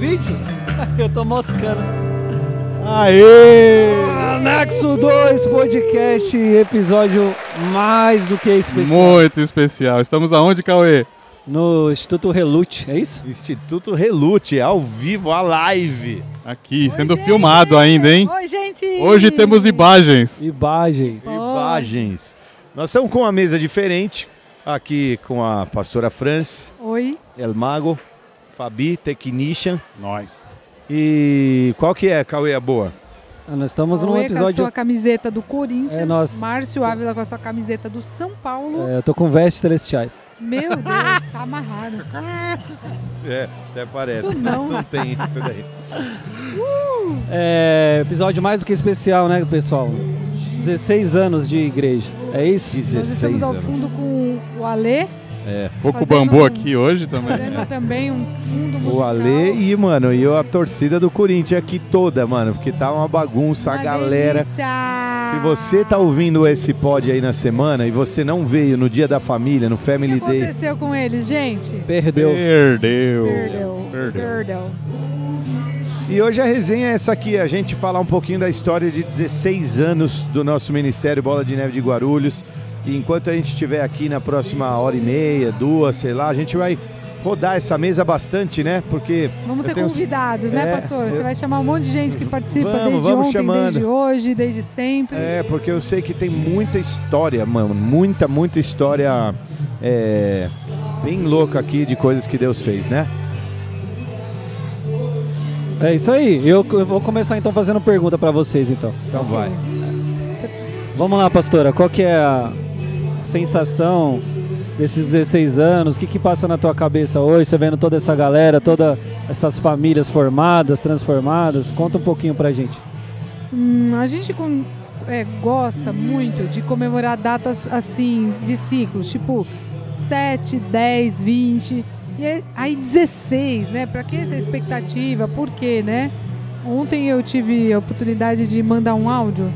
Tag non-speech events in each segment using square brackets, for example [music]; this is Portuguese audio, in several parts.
vídeo? [laughs] Eu tô moscando. Aê! Anexo 2 Podcast, episódio mais do que especial. Muito especial. Estamos aonde, Cauê? No Instituto Relute, é isso? Instituto Relute, ao vivo, a live. Aqui, sendo filmado ainda, hein? Oi, gente! Hoje temos imagens. Imagem. Imagens. Nós estamos com uma mesa diferente, aqui com a pastora Franz, Oi. El Mago, Fabi, Technician. Nós. E qual que é, Cauê, a boa? Ah, Nós estamos num Oi, com a episódio. sua camiseta do Corinthians. É, nós- Márcio Ávila com a sua camiseta do São Paulo. É, eu tô com vestes celestiais. Meu Deus, tá amarrado. É, até parece. Isso não. não tem isso daí. É, episódio mais do que especial, né, pessoal? 16 anos de igreja. É isso? 16 Nós estamos ao anos. fundo com o Alê, É. Pouco Fazendo bambu um- aqui hoje também. fazendo também um fundo musical. O Ale e, mano, e a torcida do Corinthians aqui toda, mano, porque tá uma bagunça, a Uma galera. delícia. Se você tá ouvindo esse pod aí na semana e você não veio no dia da família, no O que Family Day, aconteceu com eles, gente? Perdeu. Perdeu. Perdeu. Perdeu. Perdeu. E hoje a resenha é essa aqui, a gente falar um pouquinho da história de 16 anos do nosso Ministério Bola de Neve de Guarulhos. E enquanto a gente estiver aqui na próxima hora e meia, duas, sei lá, a gente vai rodar essa mesa bastante, né? Porque Vamos ter tenho- convidados, né, É, pastor? Você eu- vai chamar um monte de gente que participa Vamos, desde vamos ontem, chamando. desde hoje, desde sempre. É, porque eu sei que tem muita história, mano. Muita, muita história é, bem louca aqui de coisas que Deus fez, né? É isso aí. Eu, eu vou começar então fazendo pergunta pra vocês, então. Então vai. Vamos lá, pastora. Qual que é a sensação desses 16 anos? O que que passa na tua cabeça hoje? Você vendo toda essa galera, todas essas famílias formadas, transformadas? Conta um pouquinho pra gente. Hum, a gente com- é, gosta muito de comemorar datas assim, de ciclos, tipo 7, 10, 20. E aí- aí 16, né? Pra que essa expectativa? Por quê, né? Ontem eu tive a oportunidade de mandar um áudio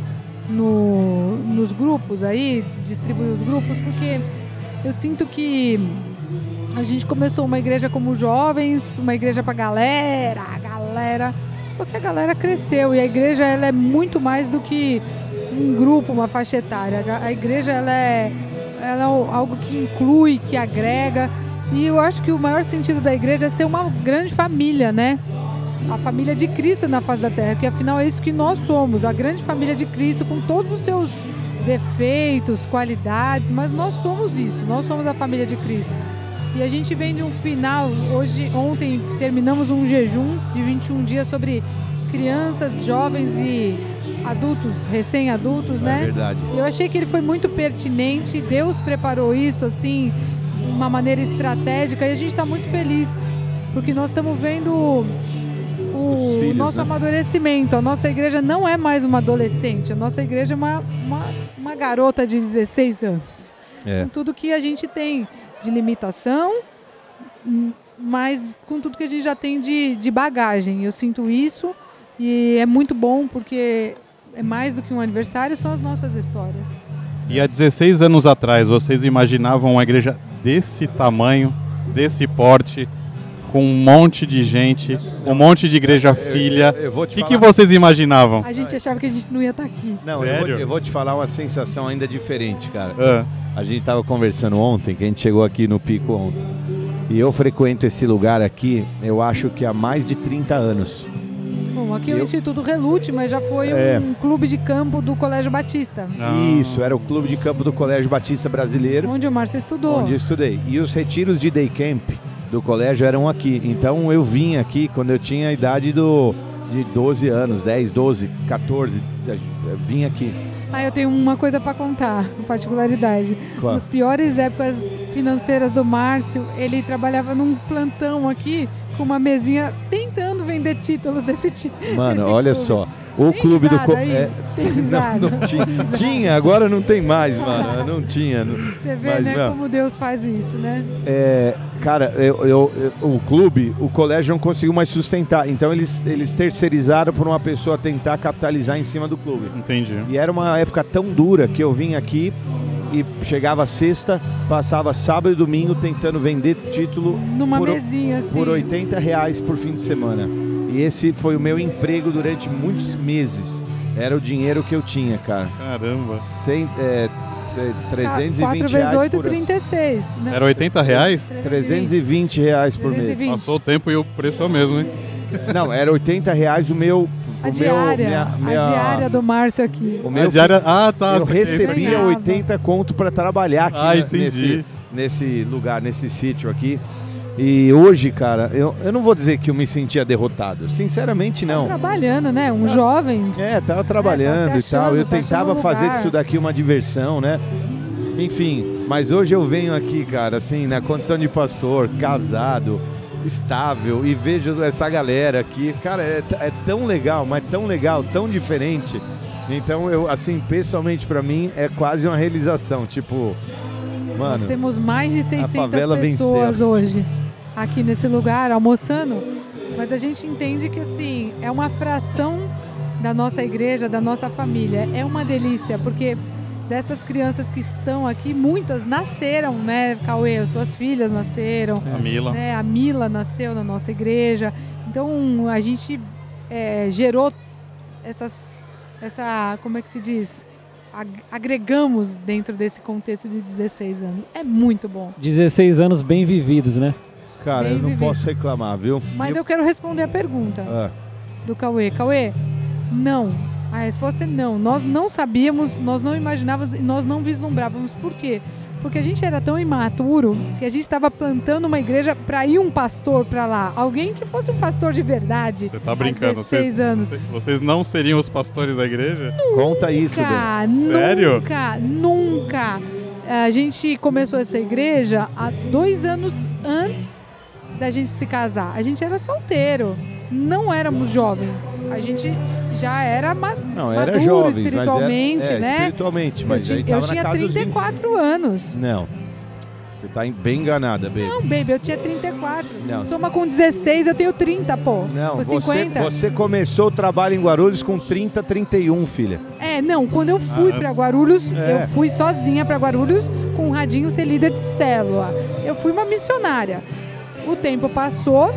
no- nos grupos aí, distribuir os grupos, porque eu sinto que a gente começou uma igreja como jovens, uma igreja pra galera, galera. Só que a galera cresceu e a igreja ela é muito mais do que um grupo, uma faixa etária. A igreja ela é, ela é algo que inclui, que agrega. E eu acho que o maior sentido da igreja é ser uma grande família, né? A família de Cristo na face da terra, que afinal é isso que nós somos, a grande família de Cristo com todos os seus defeitos, qualidades, mas nós somos isso, nós somos a família de Cristo. E a gente vem de um final, hoje, ontem terminamos um jejum de 21 dias sobre crianças, jovens e adultos, recém-adultos, É né? verdade. Eu achei que ele foi muito pertinente, Deus preparou isso assim, de uma maneira estratégica e a gente está muito feliz, porque nós estamos vendo o Os filhos, nosso né? amadurecimento. A nossa igreja não é mais uma adolescente, a nossa igreja é uma, uma, uma garota de 16 anos É. com tudo que a gente tem de limitação, hum, mas com tudo que a gente já tem de, de bagagem. Eu sinto isso e é muito bom porque é mais do que um aniversário, são as nossas histórias. E há 16 anos atrás, vocês imaginavam uma igreja desse tamanho, desse porte, com um monte de gente, um monte de igreja filha. Eu vou O que, que vocês imaginavam? A gente achava que a gente não ia estar aqui. Não, eu vou, Sério? eu vou te falar uma sensação ainda diferente, cara. Ah, A gente tava conversando ontem, que a gente chegou aqui no Pico ontem. E eu frequento esse lugar aqui, eu acho que há mais de 30 anos. Bom, aqui é o Eu- Instituto Relute, mas já foi É. um clube de campo do Colégio Batista, não. Isso, era o clube de campo do Colégio Batista Brasileiro, onde o Márcio estudou. onde eu estudei. E os retiros de day camp do colégio eram aqui. Então eu vim aqui quando eu tinha a idade do, de 12 anos, 10, 12, 14. eu Vim aqui. Ah, eu tenho uma coisa para contar, uma particularidade. Qual? Piores épocas financeiras do Márcio, ele trabalhava num plantão aqui com uma mesinha tentando vender títulos desse tipo. Mano, olha clube. só. O Tem clube do. co- é, [laughs] não, não tinha. Tinha, agora não tem mais, mano. Não tinha. não- Você vê, Mas, né, meu, como Deus faz isso, né? É, cara, eu, eu- eu- o clube, o colégio não conseguiu mais sustentar. Então eles, eles terceirizaram por uma pessoa tentar capitalizar em cima do clube. Entendi. E era uma época tão dura que eu vim aqui e chegava sexta, passava sábado e domingo tentando vender título Numa por, mesinha, assim. por 80 reais por fim de semana. E esse foi o meu emprego durante muitos meses. Era o dinheiro que eu tinha, cara. Caramba. Cem, é, é, 320 4 vezes reais 8, por ano. 36. Não, Era 80 reais? 320 reais por mês. 320. Passou o tempo e o preço é o mesmo, hein? [laughs] Não, era 80 reais o meu. A o diária, meu, minha- minha- a diária do Márcio aqui. O A meu diária... Ah, tá. eu recebia Ganhava. 80 conto para trabalhar aqui Ah, né, entendi. nesse, nesse lugar, nesse sítio aqui. E hoje, cara, eu, eu não vou dizer que eu me sentia derrotado. Sinceramente, não. Trabalhando, né? Um jovem. É, tava trabalhando tá se e tal. achando, Eu tá achando tentava fazer disso daqui uma diversão, né? Enfim, mas hoje eu venho aqui, cara, assim, na condição de pastor, casado, estável, e vejo essa galera aqui. Cara, é, é tão legal, mas tão legal, tão diferente. Então, eu, assim, pessoalmente pra mim, é quase uma realização. Tipo, Nós mano, temos mais de 600 favela pessoas venceu. hoje aqui nesse lugar almoçando. Mas a gente entende que assim, é uma fração da nossa igreja, da nossa família. É uma delícia, porque dessas crianças que estão aqui, muitas nasceram, né, Cauê? As suas filhas nasceram. A Mila. né? A Mila nasceu na nossa igreja. Então a gente é, gerou essas, essa, como é que se diz? Ag- Agregamos dentro desse contexto de 16 anos. É muito bom. 16 anos bem vividos, né? cara, eu bem não vivido. posso reclamar, viu? Mas eu quero responder a pergunta Ah, do Cauê. Cauê, não. A resposta é não. Nós não sabíamos, nós não imaginávamos e nós não vislumbrávamos. Por quê? Porque a gente era tão imaturo que a gente estava plantando uma igreja para ir um pastor para lá. Alguém que fosse um pastor de verdade. Você tá há brincando. 16 Vocês, anos. vocês não seriam os pastores da igreja? conta isso. Nunca, Sério? nunca, nunca. A gente começou essa igreja há dois anos antes da gente se casar. A gente era solteiro, não éramos jovens. A gente já era ma Não, era maduro jovem, espiritualmente, mas era, é, né? espiritualmente, mas eu aí ti- eu tinha na casa dos 20. 34 anos. Não. Você tá bem enganada, baby. Não, baby, eu tinha 34. Não. Sou uma com 16, eu tenho 30, pô. Não, com você, 50. você começou o trabalho em Guarulhos com 30, 31, filha. É, não, quando eu fui Ah, antes. Guarulhos, É. eu fui sozinha pra Guarulhos com um radinho ser líder de célula. Eu fui uma missionária. O tempo passou.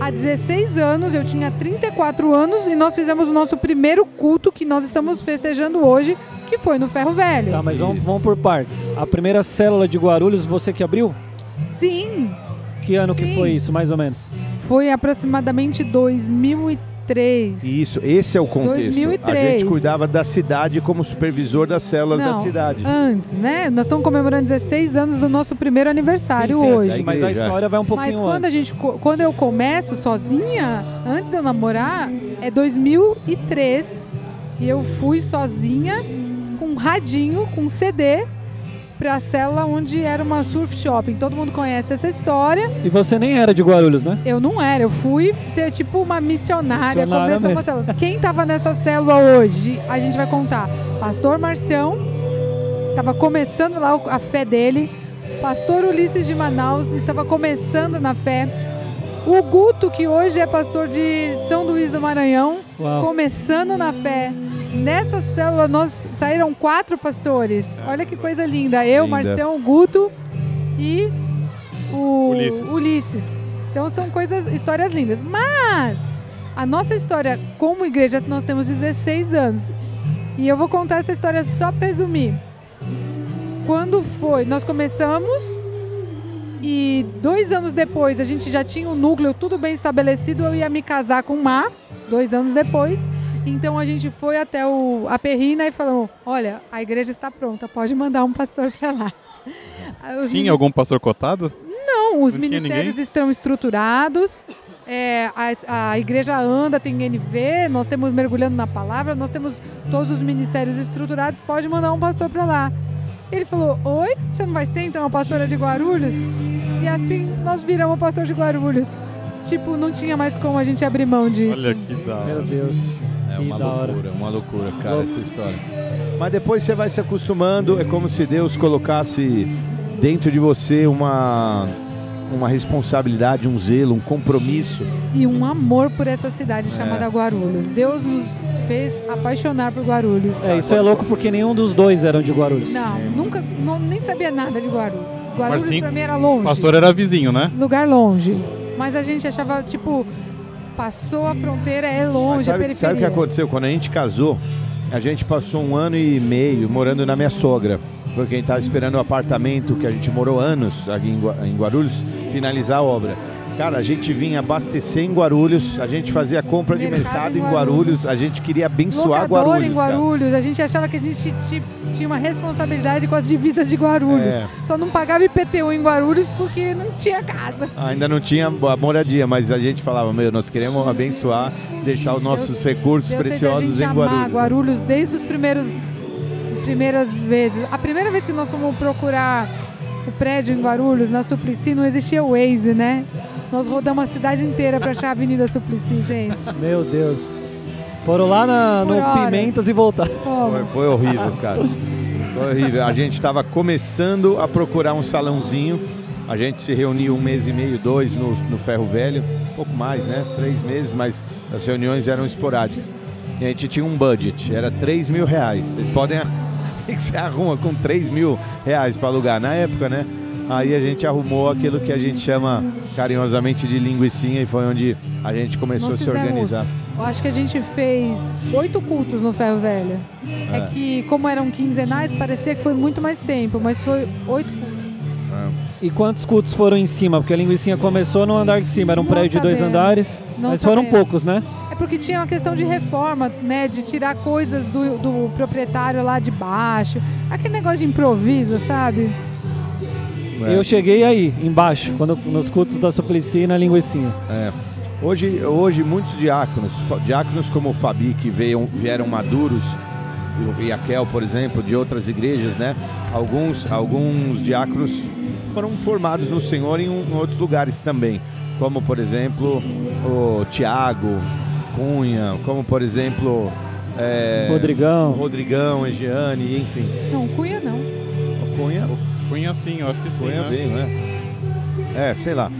Há 16 anos, eu tinha 34 anos e nós fizemos o nosso primeiro culto que nós estamos festejando hoje, que foi no Ferro Velho. Tá, mas vamos, vamos por partes. A primeira célula de Guarulhos, você que abriu? Sim, Que ano que Sim. foi isso, mais ou menos? foi aproximadamente 2003. Isso, esse é o contexto. 2003. A gente cuidava da cidade como supervisor das células da Não, cidade. Antes, né? Nós estamos comemorando 16 anos do nosso primeiro aniversário Sim, sim, hoje. essa Mas a história vai um pouquinho Mas quando, a antes. gente, co- quando eu começo sozinha, antes de eu namorar, é 2003. E eu fui sozinha com um radinho, com um CD, pra célula onde era uma surf shopping. Todo mundo conhece essa história. E você nem era de Guarulhos, né? Eu não era, eu fui ser tipo uma missionária. Missionária começou uma mesmo. célula. Quem tava nessa célula hoje? A gente vai contar. Pastor Marcião, estava começando lá a fé dele. Pastor Ulisses de Manaus, estava começando na fé. O Guto, que hoje é pastor de São Luís do Maranhão, Uau. começando na fé. Nessa célula nós saíram quatro pastores. Olha que coisa linda. Eu, Linda. Marcião, o Guto e o Ulisses. Ulisses. Então são coisas, histórias lindas. Mas a nossa história como igreja nós temos 16 anos. E eu vou contar essa história só para resumir. Quando foi? Nós começamos e dois anos depois a gente já tinha um núcleo tudo bem estabelecido. Eu ia me casar com o Mar, dois anos depois. Então a gente foi até o, a Perrina e falou: Olha, a igreja está pronta, pode mandar um pastor para lá. Os Tinha algum pastor cotado? Não, os Não ministérios estão estruturados. é, a, a igreja anda, tem NV, nós temos mergulhando na palavra, nós temos todos os ministérios estruturados, pode mandar um pastor para lá. Ele falou: Oi, você não vai ser então a pastora de Guarulhos? E assim nós viramos o pastor de Guarulhos. Tipo, não tinha mais como a gente abrir mão disso. Olha que da Meu hora. Deus. É que uma da hora. loucura, uma loucura, cara, essa história. Mas depois você vai se acostumando, é como se Deus colocasse dentro de você uma, uma responsabilidade, um zelo, um compromisso. e um amor por essa cidade É. chamada Guarulhos. Deus nos fez apaixonar por Guarulhos. É, isso é louco porque nenhum dos dois eram de Guarulhos. Não, nunca, não, nem sabia nada de Guarulhos. Guarulhos Marcinho, pra mim era longe. O pastor era vizinho, né? Lugar longe. Mas a gente achava, tipo, passou a fronteira, é longe, a sabe, periferia. sabe o que aconteceu? Quando a gente casou, a gente passou um ano e meio morando na minha sogra. Porque a gente estava esperando o apartamento que a gente morou anos aqui em Guarulhos finalizar a obra. Cara, a gente vinha abastecer em Guarulhos, a gente fazia compra de Mercado mercado em em Guarulhos, a gente queria abençoar Locador Guarulhos. em. Guarulhos. A gente achava que a gente ti- tinha uma responsabilidade com as divisas de Guarulhos. É. Só não pagava IPTU em Guarulhos porque não tinha casa. Ainda não tinha a moradia, mas a gente falava, meu, nós queremos abençoar, deixar os nossos Deus- recursos Deus preciosos gente em Guarulhos. Guarulhos desde os primeiros primeiras vezes. A primeira vez que nós fomos procurar o prédio em Guarulhos, na Suplicy, não existia o Waze, né? Nós rodamos a cidade inteira para achar a Avenida Suplicy, gente. Meu Deus. Foram lá na, no horas. Pimentas e voltaram. Foi, foi horrível, cara. Foi horrível. A gente estava começando a procurar um salãozinho. A gente se reuniu um mês e meio, dois no, no Ferro Velho. Um pouco mais, né? Três meses, mas as reuniões eram esporádicas. E a gente tinha um budget, era 3 mil reais. Vocês podem. [laughs] O que que você arruma com 3 mil reais para alugar? Na época, né? Aí a gente arrumou aquilo que a gente chama carinhosamente de linguicinha e foi onde a gente começou Nós a se fizemos- organizar. Eu acho que a gente fez oito cultos no Ferro Velho. É. que, como eram quinzenais, parecia que foi muito mais tempo, mas foi oito cultos. E quantos cultos foram em cima? Porque a linguicinha começou no andar de cima, era um Não prédio de dois sabemos. andares, Não mas foram sabemos. poucos, né? É porque tinha uma questão de reforma, né? De tirar coisas do, do proprietário lá de baixo. Aquele negócio de improviso, sabe? É. Eu cheguei aí, embaixo, quando, nos cultos da Suplicy e na linguicinha. É. Hoje, hoje muitos diáconos, diáconos como o Fabi, que veio, vieram maduros, e o Iaquel, por exemplo, de outras igrejas, né? Alguns, alguns diáconos foram formados no Senhor em, um- em outros lugares também, como por exemplo o Tiago Cunha, como por exemplo é, Rodrigão. Rodrigão, Egiane, enfim. Não, Cunha não. O Cunha, Cunha sim, eu acho que sim. Cunha né? veio, né? É, sei lá.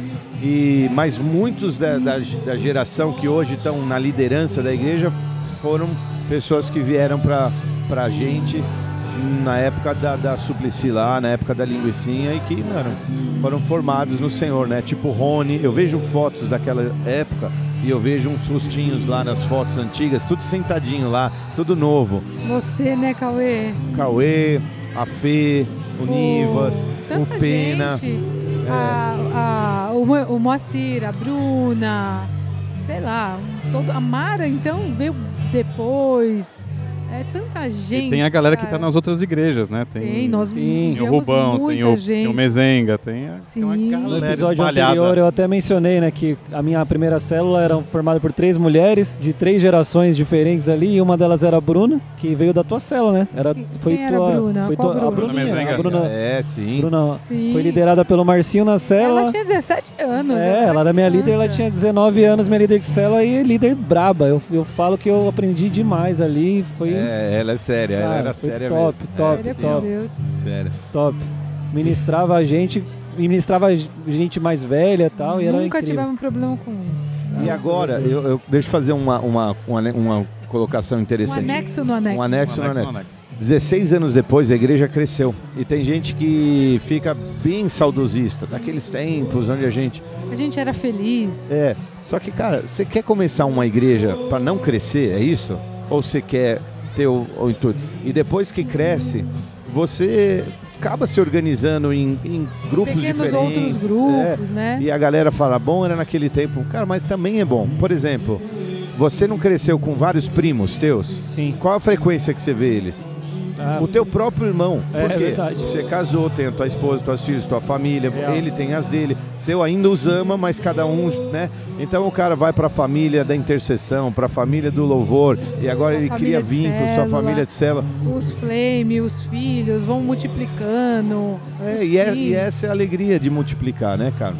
E, mas muitos da, da, da geração que hoje estão na liderança da igreja foram pessoas que vieram para a gente na época da, da Suplicy lá, na época da linguicinha e que, mano, foram formados no Senhor, né? Tipo Rony, eu vejo fotos daquela época e eu vejo uns rostinhos lá nas fotos antigas, tudo sentadinho lá, tudo novo. Você, né, Cauê? Cauê, a Fê, o Nivas, o Pena. gente. A, a, o Moacir, a Bruna, sei lá, todo, a Mara, então, veio depois. É tanta gente. E tem a galera que cara. tá nas outras igreas, né? Tem, Tem, nós Sim. tem o Rubão, tem o, gente. tem o Mezenga, tem, a- tem uma Sim. No galera episódio espalhada. anterior eu até mencionei, né, que a minha primeira célula era formada por três mulheres de três gerações diferentes ali, e uma delas era a Bruna, que veio da tua célula, né? Era, Que- foi quem era tua, a Bruna? Foi Qual tua, a Bruna? Bruninha, Mezenga. a Bruna, É, sim. Bruna Sim. foi liderada pelo Marcinho na célula. Ela tinha 17 anos. É, ela era minha líder, ela tinha 19 anos, minha líder de célula e líder braba. Eu, eu falo que eu aprendi demais ali, foi É, ela é séria, ela era séria top, mesmo. top, Sério, sim, com top. Deus. Séria. top. Ministrava a gente, ministrava gente mais velha e tal, e era Nunca tivemos problema com isso. E Graças agora, eu, eu- deixa eu fazer uma, uma, uma, uma colocação Um interessante. anexo no anexo. Um anexo. Um anexo, né? um anexo. 16 anos depois, a igreja cresceu. E tem gente que fica bem saudosista, daqueles tempos onde a gente. A gente era feliz. É. Só que, cara, você quer começar uma igreja para não crescer, é isso? Ou você quer ter o, o intuito? E depois que cresce, você acaba se organizando em, em grupos Pequenos diferentes. outros é. grupos, né? E a galera fala, bom era naquele tempo. Cara, mas também é bom. Por exemplo, você não cresceu com vários primos teus? Sim. Qual a frequência que você vê eles? Ah, O teu próprio irmão. É, Por quê? verdade. Você casou, tem a tua esposa, tuas filhas, tua família, Real. ele tem as dele. Seu ainda os ama, mas cada um, né? Então o cara vai para a família da intercessão, para a família do louvor, e agora Sua ele cria vínculo, sua família de célula. Os flame, os filhos vão multiplicando. É, e, é- e filhos. essa é a alegria de multiplicar, né, cara?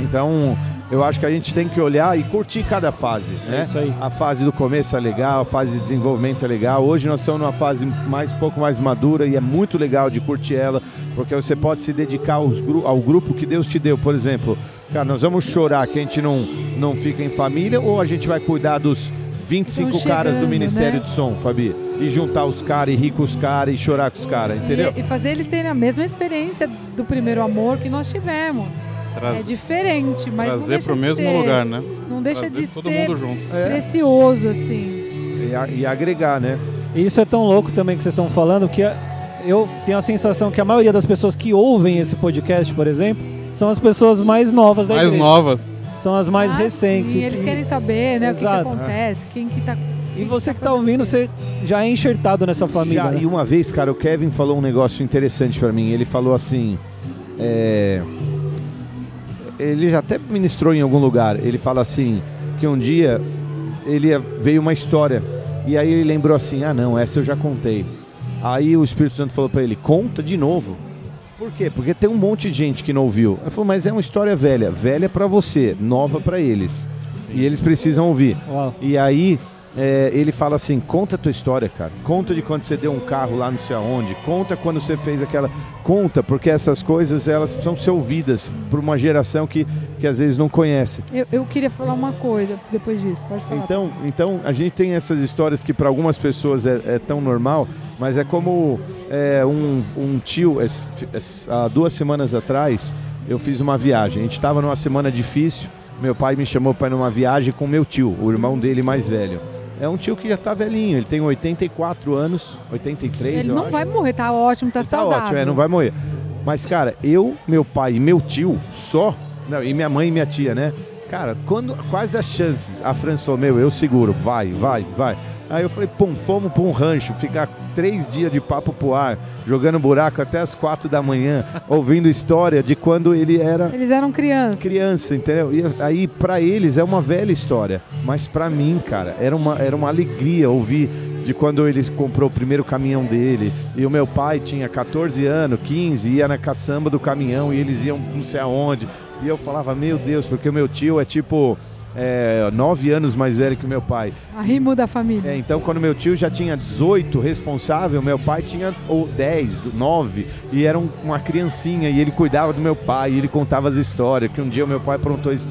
Então, eu acho que a gente tem que olhar e curtir cada fase, né? É isso aí. A fase do começo é legal, a fase de desenvolvimento é legal. Hoje nós estamos numa fase mais pouco mais madura e é muito legal de curtir ela, porque você pode se dedicar aos ao grupo que Deus te deu. Por exemplo, cara, nós vamos chorar que a gente não, não fica em família ou a gente vai cuidar dos 25 Tão caras do chegando, Ministério né? do Som, Fabi. E juntar os caras, e rir com os caras, e chorar com os caras, entendeu? E, e fazer eles terem a mesma experiência do primeiro amor que nós tivemos. Traz- É diferente, mas não trazer deixa pro de mesmo ser, lugar, né? Não deixa trazer de todo ser mundo junto. É, precioso, assim. e, a- e agregar, né? E isso é tão louco também que vocês estão falando que eu tenho a sensação que a maioria das pessoas que ouvem esse podcast, por exemplo, são as pessoas mais novas da Mais igreja. novas. São as mais Ah, recentes. sim, eles querem saber, né, o que que, Exato. acontece, quem que tá... E você que tá ouvindo, você já é enxertado nessa família. Já, né? e uma vez, cara, o Kevin falou um negócio interessante pra mim. Ele falou assim. é, Ele já até ministrou em algum lugar. Ele fala assim: que um dia ele veio uma história. E aí ele lembrou assim: ah, não, essa eu já contei. Aí o Espírito Santo falou pra ele: conta de novo. Por quê? Porque tem um monte de gente que não ouviu. Ele falou: mas é uma história velha. Velha pra você, nova pra eles. E eles precisam ouvir. Uau. E aí é, ele fala assim: conta a tua história, cara. Conta de quando você deu um carro lá não sei aonde. Conta quando você fez aquela. Conta, porque essas coisas elas precisam ser ouvidas por uma geração que, que às vezes não conhece. Eu, eu queria falar uma coisa depois disso, pode falar. Então, então a gente tem essas histórias que para algumas pessoas é, é tão normal, mas é como é, um, um tio. há duas semanas atrás eu fiz uma viagem. A gente estava numa semana difícil. Meu pai me chamou para ir numa viagem com meu tio, o irmão dele mais velho. É um tio que já tá velhinho, ele tem 84 anos, 83, Ele não acho. vai morrer, tá ótimo, tá Ele tá saudável. ótimo, é, não vai morrer. Mas, cara, eu, meu pai e meu tio, só. Não, e minha mãe e minha tia, né? Cara, quando, quais as chances? A Fran falou, meu, eu seguro, vai, vai, vai. Aí eu falei, pum, fomos pra um rancho, ficar três dias de papo pro ar, jogando buraco até as quatro da manhã, [laughs] ouvindo história de quando ele era Eles eram crianças. criança, entendeu? E aí pra eles é uma velha história, mas pra mim, cara, era uma, era uma alegria ouvir de quando ele comprou o primeiro caminhão dele. E o meu pai tinha 14 anos, 15, ia na caçamba do caminhão e eles iam não sei aonde. E eu falava, meu Deus, porque o meu tio é tipo é, nove anos mais velho que o meu pai. Arrimo da família. É, então, quando meu tio já tinha 18 responsável, meu pai tinha ou 10, 9, e era um- uma criancinha, e ele cuidava do meu pai, e ele contava as histórias, que um dia o meu pai aprontou isso.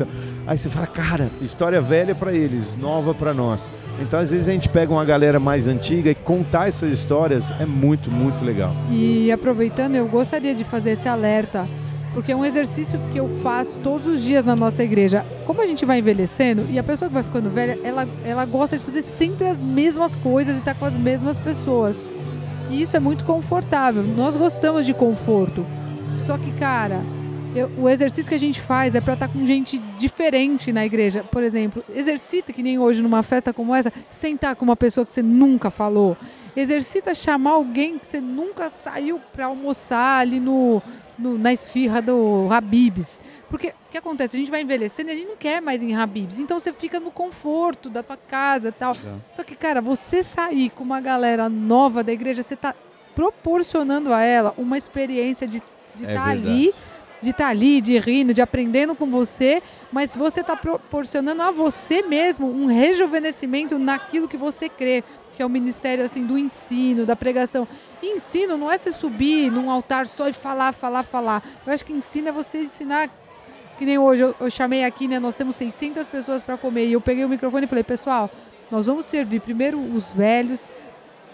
Aí você fala, cara, história velha pra eles, nova pra nós. Então, às vezes a gente pega uma galera mais antiga e contar essas histórias é muito, muito legal. E aproveitando, eu gostaria de fazer esse alerta, porque é um exercício que eu faço todos os dias na nossa igreja. Como a gente vai envelhecendo e a pessoa que vai ficando velha, ela, ela gosta de fazer sempre as mesmas coisas e estar com as mesmas pessoas. E isso é muito confortável. Nós gostamos de conforto. Só que, cara, eu- o exercício que a gente faz é para estar com gente diferente na igreja. Por exemplo, exercita que nem hoje numa festa como essa, sentar com uma pessoa que você nunca falou. Exercita chamar alguém que você nunca saiu para almoçar ali no, no- na esfirra do Habibs. Porque o que acontece? A gente vai envelhecendo e a gente não quer mais em Habibs. Então você fica no conforto da tua casa e tal. Só que, cara, você sair com uma galera nova da igreja, você tá proporcionando a ela uma experiência de estar É ali, de estar ali, de rindo, de aprendendo com você, mas você está proporcionando a você mesmo um rejuvenescimento naquilo que você crê, que é o ministério assim do ensino, da pregação. E ensino não é você subir num altar só e falar, falar, falar. Eu acho que ensino é você ensinar que nem hoje eu, eu chamei aqui, né? Nós temos 600 pessoas para comer e eu peguei o microfone e falei, pessoal, nós vamos servir primeiro os velhos,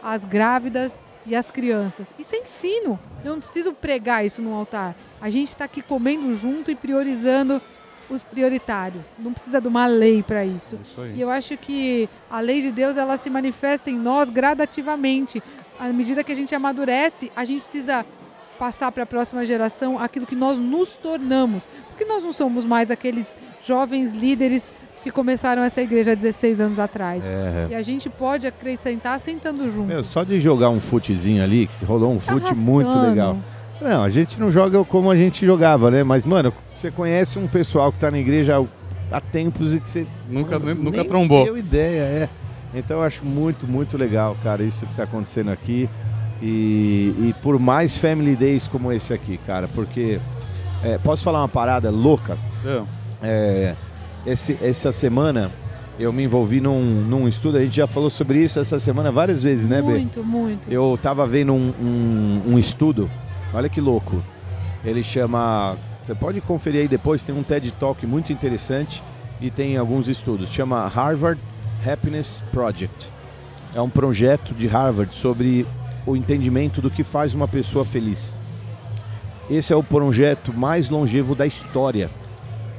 as grávidas e as crianças. Isso é ensino. Eu não preciso pregar isso no altar. A gente está aqui comendo junto e priorizando os prioritários. Não precisa de uma lei para isso. Isso aí. E eu acho que a lei de Deus ela se manifesta em nós gradativamente. À medida que a gente amadurece, a gente precisa passar para a próxima geração aquilo que nós nos tornamos. Porque nós não somos mais aqueles jovens líderes que começaram essa igreja há 16 anos atrás. É. E a gente pode acrescentar sentando junto. Meu, só de jogar um futezinho ali, que rolou um Se fute muito arrastando. legal. Não, a gente não joga como a gente jogava, né? Mas, mano, você conhece um pessoal que tá na igreja há, tempos e que você Nunca, nem nunca trombou. deu ideia, é. Então eu acho muito, muito legal, cara, isso que tá acontecendo aqui. E, e por mais Family Days como esse aqui, cara, porque. é, posso falar uma parada louca? É. É, esse- essa semana eu me envolvi num, num estudo, a gente já falou sobre isso essa semana várias vezes, né, Bê? muito, muito. Eu tava vendo um, um- um estudo, olha que louco. Ele chama. Você pode conferir aí depois, tem um TED Talk muito interessante e tem alguns estudos. Chama Harvard Happiness Project. É um projeto de Harvard sobre o entendimento do que faz uma pessoa feliz. Esse é o projeto mais longevo da história.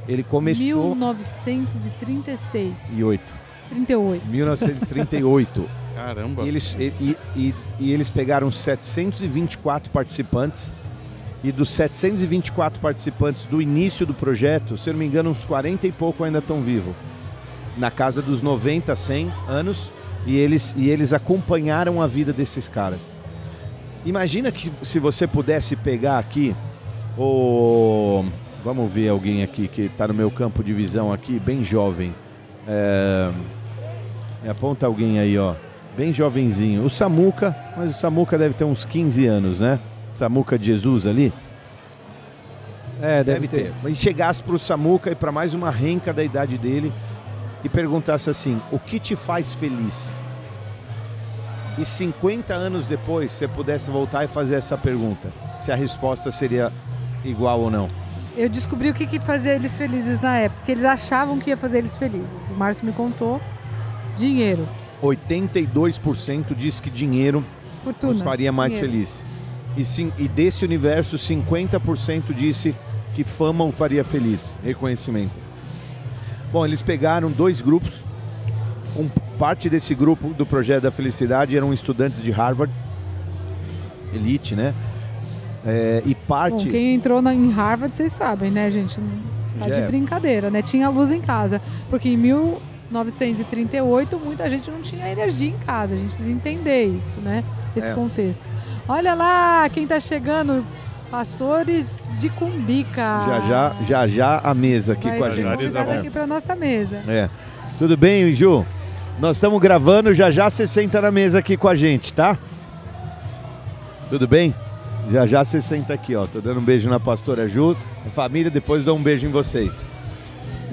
Ele começou 1936. em 8. 38. 1938. Caramba. E eles, e, e- e- eles pegaram 724 participantes. E dos 724 participantes do início do projeto, se eu não me engano, uns 40 e pouco ainda estão vivos. Na casa dos 90, 100 anos. E eles, e eles acompanharam a vida desses caras. Imagina que se você pudesse pegar aqui o. Vamos ver alguém aqui que está no meu campo de visão aqui, bem jovem. É, Me aponta alguém aí, ó. Bem jovenzinho. O Samuca, mas o Samuca deve ter uns 15 anos, né? Samuca de Jesus ali? É, deve, ter. Mas chegasse pro Samuca e para mais uma renca da idade dele e perguntasse assim: o que te faz feliz? E 50 anos depois, você pudesse voltar e fazer essa pergunta, se a resposta seria igual ou não. Eu descobri o que, que fazia eles felizes na época. Que eles achavam que ia fazer eles felizes. O Márcio me contou. Dinheiro. 82% diz que dinheiro Fortuna. nos faria mais dinheiro. feliz. E, sim, e desse universo, 50% disse que fama o faria feliz, reconhecimento. Bom, eles pegaram dois grupos. Um, parte desse grupo do Projeto da Felicidade eram estudantes de Harvard, elite, né? É, e Bom, parte. quem entrou na, em Harvard, vocês sabem, né, gente? Tá de é. brincadeira, né? Tinha luz em casa. Porque em 1938, muita gente não tinha energia em casa. A gente precisa entender isso, né? Esse É. contexto. Olha lá, quem tá chegando. Pastores de Cumbica. Já já, já já a mesa aqui Vai com a gente. É. aqui pra nossa mesa. É. Tudo bem, Ju? Nós estamos gravando, já já você senta na mesa aqui com a gente, tá? Tudo bem? Já já você senta aqui, ó. Tô dando um beijo na pastora Ju, a família, depois dou um beijo em vocês.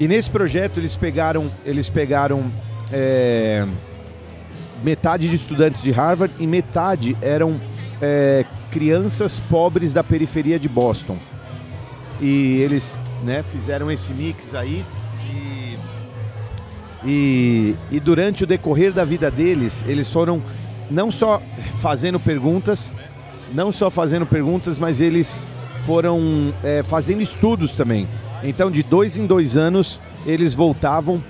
E nesse projeto eles pegaram, eles pegaram é, metade de estudantes de Harvard e metade eram é, crianças pobres da periferia de Boston. E eles né, fizeram esse mix aí e, e, e durante o decorrer da vida deles, eles foram não só fazendo perguntas, não só fazendo perguntas, mas eles foram é, fazendo estudos também. Então, de dois em dois anos, eles voltavam,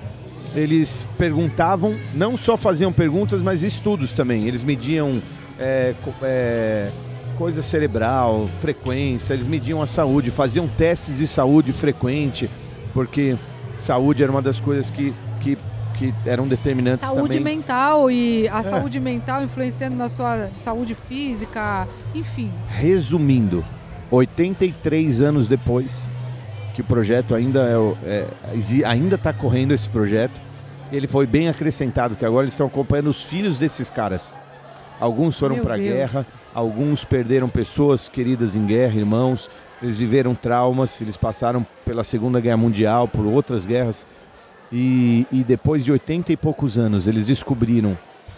eles perguntavam, não só faziam perguntas, mas estudos também. Eles mediam é, é, coisa cerebral, frequência, eles mediam a saúde, faziam testes de saúde frequente, porque saúde era uma das coisas que, que, que eram determinantes Saúde também. mental e a É. saúde mental influenciando na sua saúde física, enfim. Resumindo, 83 anos depois, que o projeto ainda é, é, ainda está correndo esse projeto, ele foi bem acrescentado, que agora eles estão acompanhando os filhos desses caras. Alguns foram para a guerra, alguns perderam pessoas queridas em guerra, irmãos, eles viveram traumas, eles passaram pela Segunda Guerra Mundial, por outras guerras, e, e depois de 80 e poucos anos, eles descobriram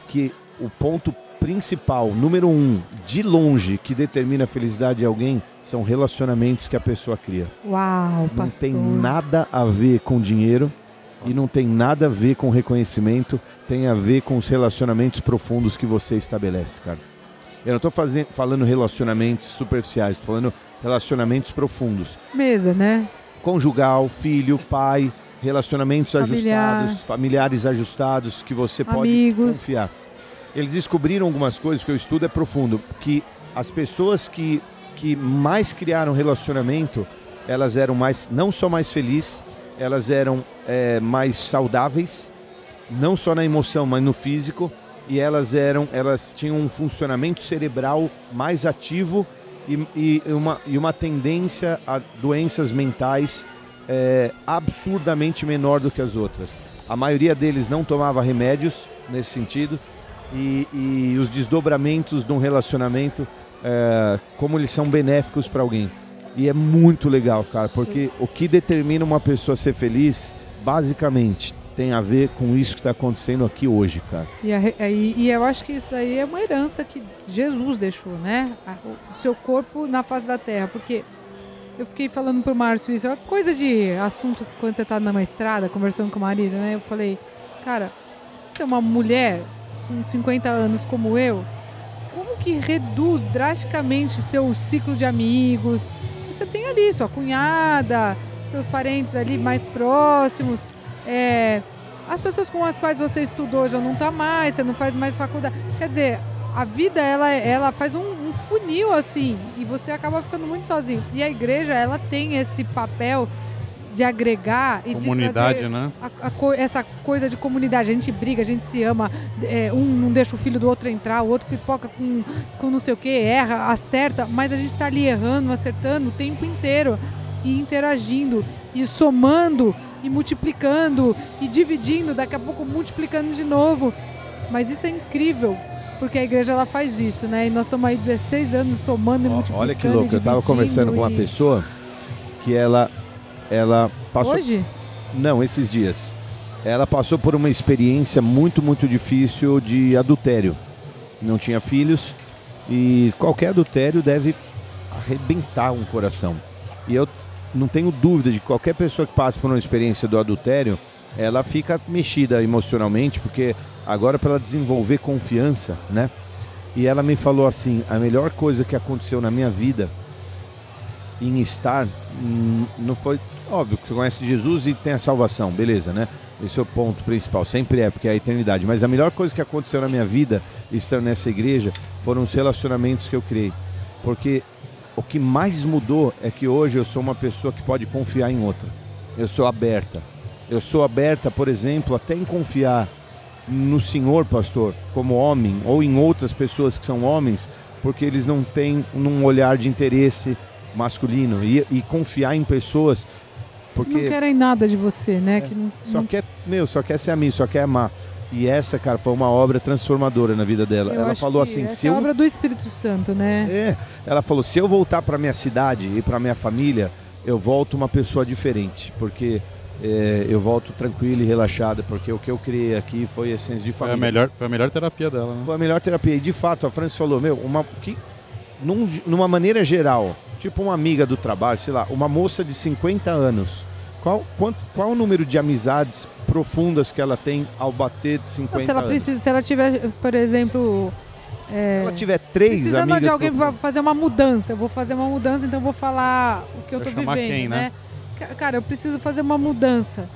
que o ponto principal, número um, de longe, que determina a felicidade de alguém, são relacionamentos que a pessoa cria. Uau, Não pastor. tem nada a ver com dinheiro e não tem nada a ver com reconhecimento, tem a ver com os relacionamentos profundos que você estabelece, cara. Eu não estou falando relacionamentos superficiais, estou falando relacionamentos profundos. Mesa, né? Conjugal, filho, pai, relacionamentos Familiar. ajustados, familiares ajustados, que você pode Amigos. confiar. Eles descobriram algumas coisas que eu estudo é profundo, que as pessoas que, que mais criaram relacionamento, elas eram mais, não só mais felizes, elas eram é, mais saudáveis, não só na emoção, mas no físico, e elas eram, elas tinham um funcionamento cerebral mais ativo e, e uma, e uma tendência a doenças mentais é, absurdamente menor do que as outras. A maioria deles não tomava remédios nesse sentido e, e os desdobramentos de um relacionamento, é, como eles são benéficos para alguém. E é muito legal, cara, porque o que determina uma pessoa ser feliz, basicamente, tem a ver com isso que está acontecendo aqui hoje, cara. E, a re- e- e eu acho que isso aí é uma herança que Jesus deixou, né? O seu corpo na face da terra. Porque eu fiquei falando pro Márcio isso, é uma coisa de assunto quando você tá numa estrada conversando com o marido, né? Eu falei, cara, você é uma mulher com 50 anos como eu, como que reduz drasticamente seu ciclo de amigos? Você tem ali sua cunhada, seus parentes ali mais próximos, é, as pessoas com as quais você estudou já não tá mais, você não faz mais faculdade. Quer dizer, a vida ela, ela faz um, um funil assim e você acaba ficando muito sozinho. E a igreja ela tem esse papel de agregar e Comunidade, de né? a- a co- essa coisa de comunidade. A gente briga, a gente se ama, é, um não deixa o filho do outro entrar, o outro pipoca com, com não sei o que, erra, acerta, mas a gente tá ali errando, acertando o tempo inteiro e interagindo e somando e multiplicando e dividindo, daqui a pouco multiplicando de novo. Mas isso é incrível, porque a igreja ela faz isso, né? E nós estamos aí 16 anos somando e multiplicando. olha que louco, e eu tava dividindo conversando com uma e- pessoa que ela ela passou Hoje? Não, esses dias. Ela passou por uma experiência muito, muito difícil de adultério. Não tinha filhos e qualquer adultério deve arrebentar um coração. E eu não tenho dúvida de que qualquer pessoa que passe por uma experiência do adultério, ela fica mexida emocionalmente, porque agora para ela desenvolver confiança, né? E ela me falou assim: a melhor coisa que aconteceu na minha vida em estar, hum, não foi óbvio que você conhece Jesus e tem a salvação, beleza, né? Esse é o ponto principal, sempre é, porque é a eternidade. Mas a melhor coisa que aconteceu na minha vida, estando nessa igreja, foram os relacionamentos que eu criei. Porque o que mais mudou é que hoje eu sou uma pessoa que pode confiar em outra. Eu sou aberta. Eu sou aberta, por exemplo, até em confiar no Senhor, pastor, como homem, ou em outras pessoas que são homens, porque eles não têm um olhar de interesse masculino. E, e confiar em pessoas, porque Não querem nada de você, né? É, Que não, só não- quer, meu, só quer ser amigo, só quer amar. E essa, cara, foi uma obra transformadora na vida dela. eu Ela acho falou que assim, essa se é eu a obra do Espírito Santo, né? é, ela falou, se eu voltar para minha cidade e para minha família, eu volto uma pessoa diferente, porque é, eu volto tranquilo e relaxado, porque o que eu criei aqui foi essência de Foi família. a melhor, foi a melhor terapia dela, né? Foi a melhor terapia. E de fato, a Francis falou, meu, uma, que, num- numa maneira geral, tipo uma amiga do trabalho, sei lá, uma moça de 50 anos, qual, quanto, qual o número de amizades profundas que ela tem ao bater de 50 se ela anos? precisa, se ela tiver, por exemplo, é, Se ela tiver três precisando amigas de alguém para fazer uma mudança, eu vou fazer uma mudança, então eu vou falar o que eu chamar vivendo, quem, né? né? Ca- Cara, eu preciso fazer uma mudança.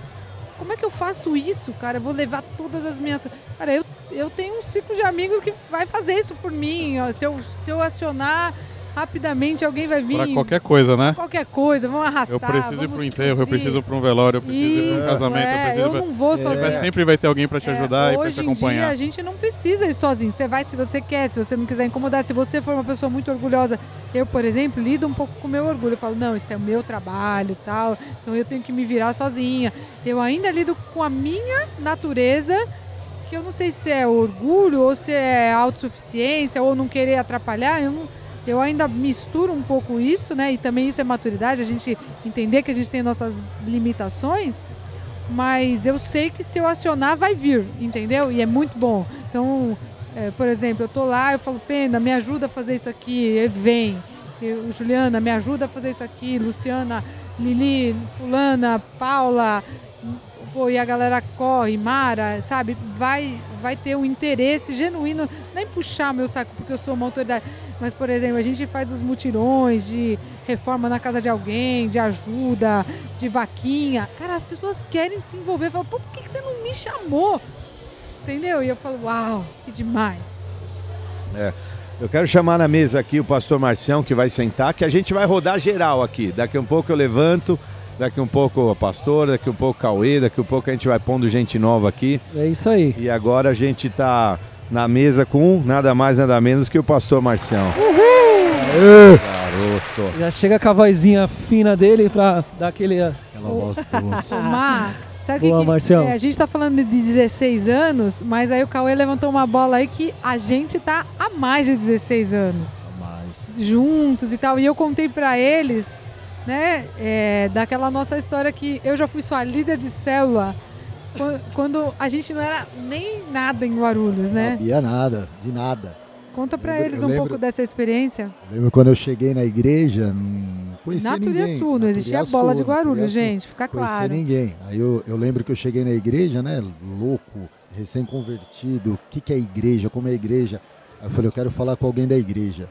Como é que eu faço isso, cara? Eu vou levar todas as minhas. Cara, eu, eu tenho um ciclo de amigos que vai fazer isso por mim. ó. Se eu, se eu acionar rapidamente, alguém vai vir. Pra qualquer coisa, né? qualquer coisa, vão arrastar. Eu preciso ir vamos pro enterro, eu preciso ir pra um velório, eu preciso ir pra um Isso, casamento, é, eu preciso eu pra... não vou sozinho. Mas sempre vai ter alguém pra te É, ajudar e pra hoje te em dia acompanhar. a gente não precisa ir sozinho. Você vai se você quer, se você não quiser incomodar. Se você for uma pessoa muito orgulhosa, eu, por exemplo, lido um pouco com o meu orgulho. Eu falo, não, isso é o meu trabalho e tal, então eu tenho que me virar sozinha. Eu ainda lido com a minha natureza, que eu não sei se é orgulho ou se é autossuficiência ou não querer atrapalhar. Eu, não- eu ainda misturo um pouco isso, né? E também isso é maturidade, a gente entender que a gente tem nossas limitações mas eu sei que se eu acionar vai vir, entendeu? E é muito bom. Então, é, por exemplo, eu tô lá, eu falo, Pena, me ajuda a fazer isso aqui, vem. Eu, Juliana, me ajuda a fazer isso aqui, Luciana, Lili, Fulana, Paula, pô, e a galera corre, Mara, sabe? Vai, vai ter um interesse genuíno, nem puxar meu saco porque eu sou uma autoridade, mas, por exemplo, a gente faz os mutirões de reforma na casa de alguém, de ajuda, de vaquinha. Cara, as pessoas querem se envolver. Falam, pô, por que, você não me chamou? Entendeu? E eu falo, uau, que demais. Eu quero chamar na mesa aqui o pastor Marcião, que vai sentar, que a gente vai rodar geral aqui. Daqui um pouco eu levanto, daqui um pouco o pastor, daqui um pouco o Cauê, daqui um pouco a gente vai pondo gente nova aqui. É isso aí. E agora a gente tá na mesa com nada mais, nada menos que o pastor Marcião. Garoto. Já chega com a vozinha fina dele pra dar aquele. Aquela voz doce. Mar, sabe o que Boa, que- Marcião. é, a gente tá falando de 16 anos, mas aí o Cauê levantou uma bola aí que a gente tá há mais de 16 anos. Mas juntos e tal. E eu contei pra eles, né, é, daquela nossa história que eu já fui sua líder de célula quan- quando a gente não era nem nada em Guarulhos, não né? sabia nada, de nada. Conta lembro- eles um lembro- pouco dessa experiência. Lembro quando eu cheguei na igreja, não conhecia Na ninguém. Turiaçu, não existia Turiaçu, bola de Guarulhos, gente, fica Conhecia claro. ninguém. Aí eu, eu lembro que eu cheguei na igreja, né, louco, recém-convertido, o que, que é igreja, como é igreja. Aí eu falei, eu quero falar com alguém da igreja.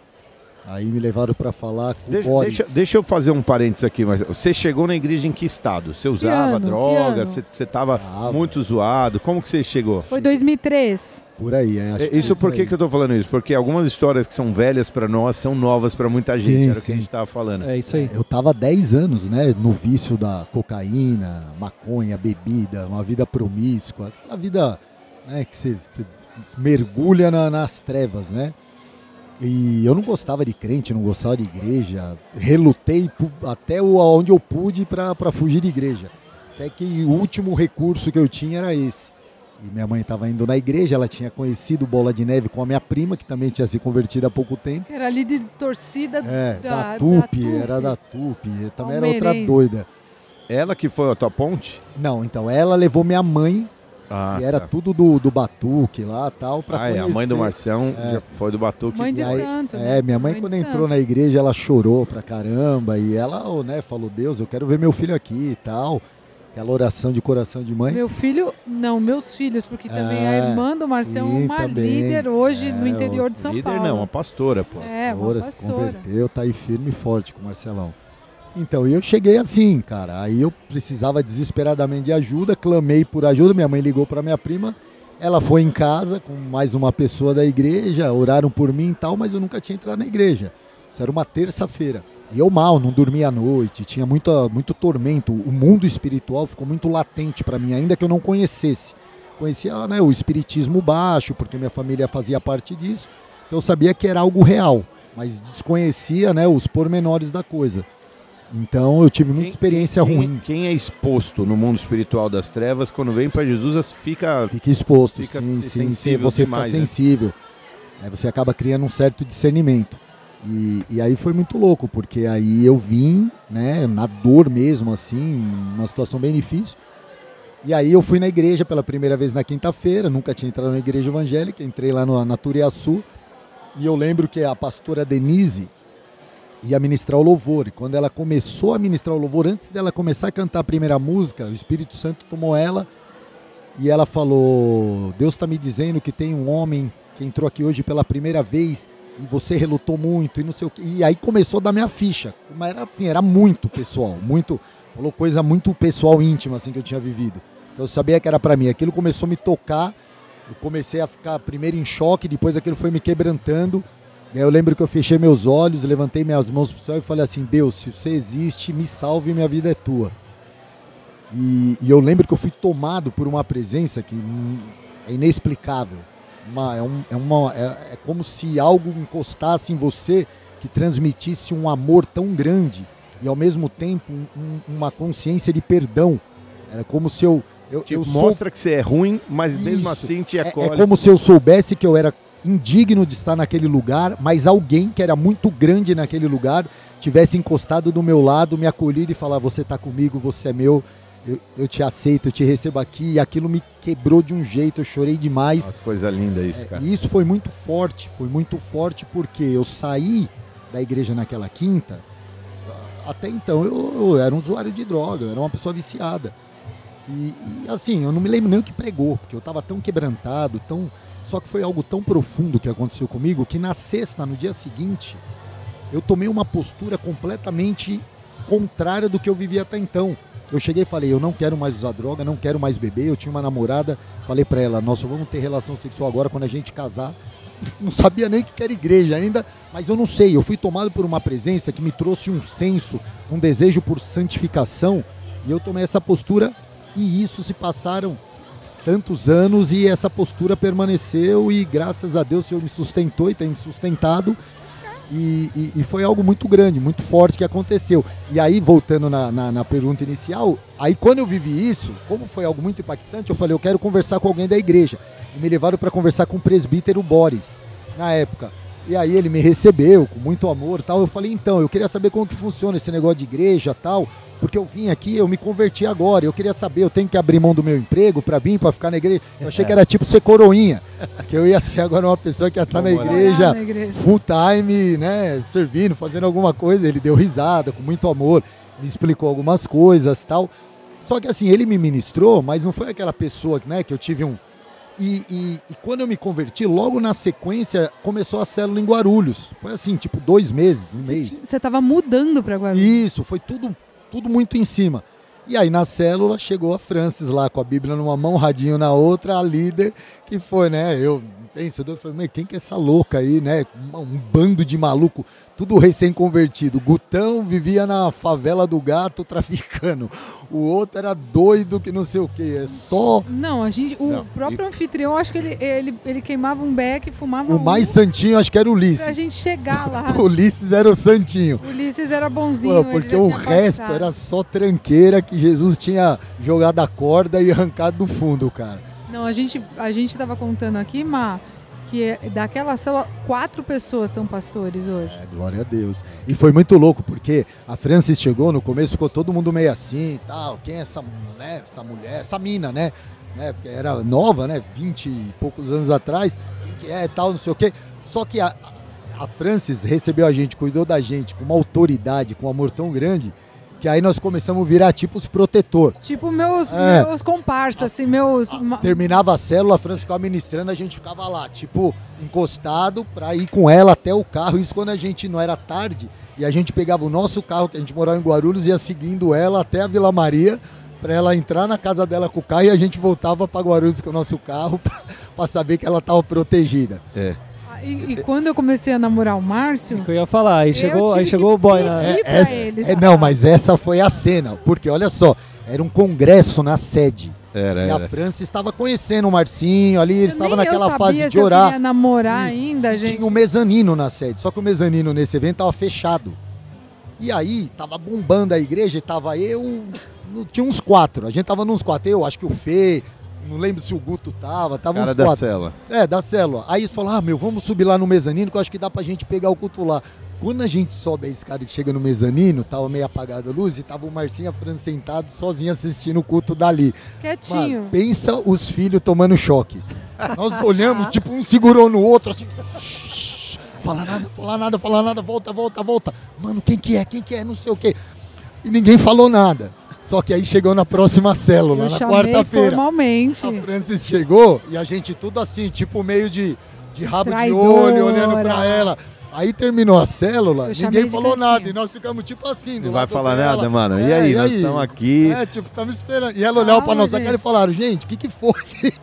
Aí me levaram para falar com Deixa, o Boris. deixa, deixa eu fazer um parênteses aqui, mas você chegou na igreja em que estado? Você usava ano? Droga? Você, você tava Ah, muito zoado? Como que você chegou? Foi 2003. Por aí, é, acho É, que Isso é por que, que eu tô falando isso? Porque algumas histórias que são velhas pra nós são novas pra muita gente. Sim, Era o que a sim. gente tava falando. É isso aí. Eu tava há 10 anos, né, no vício da cocaína, maconha, bebida, uma vida promíscua, aquela vida, né, que você, você mergulha na- nas trevas, né? E eu não gostava de crente, não gostava de igreja, relutei até onde eu pude para fugir de igreja. Até que o último recurso que eu tinha era esse. E minha mãe estava indo na igreja, ela tinha conhecido Bola de Neve com a minha prima, que também tinha se convertido há pouco tempo. Era líder de torcida É, da, da, da TUP, TUP. era da TUP, também era outra doida. Ela que foi a tua ponte? Não, então ela levou minha mãe, Ah, e era tá. tudo do, do Batuque lá tal, pra Ah, é, conhecer. a mãe do Marcião É. foi do Batuque. Mãe de aí- santo, né? É, minha mãe, de quando santo. entrou na igreja, ela chorou pra caramba. E ela, oh, né, falou: Deus, eu quero ver meu filho aqui e tal. Aquela oração de coração de mãe. Meu filho, não, meus filhos, porque também É, a irmã do Marcelo é uma também. líder hoje É, no interior de São Líder Paulo. não, uma pastora, pô. É, uma pastora, se converteu, tá aí firme e forte com o Marcelão. Então, eu cheguei assim, cara. Aí eu precisava desesperadamente de ajuda, clamei por ajuda. Minha mãe ligou para minha prima. Ela foi em casa com mais uma pessoa da igreja, oraram por mim e tal, mas eu nunca tinha entrado na igreja. Isso era uma terça-feira. E eu mal, não dormia à noite, tinha muita, muito tormento. O mundo espiritual ficou muito latente para mim, ainda que eu não conhecesse. Conhecia né, o espiritismo baixo, porque minha família fazia parte disso. Então eu sabia que era algo real, mas desconhecia né, os pormenores da coisa. Então eu tive muita Quem- experiência quem, ruim. Quem é exposto no mundo espiritual das trevas, quando vem pra Jesus, fica. Fica exposto, Fica sim, sim, sim. Você demais, fica né? sensível. Aí você acaba criando um certo discernimento. E, e aí foi muito louco, porque aí eu vim, né, na dor mesmo, assim, uma situação bem difícil. E aí eu fui na igreja pela primeira vez na quinta-feira, nunca tinha entrado na igreja evangélica, entrei lá no, na Turiaçu. E eu lembro que a pastora Denise ia ministrar o louvor. E quando ela começou a ministrar o louvor, antes dela começar a cantar a primeira música, o Espírito Santo tomou ela e ela falou: Deus está me dizendo que tem um homem que entrou aqui hoje pela primeira vez e você relutou muito e não sei o quê. E aí começou a dar minha ficha. Mas era assim, era muito pessoal, muito. Falou coisa muito pessoal, íntima, assim, que eu tinha vivido. Então eu sabia que era para mim. Aquilo começou a me tocar. Eu comecei a ficar primeiro em choque, depois aquilo foi me quebrantando. E aí eu lembro que eu fechei meus olhos, levantei minhas mãos pro céu e falei assim: Deus, se você existe, me salve, minha vida é tua. E, e eu lembro que eu fui tomado por uma presença que é inexplicável. Uma- é, um- é uma, é, é como se algo encostasse em você que transmitisse um amor tão grande e ao mesmo tempo um- um- uma consciência de perdão. Era como se eu. eu, Tipo, eu sou- mostra que você é ruim, mas mesmo Isso. assim te é, acolhe. é como se eu soubesse que eu era indigno de estar naquele lugar, mas alguém que era muito grande naquele lugar tivesse encostado do meu lado, me acolhido e falar: Você está comigo, você é meu, eu, eu te aceito, eu te recebo aqui. E aquilo me quebrou de um jeito, eu chorei demais. Nossa, coisa linda isso, É, cara. E isso foi muito forte, foi muito forte porque eu saí da igreja naquela quinta. Até então eu, eu era um usuário de droga, eu era uma pessoa viciada. E, e, assim, eu não me lembro nem o que pregou, porque eu estava tão quebrantado, tão. Só que foi algo tão profundo que aconteceu comigo que na sexta, no dia seguinte, eu tomei uma postura completamente contrária do que eu vivia até então. Eu cheguei e falei, eu não quero mais usar droga, não quero mais beber. Eu tinha uma namorada, falei pra ela, nós só vamos ter relação sexual agora quando a gente casar. [laughs] Não sabia nem que era igreja ainda, mas eu não sei. Eu fui tomado por uma presença que me trouxe um senso, um desejo por santificação, e eu tomei essa postura. E isso se passaram tantos anos e essa postura permaneceu e graças a Deus o Senhor me sustentou e tem me sustentado. E, e- e foi algo muito grande, muito forte que aconteceu. E aí, voltando na, na- na pergunta inicial, aí quando eu vivi isso, como foi algo muito impactante, eu falei, eu quero conversar com alguém da igreja. E me levaram para conversar com o presbítero Boris, na época. E aí ele me recebeu com muito amor tal. Eu falei, então, eu queria saber como que funciona esse negócio de igreja tal, porque eu vim aqui, eu me converti agora. Eu queria saber, eu tenho que abrir mão do meu emprego para vir, para ficar na igreja. Eu achei que era tipo ser coroinha, que eu ia ser agora uma pessoa que ia estar igreja Na igreja. full time, né, servindo, fazendo alguma coisa. Ele deu risada com muito amor, me explicou algumas coisas tal. Só que assim, ele me ministrou, mas não foi aquela pessoa que, né, que eu tive um, E, e- e quando eu me converti, logo na sequência começou a célula em Guarulhos. Foi assim, tipo dois meses, um mês. Você tava mudando pra Guarulhos. Isso, foi tudo, tudo muito em cima. E aí na célula chegou a Francis lá com a Bíblia numa mão, radinho na outra, a líder, que foi, né? Eu penso, eu falei, "Mas quem que é essa louca aí, né? Um bando de maluco, tudo recém-convertido. Gutão vivia na favela do gato traficando. O outro era doido que não sei o que. É só Não, a gente, o Não, próprio anfitrião, acho que ele, ele, ele queimava um beck, fumava o um mais santinho, acho que era o pra Ulisses. gente chegar lá. [laughs] O Ulisses era o santinho. O Ulisses era bonzinho. Pô, porque o resto passado. era só tranqueira que Jesus tinha jogado a corda e arrancado do fundo, cara. Não, a gente, a gente tava contando aqui, Má, que daquela célula, quatro pessoas são pastores hoje. É, glória a Deus. E foi muito louco, porque a Francis chegou, no começo ficou todo mundo meio assim e tal. Quem é essa, né, essa mulher, essa mina, né? né? Porque era nova, né? 20 e poucos anos atrás. Quem que é tal, não sei o quê. Só que a, a Francis recebeu a gente, cuidou da gente com uma autoridade, com um amor tão grande, que aí nós começamos a virar tipo os protetor. Tipo, meus, É. meus comparsas, assim, meus. ma- Terminava a célula, a Francis ficava ministrando, a gente ficava lá, tipo, encostado pra ir com ela até o carro. Isso quando a gente não era tarde e a gente pegava o nosso carro, que a gente morava em Guarulhos, e ia seguindo ela até a Vila Maria pra ela entrar na casa dela com o carro e a gente voltava pra Guarulhos com o nosso carro [laughs] pra, pra saber que ela tava protegida. É. E, e quando eu comecei a namorar o Márcio, que eu ia falar. Aí Eu chegou, aí chegou o boy pra essa- eles. é, não, mas essa foi a cena, porque olha só, era um congresso na sede. Era, E a era. Francis estava conhecendo o Marcinho ali, eles Eu nem estavam naquela eu sabia fase se de eu orar. queria namorar Isso. ainda, E gente. Tinha um mezanino na sede, só que o mezanino nesse evento tava fechado. E aí, tava bombando a igreja e tava eu. no- Tinha uns quatro. A gente tava nos quatro. Eu, acho que o Fê, não lembro se o Guto tava, tava Cara uns da quatro. cela. É, da célula. Aí eles falaram, ah, meu, vamos subir lá no mezanino, que eu acho que dá pra gente pegar o culto lá. Quando a gente sobe a escada e chega no mezanino, tava meio apagada a luz e tava o Marcinho a Fran sentado sozinho assistindo o culto dali. Quietinho. Mano, pensa os filhos tomando choque. Nós olhamos, tipo, um segurou no outro, assim. "Shh, [laughs] Fala nada, fala nada, fala nada, volta, volta, volta. Mano, quem que é? Quem que é? Não sei o quê. E ninguém falou nada. Só que aí chegou na próxima célula, eu na quarta-feira. formalmente. A Francis chegou e a gente tudo assim, tipo meio de, de rabo Traidora. de olho, olhando pra ela. Aí terminou a célula, ninguém falou cantinho. nada. E nós ficamos tipo assim, Não vai falar dela. nada, mano. E É, aí, e nós estamos aqui. É, tipo, estamos esperando. E ela olhava pra nossa gente. cara e falaram, gente, o que que foi?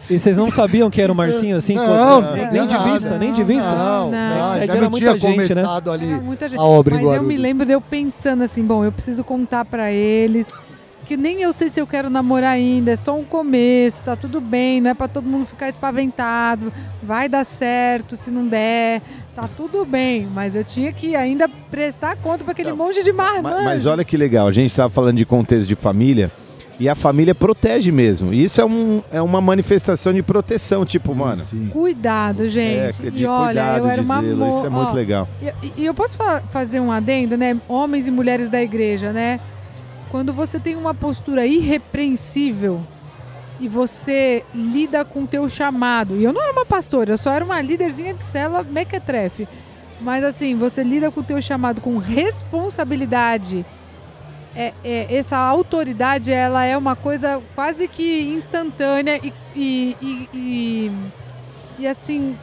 E vocês não sabiam que era o [laughs] Marcinho assim? Não, quando- não nem, de nada. vista, nem de vista. Não, não. Sede não era tinha muita gente, né? começado ali Era muita gente. a obra Mas eu me lembro de eu pensando assim, bom, eu preciso contar pra eles que nem eu sei se eu quero namorar ainda, é só um começo, tá tudo bem, não é pra todo mundo ficar espaventado, vai dar certo, se não der, tá tudo bem, mas eu tinha que ainda prestar conta pra aquele Não, monte de Ma- marmanjo. Mas olha que legal, a gente estava falando de contexto de família e a família protege mesmo. E isso é, um, é uma manifestação de proteção, tipo, mano. Sim. Cuidado, É, gente. de e olha, cuidado, eu era uma zelo, isso é muito ó, legal. E, e- e eu posso fa- fazer um adendo, né? Homens e mulheres da igreja, né? Quando você tem uma postura irrepreensível e você lida com o teu chamado. E eu não era uma pastora, eu só era uma líderzinha de célula mequetrefe. Mas assim, você lida com o teu chamado com responsabilidade. É, é, essa autoridade, ela é uma coisa quase que instantânea e, e, e, e- e, assim,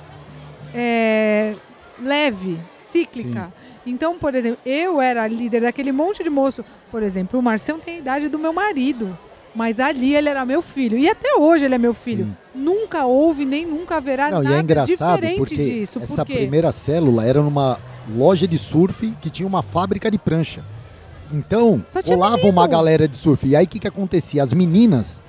é, leve, cíclica. Então, por exemplo, eu era líder daquele monte de moço. Por exemplo, o Marcião tem a idade do meu marido. Mas ali ele era meu filho. E até hoje ele é meu filho. Sim. Nunca houve nem nunca haverá Não, e nada é engraçado porque disso. essa porque primeira célula era numa loja de surf que tinha uma fábrica de prancha. Então, menino. uma galera de surf. E aí o que, que acontecia? As meninas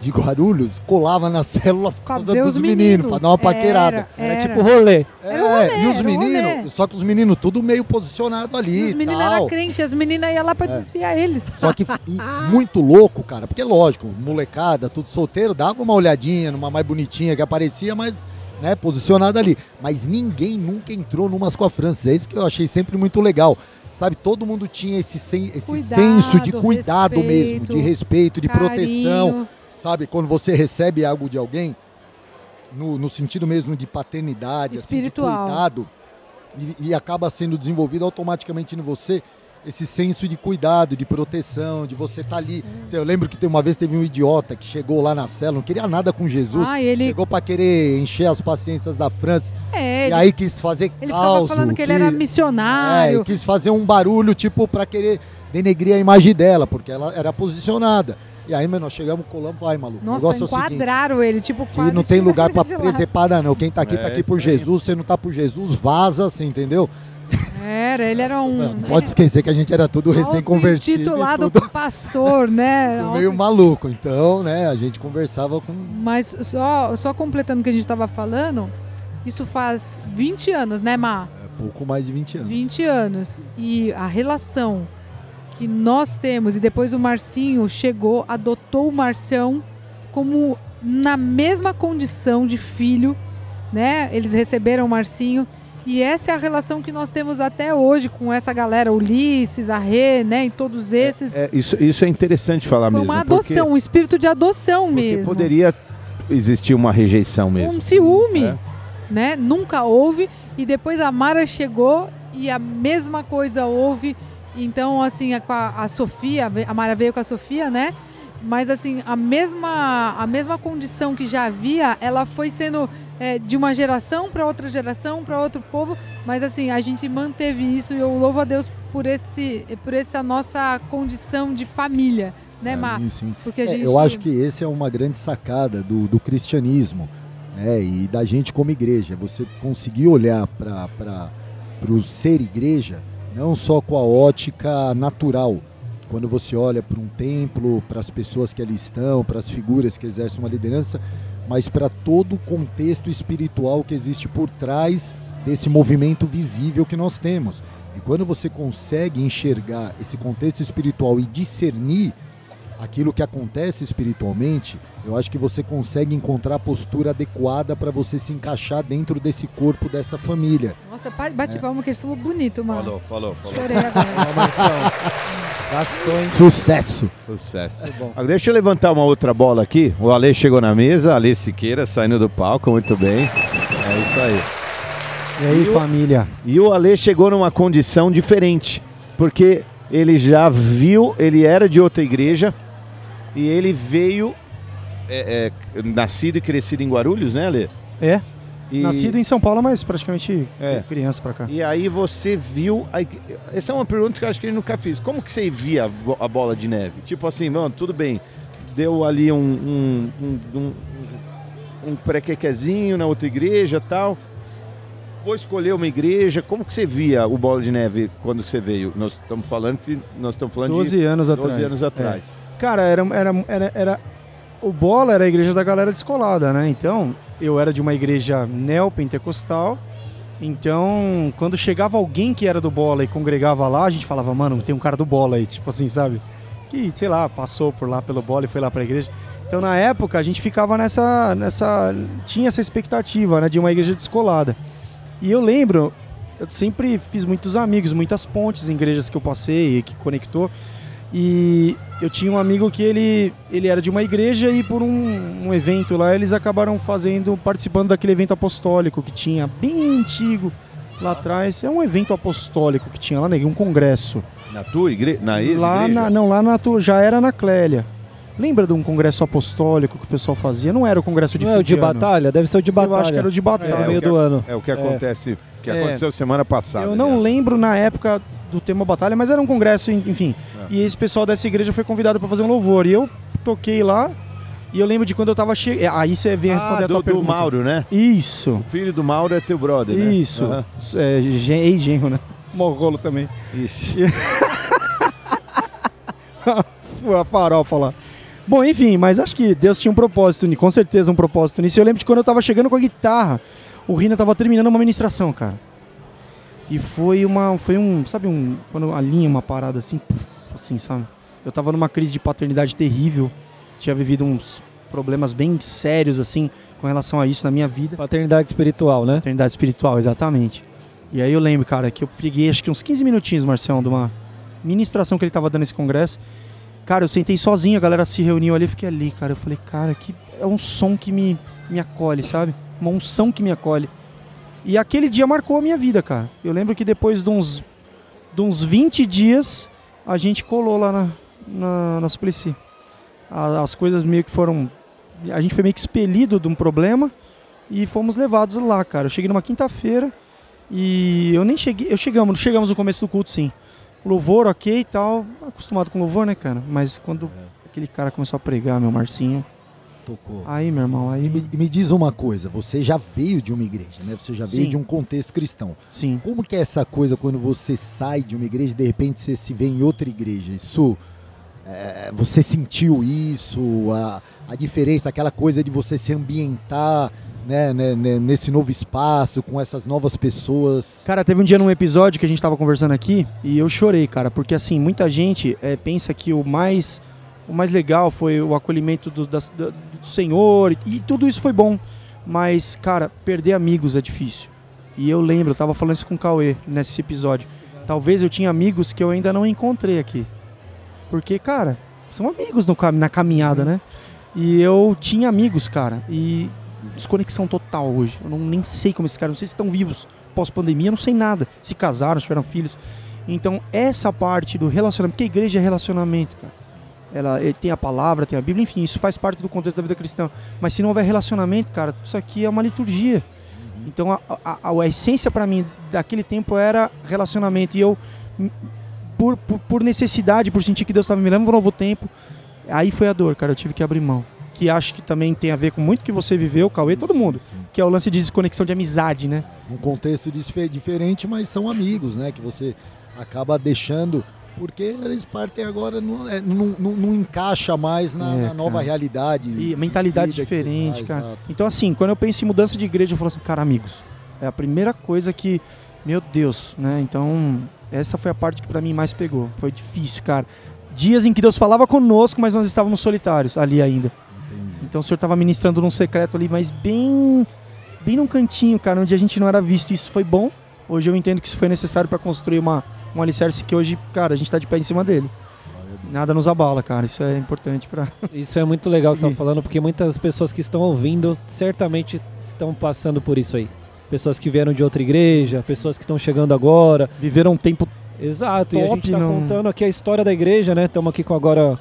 de Guarulhos colavam na célula por causa ver dos os meninos, meninos. pra dar uma paquerada. Era era. tipo rolê. Era um rolê, É, e os rolê. meninos, só que os meninos tudo meio posicionado ali E os meninos eram crentes, as meninas iam lá pra É. desfiar eles. Só que [laughs] muito louco, cara, porque lógico, molecada, tudo solteiro, dava uma olhadinha numa mais bonitinha que aparecia, mas, né, posicionada ali. Mas ninguém nunca entrou numas com a França. É isso que eu achei sempre muito legal. Sabe, todo mundo tinha esse, sen- esse Cuidado, senso de cuidado respeito, mesmo, de respeito, de proteção. Sabe, quando você recebe algo de alguém, no, no sentido mesmo de paternidade, assim, de Espiritual. cuidado, e, e acaba sendo desenvolvido automaticamente em você. esse senso de cuidado, de proteção, de você estar ali. Eu lembro que tem uma vez teve um idiota que chegou lá na cela, não queria nada com Jesus. Ah, ele, Chegou pra querer encher as paciências da França. é, E ele, aí quis fazer ele caos. falando que ele era É, missionário. e quis fazer um barulho, tipo, pra querer denegrir a imagem dela, porque ela era posicionada. E aí, mano, nós chegamos, colamos, vai, maluco. o Nossa, negócio é o seguinte, enquadraram ele, tipo, quase não tem lugar pra presepada, não. Quem tá aqui, É, tá aqui por. Jesus. Você não tá por Jesus, vaza, assim, entendeu? Era, ele era um... Não pode esquecer que a gente era tudo recém-convertido. e Titulado tudo pastor, né? [laughs] meio maluco. Então, né, a gente conversava com. Mas só, só completando o que a gente estava falando, isso faz 20 anos, né, Má? é, pouco mais de 20 anos. 20 anos. E a relação que nós temos, e depois o Marcinho chegou, adotou o Marcião como na mesma condição de filho, né? Eles receberam o Marcinho. E essa é a relação que nós temos até hoje com essa galera, Ulisses, a Rê, né? E todos esses. É, isso, isso é interessante falar Foi mesmo. uma porque- adoção, um espírito de adoção porque mesmo. poderia existir uma rejeição mesmo. Um ciúme. É. né? Nunca houve. E depois a Mara chegou e a mesma coisa houve. Então, assim, a, com a, a Sofia, a Mara veio com a Sofia, né? Mas, assim, a mesma, a mesma condição que já havia, ela foi sendo é, de uma geração para outra geração, para outro povo. Mas, assim, a gente manteve isso e eu louvo a Deus por, esse, por essa nossa condição de família, né, Mar? Sim, sim. Porque a É, gente. Eu acho que esse é uma grande sacada do, do cristianismo né, e da gente como igreja. Você conseguir olhar para o ser igreja não só com a ótica natural. Quando você olha para um templo, para as pessoas que ali estão, para as figuras que exercem uma liderança, mas para todo o contexto espiritual que existe por trás desse movimento visível que nós temos. E quando você consegue enxergar esse contexto espiritual e discernir aquilo que acontece espiritualmente, eu acho que você consegue encontrar a postura adequada para você se encaixar dentro desse corpo, dessa família. Nossa, bate palma que ele falou bonito, mano. Falou, falou, falou. Chorei agora. [laughs] Gastou, hein? Sucesso! Sucesso. Agora, deixa eu levantar uma outra bola aqui. O Ale chegou na mesa, Ale Siqueira saindo do palco, muito bem. É isso aí. E aí, E o- família? E o Ale chegou numa condição diferente, porque ele já viu, ele era de outra igreja e ele veio é, é, nascido e crescido em Guarulhos, né, Ale? É, E, nascido em São Paulo, mas praticamente É. criança pra cá. E aí você viu. a Essa é uma pergunta que eu acho que eu nunca fiz. Como que você via a bo- a bola de neve? Tipo assim, mano, tudo bem. Deu ali um. um, um, um, um pré-quequezinho na outra igreja tal. Vou escolher uma igreja. Como que você via o bola de neve quando você veio? Nós estamos falando que nós estamos falando 12 de anos 12 atrás. anos É. Cara, era, era, era, era- O Bola era a igreja da galera descolada, né? Então, eu era de uma igreja neopentecostal. Então, quando chegava alguém que era do Bola e congregava lá, a gente falava, mano, tem um cara do Bola aí, tipo assim, sabe? Que, sei lá, passou por lá pelo Bola e foi lá pra igreja. Então, na época, a gente ficava nessa. nessa tinha essa expectativa, né, de uma igreja descolada. E eu lembro, eu sempre fiz muitos amigos, muitas pontes em igrejas que eu passei e que conectou. E eu tinha um amigo que ele, ele era de uma igreja e por um, um evento lá eles acabaram fazendo, participando daquele evento apostólico que tinha bem antigo lá atrás. É um evento apostólico que tinha lá, né? Um congresso. Na tua igreja? Na lá ex-igreja? na, não, lá na tua, já era na Clélia. Lembra de um congresso apostólico que o pessoal fazia? Não era o congresso de Não é o de batalha? Deve ser o de batalha. Eu acho que era o de É, batalha. no meio o que do ano. É o que acontece, que É. aconteceu semana passada. Eu não aliás. lembro na época do tema batalha, mas era um congresso, en- enfim. É. E esse pessoal dessa igreja foi convidado para fazer um louvor. E eu toquei lá. E eu lembro de quando eu tava chegando. Aí você vem responder Ah, a tua do, do pergunta. Mauro, né? Isso. O filho do Mauro é teu brother, né? Isso. Aham. É, gen- ex-genro, né? Morrolo também. Ixi. [laughs] A farofa lá. Bom, enfim, mas acho que Deus tinha um propósito, com certeza um propósito nisso. Eu lembro de quando eu tava chegando com a guitarra, o Rina tava terminando uma ministração, cara. E foi uma. Foi um. Sabe, um. Quando a linha, uma parada assim, puf, assim, sabe? Eu tava numa crise de paternidade terrível. Tinha vivido uns problemas bem sérios, assim, com relação a isso na minha vida. Paternidade espiritual, né? Paternidade espiritual, exatamente. E aí eu lembro, cara, que eu peguei acho que uns 15 minutinhos, Marcião, de uma ministração que ele tava dando nesse congresso. Cara, eu sentei sozinho, a galera se reuniu ali, eu fiquei ali, cara. Eu falei, cara, que é um som que me, me acolhe, sabe? Uma unção que me acolhe. E aquele dia marcou a minha vida, cara. Eu lembro que depois de uns de uns 20 dias, a gente colou lá na, na, na Suplicy. A- As coisas meio que foram. A gente foi meio que expelido de um problema e fomos levados lá, cara. Eu cheguei numa quinta-feira e eu nem cheguei. Eu chegamos, chegamos no começo do culto, sim. Louvor, ok e tal. Acostumado com louvor, né, cara? Mas quando aquele cara começou a pregar, meu Marcinho. Tocou. Aí, meu irmão, aí. E me, me diz uma coisa, você já veio de uma igreja, né? Você já veio Sim. de um contexto cristão. Sim. Como que é essa coisa quando você sai de uma igreja e de repente você se vê em outra igreja? Isso, é, você sentiu isso, a, a diferença, aquela coisa de você se ambientar né, né, né, nesse novo espaço, com essas novas pessoas? Cara, teve um dia num episódio que a gente tava conversando aqui e eu chorei, cara, porque assim, muita gente eh, pensa que o mais, o mais legal foi o acolhimento do, das- do- Senhor e, tudo isso foi bom. Mas, cara, perder amigos é difícil. E eu lembro, eu tava falando isso com o Cauê nesse episódio. Talvez eu tinha amigos que eu ainda não encontrei aqui. Porque, cara, são amigos no, na caminhada, né? E eu tinha amigos, cara, e desconexão total hoje. Eu não, nem sei como esses caras, não sei se estão vivos pós-pandemia, eu não sei nada. Se casaram, tiveram filhos. Então, essa parte do relacionamento, porque a igreja é relacionamento, cara. Ela tem a palavra, tem a Bíblia, enfim, isso faz parte do contexto da vida cristã. Mas se não houver relacionamento, cara, isso aqui é uma liturgia. Então, a, a, a- essência para mim daquele tempo era relacionamento. E eu, por, por, por necessidade, por sentir que Deus estava me levando para um novo tempo, aí foi a dor, cara. Eu tive que abrir mão. Que acho que também tem a ver com muito que você viveu, Cauê, todo mundo. Sim, sim. Que é o lance de desconexão de amizade, né? Um contexto dife- diferente, mas são amigos, né? Que você acaba deixando. Porque eles partem agora, não, é, não, não- não encaixa mais na, É, na nova cara. realidade. E mentalidade diferente, faz, cara. exato. Então, assim, quando eu penso em mudança de igreja, eu falo assim, cara, amigos. É a primeira coisa que, meu Deus, né? Então, essa foi a parte que pra mim mais pegou. Foi difícil, cara. Dias em que Deus falava conosco, mas nós estávamos solitários ali ainda. Entendi. Então, o Senhor estava ministrando num secreto ali, mas bem, bem num cantinho, cara, onde a gente não era visto. Isso foi bom. Hoje eu entendo que isso foi necessário pra construir uma, um alicerce que hoje, cara, a gente tá de pé em cima dele. Nada nos abala, cara. Isso é importante pra. [laughs] Isso é muito legal que você está falando, porque muitas pessoas que estão ouvindo certamente estão passando por isso aí. Pessoas que vieram de outra igreja, pessoas que estão chegando agora. Viveram um tempo Exato, e a Top, gente está não- contando aqui a história da igreja, né? Estamos aqui com agora.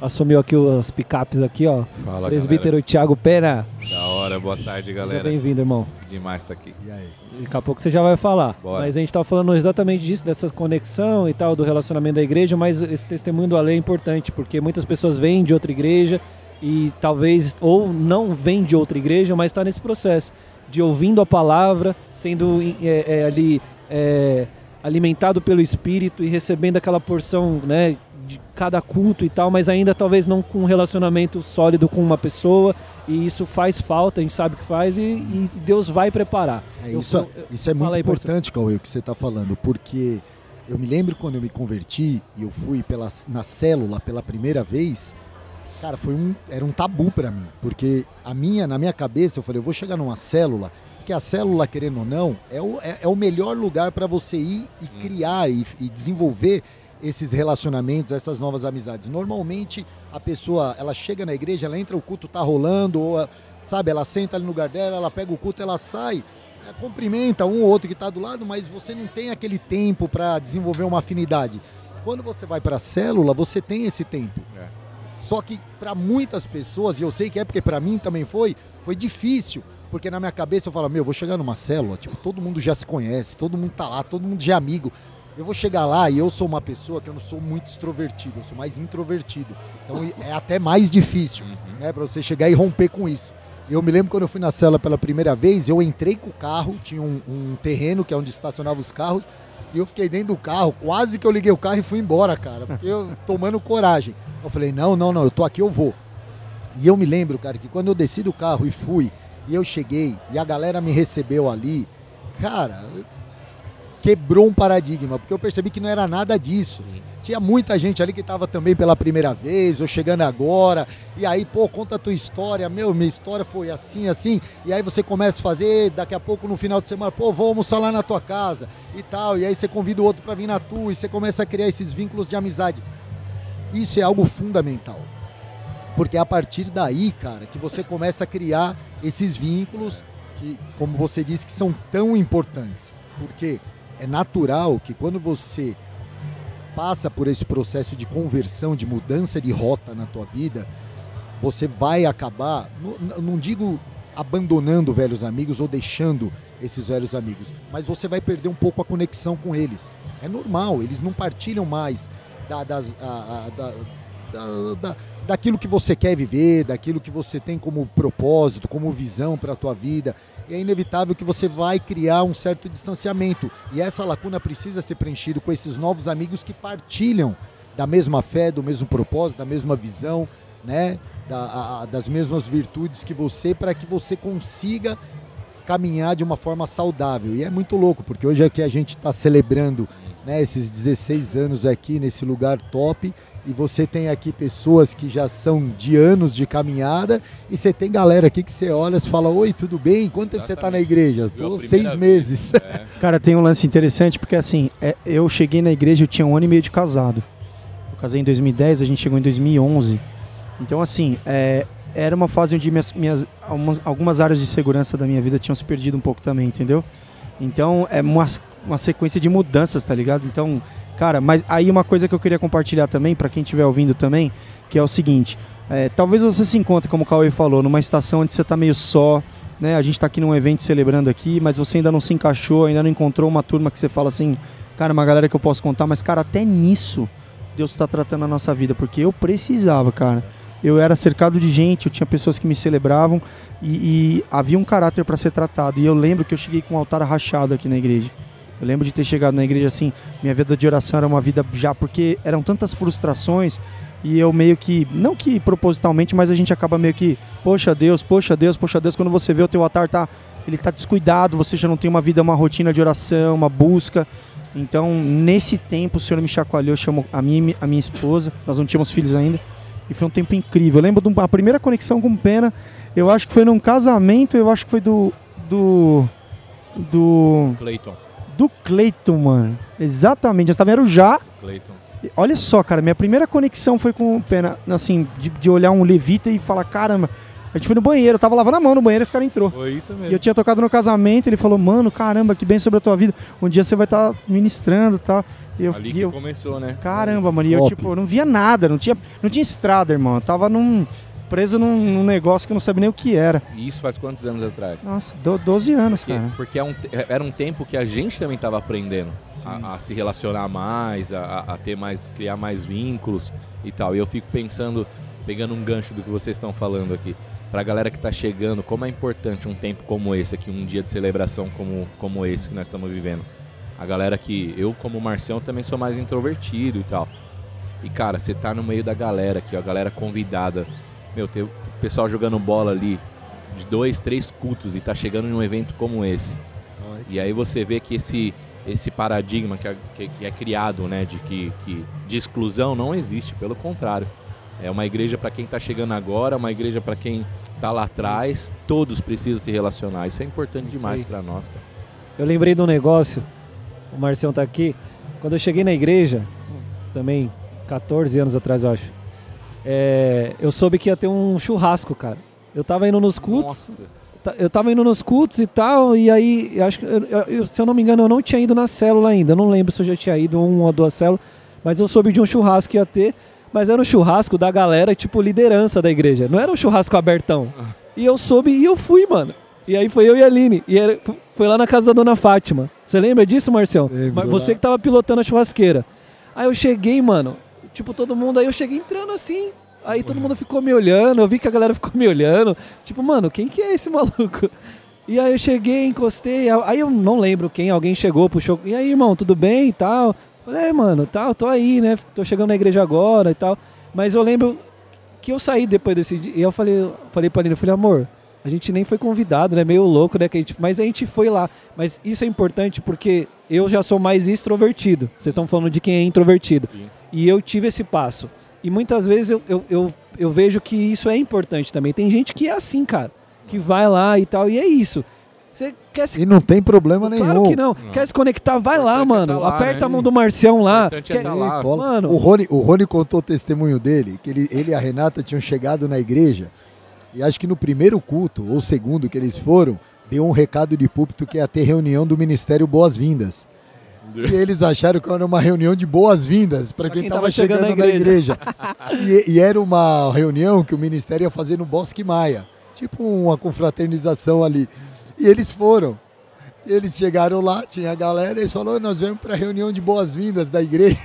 Assumiu aqui os picapes aqui, ó. Fala, Presbítero Thiago Pena. galera. Da hora, boa tarde, Seja galera. bem-vindo, irmão. Demais tá aqui. E aí? Daqui a pouco você já vai falar. Bora. Mas a gente estava falando exatamente disso, dessa conexão e tal, do relacionamento da igreja, mas esse testemunho do Ale é importante, porque muitas pessoas vêm de outra igreja e talvez, ou não vêm de outra igreja, mas está nesse processo de ouvindo a palavra, sendo é, é, ali é, alimentado pelo Espírito e recebendo aquela porção, né, de cada culto e tal, mas ainda talvez não com um relacionamento sólido com uma pessoa, e isso faz falta, a gente sabe que faz, e, e Deus vai preparar. É, Eu isso, falo- isso é muito aí, importante, Cauê, o que você está falando, porque eu me lembro quando eu me converti e eu fui pela, na célula pela primeira vez, cara, foi um, era um tabu para mim, porque a minha, na minha cabeça, eu falei, eu vou chegar numa célula, que a célula, querendo ou não, é o, é, é o melhor lugar para você ir e Hum. criar e, e desenvolver esses relacionamentos, essas novas amizades. Normalmente, a pessoa, ela chega na igreja, ela entra, o culto tá rolando, ou, a- sabe, ela senta ali no lugar dela, ela pega o culto, ela sai, é, cumprimenta um ou outro que está do lado, mas você não tem aquele tempo para desenvolver uma afinidade. Quando você vai para a célula, você tem esse tempo. É. Só que para muitas pessoas, e eu sei que é porque para mim também foi, foi difícil. Porque na minha cabeça eu falo, meu, eu vou chegar numa célula, tipo, todo mundo já se conhece, todo mundo tá lá, todo mundo já é amigo. Eu vou chegar lá e eu sou uma pessoa que eu não sou muito extrovertido, eu sou mais introvertido. Então é até mais difícil Uhum. né, para você chegar e romper com isso. Eu me lembro quando eu fui na cela pela primeira vez, eu entrei com o carro, tinha um, um terreno que é onde estacionava os carros, e eu fiquei dentro do carro, quase que eu liguei o carro e fui embora, cara, porque eu [laughs] tomando coragem. Eu falei, não, não, não, eu tô aqui, eu vou. E eu me lembro, cara, que quando eu desci do carro e fui, e eu cheguei, e a galera me recebeu ali, cara, quebrou um paradigma, porque eu percebi que não era nada disso. Tinha muita gente ali que estava também pela primeira vez, ou chegando agora, e aí, pô, conta a tua história, meu, minha história foi assim, assim, e aí você começa a fazer, daqui a pouco no final de semana, pô, vou almoçar lá na tua casa e tal, e aí você convida o outro para vir na tua, e você começa a criar esses vínculos de amizade. Isso é algo fundamental. Porque é a partir daí, cara, que você começa a criar esses vínculos que, como você disse, que são tão importantes. Porque é natural que quando você passa por esse processo de conversão, de mudança de rota na tua vida, você vai acabar, não, não digo abandonando velhos amigos ou deixando esses velhos amigos, mas você vai perder um pouco a conexão com eles. É normal, eles não partilham mais da, da, da, daquilo que você quer viver, daquilo que você tem como propósito, como visão para a tua vida. É inevitável que você vai criar um certo distanciamento. E essa lacuna precisa ser preenchida com esses novos amigos que partilham da mesma fé, do mesmo propósito, da mesma visão, né? Da, a, das mesmas virtudes que você, para que você consiga caminhar de uma forma saudável. E é muito louco, porque hoje aqui a gente está celebrando né, esses 16 anos aqui nesse lugar top e você tem aqui pessoas que já são de anos de caminhada e você tem galera aqui que você olha e fala, oi, tudo bem? Quanto tempo você está na igreja? Estou seis meses. [laughs] É. Cara, tem um lance interessante porque assim, é, eu cheguei na igreja, eu tinha um ano e meio de casado. Eu casei em 2010, a gente chegou em 2011. Então assim, é, era uma fase onde minhas, minhas algumas, algumas áreas de segurança da minha vida tinham se perdido um pouco também, entendeu? Então é uma, uma sequência de mudanças, tá ligado? Então Cara, mas aí uma coisa que eu queria compartilhar também, para quem estiver ouvindo também, que é o seguinte: é, talvez você se encontre, como o Cauê falou, numa estação onde você está meio só, né? A gente está aqui num evento celebrando aqui, mas você ainda não se encaixou, ainda não encontrou uma turma que você fala assim, cara, uma galera que eu posso contar, mas, cara, até nisso Deus está tratando a nossa vida, porque eu precisava, cara. Eu era cercado de gente, eu tinha pessoas que me celebravam e, e havia um caráter para ser tratado. E eu lembro que eu cheguei com um altar rachado aqui na igreja. Eu lembro de ter chegado na igreja assim, minha vida de oração era uma vida já, porque eram tantas frustrações e eu meio que, não que propositalmente, mas a gente acaba meio que, poxa Deus, poxa Deus, poxa Deus, quando você vê o teu altar tá, ele tá descuidado, você já não tem uma vida, uma rotina de oração, uma busca. Então, nesse tempo, o Senhor me chacoalhou, chamou a minha, a minha esposa, nós não tínhamos filhos ainda, e foi um tempo incrível. Eu lembro de uma primeira conexão com Pena, eu acho que foi num casamento, eu acho que foi do. do. do. Clayton do Cleiton, mano. Exatamente. Eu estava era o Já. Cleiton. Olha só, cara, minha primeira conexão foi com o Pena, assim, de, de olhar um levita e falar, caramba, a gente foi no banheiro, eu tava lavando a mão no banheiro, esse cara entrou. Foi isso mesmo. E eu tinha tocado no casamento, ele falou, mano, caramba, que bem sobre a tua vida. Um dia você vai estar tá ministrando e tal. E eu, Ali e que eu, começou, né? Caramba, mano, e eu, tipo, não via nada, não tinha, não tinha estrada, irmão. Eu tava num preso num, num, negócio que eu não sabia nem o que era. E isso faz quantos anos atrás? Nossa, do, 12 anos, porque, cara. Porque é um, era um tempo que a gente também estava aprendendo a, a, se relacionar mais, a, a, ter mais, criar mais vínculos e tal. E eu fico pensando, pegando um gancho do que vocês estão falando aqui, para a galera que está chegando, como é importante um tempo como esse aqui, um dia de celebração como, como esse que nós estamos vivendo. A galera que, eu como Marcião também sou mais introvertido e tal. E cara, você tá no meio da galera aqui, ó, a galera convidada meu, tem o pessoal jogando bola ali de dois, três cultos e tá chegando em um evento como esse. E aí você vê que esse, esse paradigma que é, que, que é criado, né, de, que, que, de exclusão não existe, pelo contrário. É uma igreja para quem está chegando agora, uma igreja para quem está lá atrás. Isso. Todos precisam se relacionar. Isso é importante Isso demais para nós. Cara. Eu lembrei de um negócio, o Marcião está aqui. Quando eu cheguei na igreja, também 14 anos atrás, eu acho é, eu soube que ia ter um churrasco, cara. Eu tava indo nos cultos. Nossa. Eu tava indo nos cultos e tal, e aí, eu acho que, eu, eu, se eu não me engano, eu não tinha ido na célula ainda. Eu não lembro se eu já tinha ido uma ou duas células, mas eu soube de um churrasco que ia ter. Mas era um churrasco da galera, tipo, liderança da igreja. Não era um churrasco abertão. E eu soube e eu fui, mano. E aí foi eu e a Aline. E era, foi lá na casa da dona Fátima. Você lembra disso, Marcião? Lembro, Você que tava pilotando a churrasqueira. Aí eu cheguei, mano. Tipo, todo mundo. Aí eu cheguei entrando assim. Aí todo mundo ficou me olhando. Eu vi que a galera ficou me olhando. Tipo, mano, quem que é esse [laughs] maluco? E aí eu cheguei, encostei. Aí eu não lembro quem. Alguém chegou, puxou. E aí, irmão, tudo bem e tal? Falei, é, mano, tal, tô aí, né? Tô chegando na igreja agora e tal. Mas eu lembro que eu saí depois desse dia. E eu falei, falei pra Lina, eu falei, amor, a gente nem foi convidado, né? Meio louco, né? Que a gente, mas a gente foi lá. Mas isso é importante porque eu já sou mais extrovertido. Vocês estão falando de quem é introvertido. Sim. E eu tive esse passo. E muitas vezes eu, eu, eu, eu, vejo que isso é importante também. Tem gente que é assim, cara. Que vai lá e tal, e é isso. Você quer se... E não tem problema nenhum. Claro que não. não. Quer se conectar, vai lá, é mano. Tá lá, Aperta né? a mão do Marcião lá. É quer... tá lá. Mano. O, Rony, o Rony contou o testemunho dele, que ele, ele e a Renata tinham chegado na igreja. E acho que no primeiro culto, ou segundo que eles foram, deu um recado de púlpito que ia ter reunião do Ministério Boas-Vindas. E eles acharam que era uma reunião de boas-vindas para quem estava tava chegando chegando, na na igreja. [laughs] e, e era uma reunião que o ministério ia fazer no Bosque Maia. Tipo uma confraternização ali. E eles foram. E eles chegaram lá, tinha a galera, e eles falaram, nós vamos para a reunião de boas-vindas da igreja.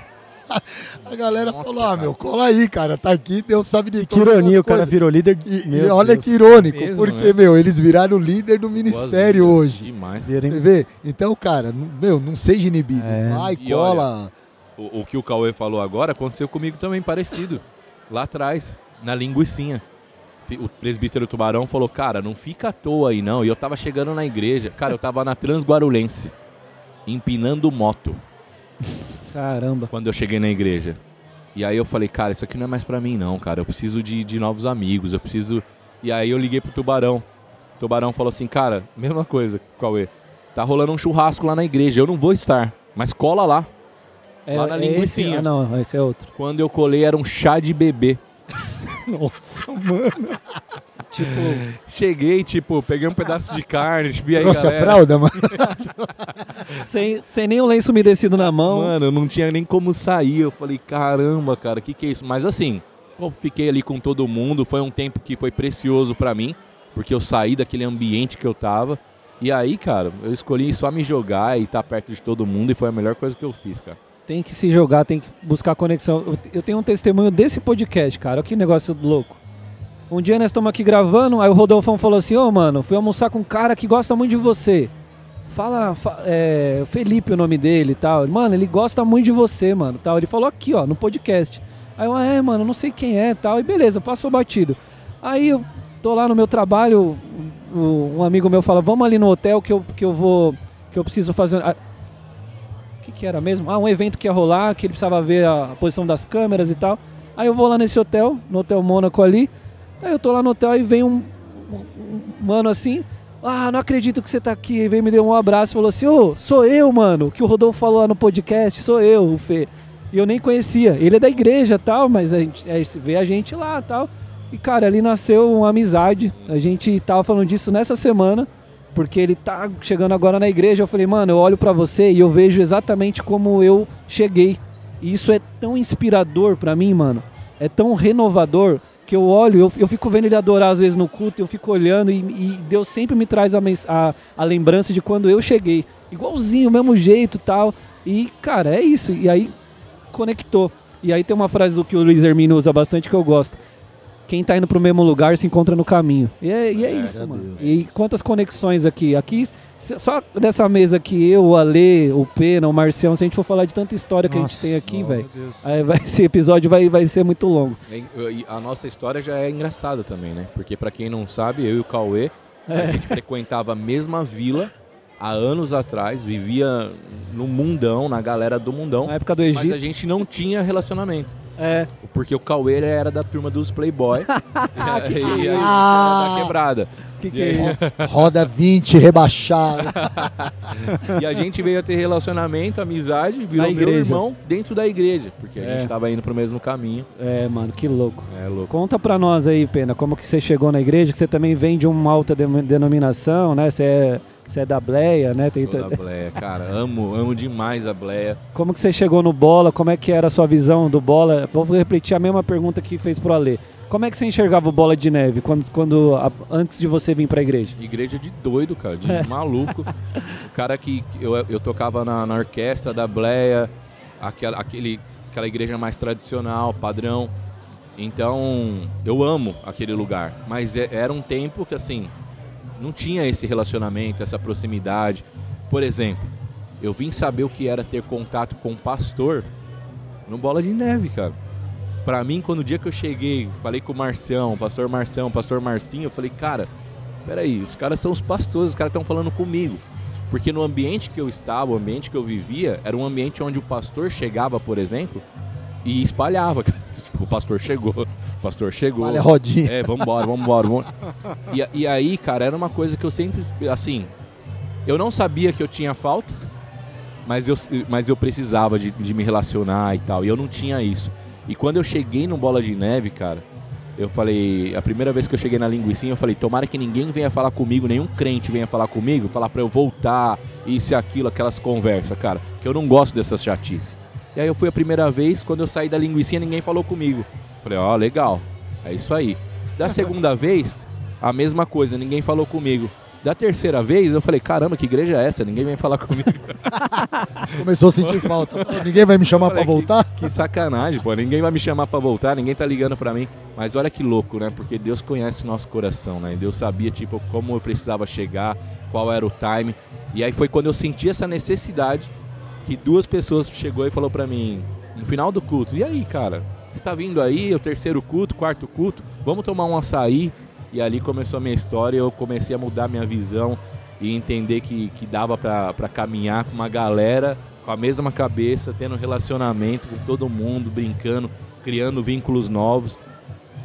[laughs] A galera Nossa, falou, ah, cara. meu, cola aí, cara, tá aqui, Deus sabe de Que ironia, o cara coisas." virou líder. E, e olha Deus. que irônico, Mesmo, porque, né? meu, eles viraram líder do ministério Boas-vindas. hoje. Demais. Vê? Então, cara, meu, não seja inibido. É. Vai, E cola. O, o que o Cauê falou agora aconteceu comigo também, parecido. Lá atrás, na linguicinha. O presbítero Tubarão falou, cara, não fica à toa aí não. E eu tava chegando na igreja. Cara, eu tava na Transguarulense, empinando moto, Caramba. quando eu cheguei na igreja. E aí eu falei, cara, isso aqui não é mais pra mim não, cara. Eu preciso de, de novos amigos, eu preciso... E aí eu liguei pro Tubarão. O Tubarão falou assim, cara, mesma coisa, Cauê. Tá rolando um churrasco lá na igreja, eu não vou estar, mas cola lá. É, Lá na é esse? Ah, não, esse é outro. Quando eu colei era um chá de bebê. [laughs] Nossa, mano. Tipo, Cheguei, tipo, peguei um pedaço de carne, tipo, e aí, Trouxe a galera? fralda, mano. [laughs] sem, sem nem o lenço umedecido na mão. Mano, eu não tinha nem como sair. Eu falei, caramba, cara, que que é isso? Mas assim, fiquei ali com todo mundo. Foi um tempo que foi precioso pra mim, porque eu saí daquele ambiente que eu tava. E aí, cara, eu escolhi só me jogar e estar perto de todo mundo e foi a melhor coisa que eu fiz, cara. Tem que se jogar, tem que buscar conexão. Eu- Eu tenho um testemunho desse podcast, cara. Olha que negócio louco. Um dia nós estamos aqui gravando, aí o Rodolfão falou assim: Ô, mano, fui almoçar com um cara que gosta muito de você. Fala, fa- é, Felipe, o nome dele e tal. Mano, ele gosta muito de você, mano. Tal. Ele falou aqui, ó, no podcast. Aí eu, ah, é, mano, não sei quem é tal. E beleza, passou batido. Aí eu tô lá no meu trabalho, um amigo meu fala: Vamos ali no hotel que eu, que eu vou. Que eu preciso fazer. O que, que era mesmo? Ah, um evento que ia rolar, que ele precisava ver a, a posição das câmeras e tal. Aí eu vou lá nesse hotel, no Hotel Mônaco ali. Aí eu tô lá no hotel e vem um, um- mano assim. Ah, não acredito que você tá aqui. Aí veio me deu um abraço e falou assim: Ô, sou eu, mano. Que o Rodolfo falou lá no podcast, sou eu, o Fê. E eu nem conhecia. Ele é da igreja tal, mas a gente é, vê a gente lá tal. E cara, ali nasceu uma amizade. A gente tava falando disso nessa semana porque ele tá chegando agora na igreja. Eu falei, mano, eu olho pra você e eu vejo exatamente como eu cheguei. E isso é tão inspirador pra mim, mano. É tão renovador que eu olho, eu, eu fico vendo ele adorar às vezes no culto, eu fico olhando e, e Deus sempre me traz a, a, a lembrança de quando eu cheguei. Igualzinho, mesmo jeito tal. E, cara, é isso. E aí conectou. E aí tem uma frase do que o Luiz Hermino usa bastante que eu gosto. Quem tá indo pro mesmo lugar se encontra no caminho. E é, e é isso, mano. Deus. E quantas conexões aqui? Aqui, só dessa mesa aqui, eu, o Ale, o Pena, o Marcião, se a gente for falar de tanta história que a gente tem aqui, velho, aí vai- [laughs] esse episódio vai, vai ser muito longo. E- e A nossa história já é engraçada também, né? Porque pra quem não sabe, eu e o Cauê, a É. gente frequentava a mesma vila há anos atrás, vivia no mundão, na galera do mundão, Na época do mas a Egito. gente não tinha relacionamento. É, Porque o Cauê era da turma dos Playboy. e aí, e aí, Ah. da quebrada. que que E é aí- isso? Roda 20, rebaixado. E a gente veio a ter relacionamento, amizade, virou meu irmão dentro da igreja. Porque a É. gente tava indo pro mesmo caminho. É, mano, que louco. É louco. Conta pra nós aí, Pena, como que você chegou na igreja, que você também vem de uma alta de- denominação, né? Você é, você é da Bleia, né? Tem- Sou da Bleia, cara. Amo, amo demais a Bleia. Como que você chegou no bola? Como é que era a sua visão do bola? Vou repetir a mesma pergunta que fez pro Alê. Como é que você enxergava o bola de neve quando, quando a- antes de você vir pra igreja? Igreja de doido, cara, de É. [laughs] maluco. O cara que que eu, eu tocava na, na orquestra da Bleia, aquela, aquele, aquela igreja mais tradicional, padrão. Então, eu amo aquele lugar. Mas é- era um tempo que, assim, não tinha esse relacionamento, essa proximidade. Por exemplo, eu vim saber o que era ter contato com um pastor no Bola de Neve, cara. Pra mim, quando o dia que eu cheguei, falei com o Marcião, pastor Marcião, pastor Marcinho, eu falei, cara, peraí, os caras são os pastores, os caras estão falando comigo. Porque no ambiente que eu estava, o ambiente que eu vivia, era um ambiente onde o pastor chegava, por exemplo, e espalhava. [laughs] Tipo, o pastor chegou, o pastor chegou. Olha a rodinha. É, vambora, vambora. vambora. E, e aí, cara, era uma coisa que eu sempre, assim, eu não sabia que eu tinha falta, mas eu, mas eu precisava de, de me relacionar e tal, e eu não tinha isso. E quando eu cheguei no Bola de Neve, cara, eu falei, a primeira vez que eu cheguei na linguicinha, eu falei, tomara que ninguém venha falar comigo, nenhum crente venha falar comigo, falar pra eu voltar, isso e aquilo, aquelas conversas, cara. Que eu não gosto dessas chatices. E aí eu fui a primeira vez, quando eu saí da linguicinha, ninguém falou comigo. Falei, ó, legal, é isso aí. Da [laughs] segunda vez, a mesma coisa, ninguém falou comigo. Da terceira vez, eu falei, caramba, que igreja é essa? Ninguém vem falar comigo. [laughs] Começou a sentir falta. [laughs] Ninguém vai me chamar pra voltar? Que, que sacanagem, pô. Ninguém vai me chamar pra voltar, ninguém tá ligando pra mim. Mas olha que louco, né? Porque Deus conhece o nosso coração, né? E Deus sabia, tipo, como eu precisava chegar, qual era o time. E aí foi quando eu senti essa necessidade que duas pessoas chegou e falou pra mim, no final do culto, e aí, cara? Você tá vindo aí, o terceiro culto, quarto culto, vamos tomar um açaí? E ali começou a minha história, eu comecei a mudar minha visão e entender que, que dava pra caminhar com uma galera com a mesma cabeça, tendo relacionamento com todo mundo, brincando, criando vínculos novos.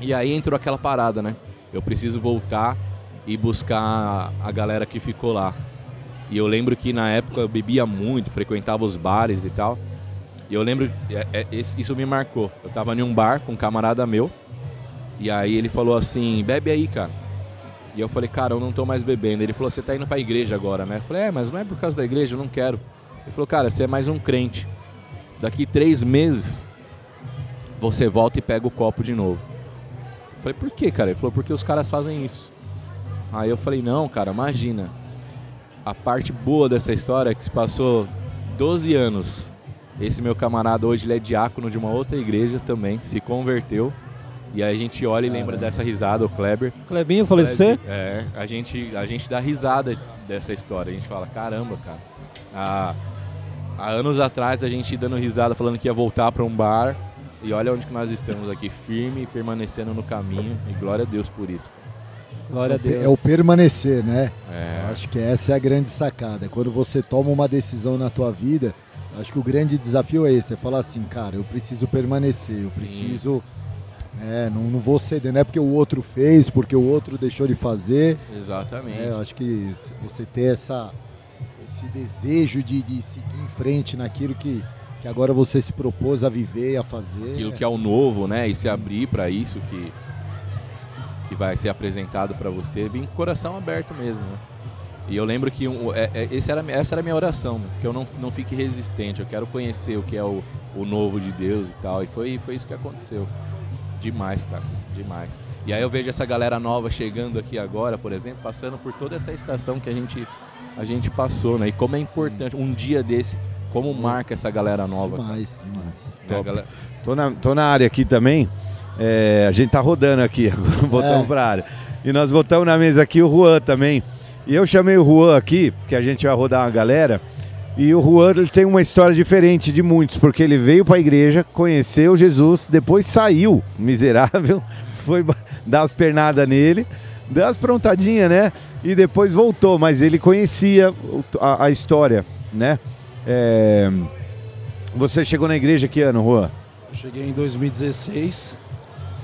E aí entrou aquela parada, né? Eu preciso voltar e buscar a galera que ficou lá. E eu lembro que na época eu bebia muito, frequentava os bares e tal. E eu lembro, é- é- isso me marcou. Eu tava em um bar com um camarada meu. E aí ele falou assim: bebe aí, cara. E eu falei, cara, eu não tô mais bebendo. Ele falou, você tá indo pra igreja agora, né? Eu falei, é, mas não é por causa da igreja, eu não quero. Ele falou, cara, você é mais um crente. Daqui três meses, você volta e pega o copo de novo. Eu falei, por quê, cara? Ele falou, porque os caras fazem isso. Aí eu falei, não, cara, imagina. A parte boa dessa história é que se passou 12 anos. Esse meu camarada hoje ele é diácono de uma outra igreja também, se converteu. E aí a gente olha e lembra dessa risada, o Kleber. Clebinho, falei isso pra você? É, a gente, a gente dá risada dessa história. A gente fala, caramba, cara. Há, há anos atrás a gente dando risada, falando que ia voltar para um bar. E olha onde que nós estamos aqui, firme, permanecendo no caminho. E glória a Deus por isso. Glória a Deus. É o permanecer, né? É, Eu acho que essa é a grande sacada. Quando você toma uma decisão na tua vida, acho que o grande desafio é esse, é falar assim, cara, eu preciso permanecer, eu Sim. preciso. É, não, não vou ceder, não é porque o outro fez, porque o outro deixou de fazer. exatamente. É, acho que você ter essa, esse desejo de, de seguir em frente naquilo que, que agora você se propôs a viver, a fazer. Aquilo que é o novo, né? E se abrir para isso que, que vai ser apresentado para você, vir com o coração aberto mesmo, né? E eu lembro que um, é- é- esse era, essa era a minha oração, que eu não, não fique resistente, eu quero conhecer o que é o, o novo de Deus e tal. E foi, foi isso que aconteceu. Demais, cara, demais. E aí eu vejo essa galera nova chegando aqui agora, por exemplo, passando por toda essa estação que a gente, a gente passou, né? E como é importante, um dia desse, como marca essa galera nova. cara, Demais, demais. né, Top. galera? Tô na, tô na área aqui também. É, a gente tá rodando aqui, [laughs] agora voltamos É. pra área. E nós voltamos na mesa aqui o Juan também. E eu chamei o Juan aqui, porque a gente vai rodar uma galera. E o Juan ele tem uma história diferente de muitos, porque ele veio pra igreja, conheceu Jesus, depois saiu, miserável, [laughs] foi dar as pernadas nele, deu as prontadinhas, né? E depois voltou, mas ele conhecia a, a história, né? É, Você chegou na igreja que ano, Juan? Eu cheguei em 2016.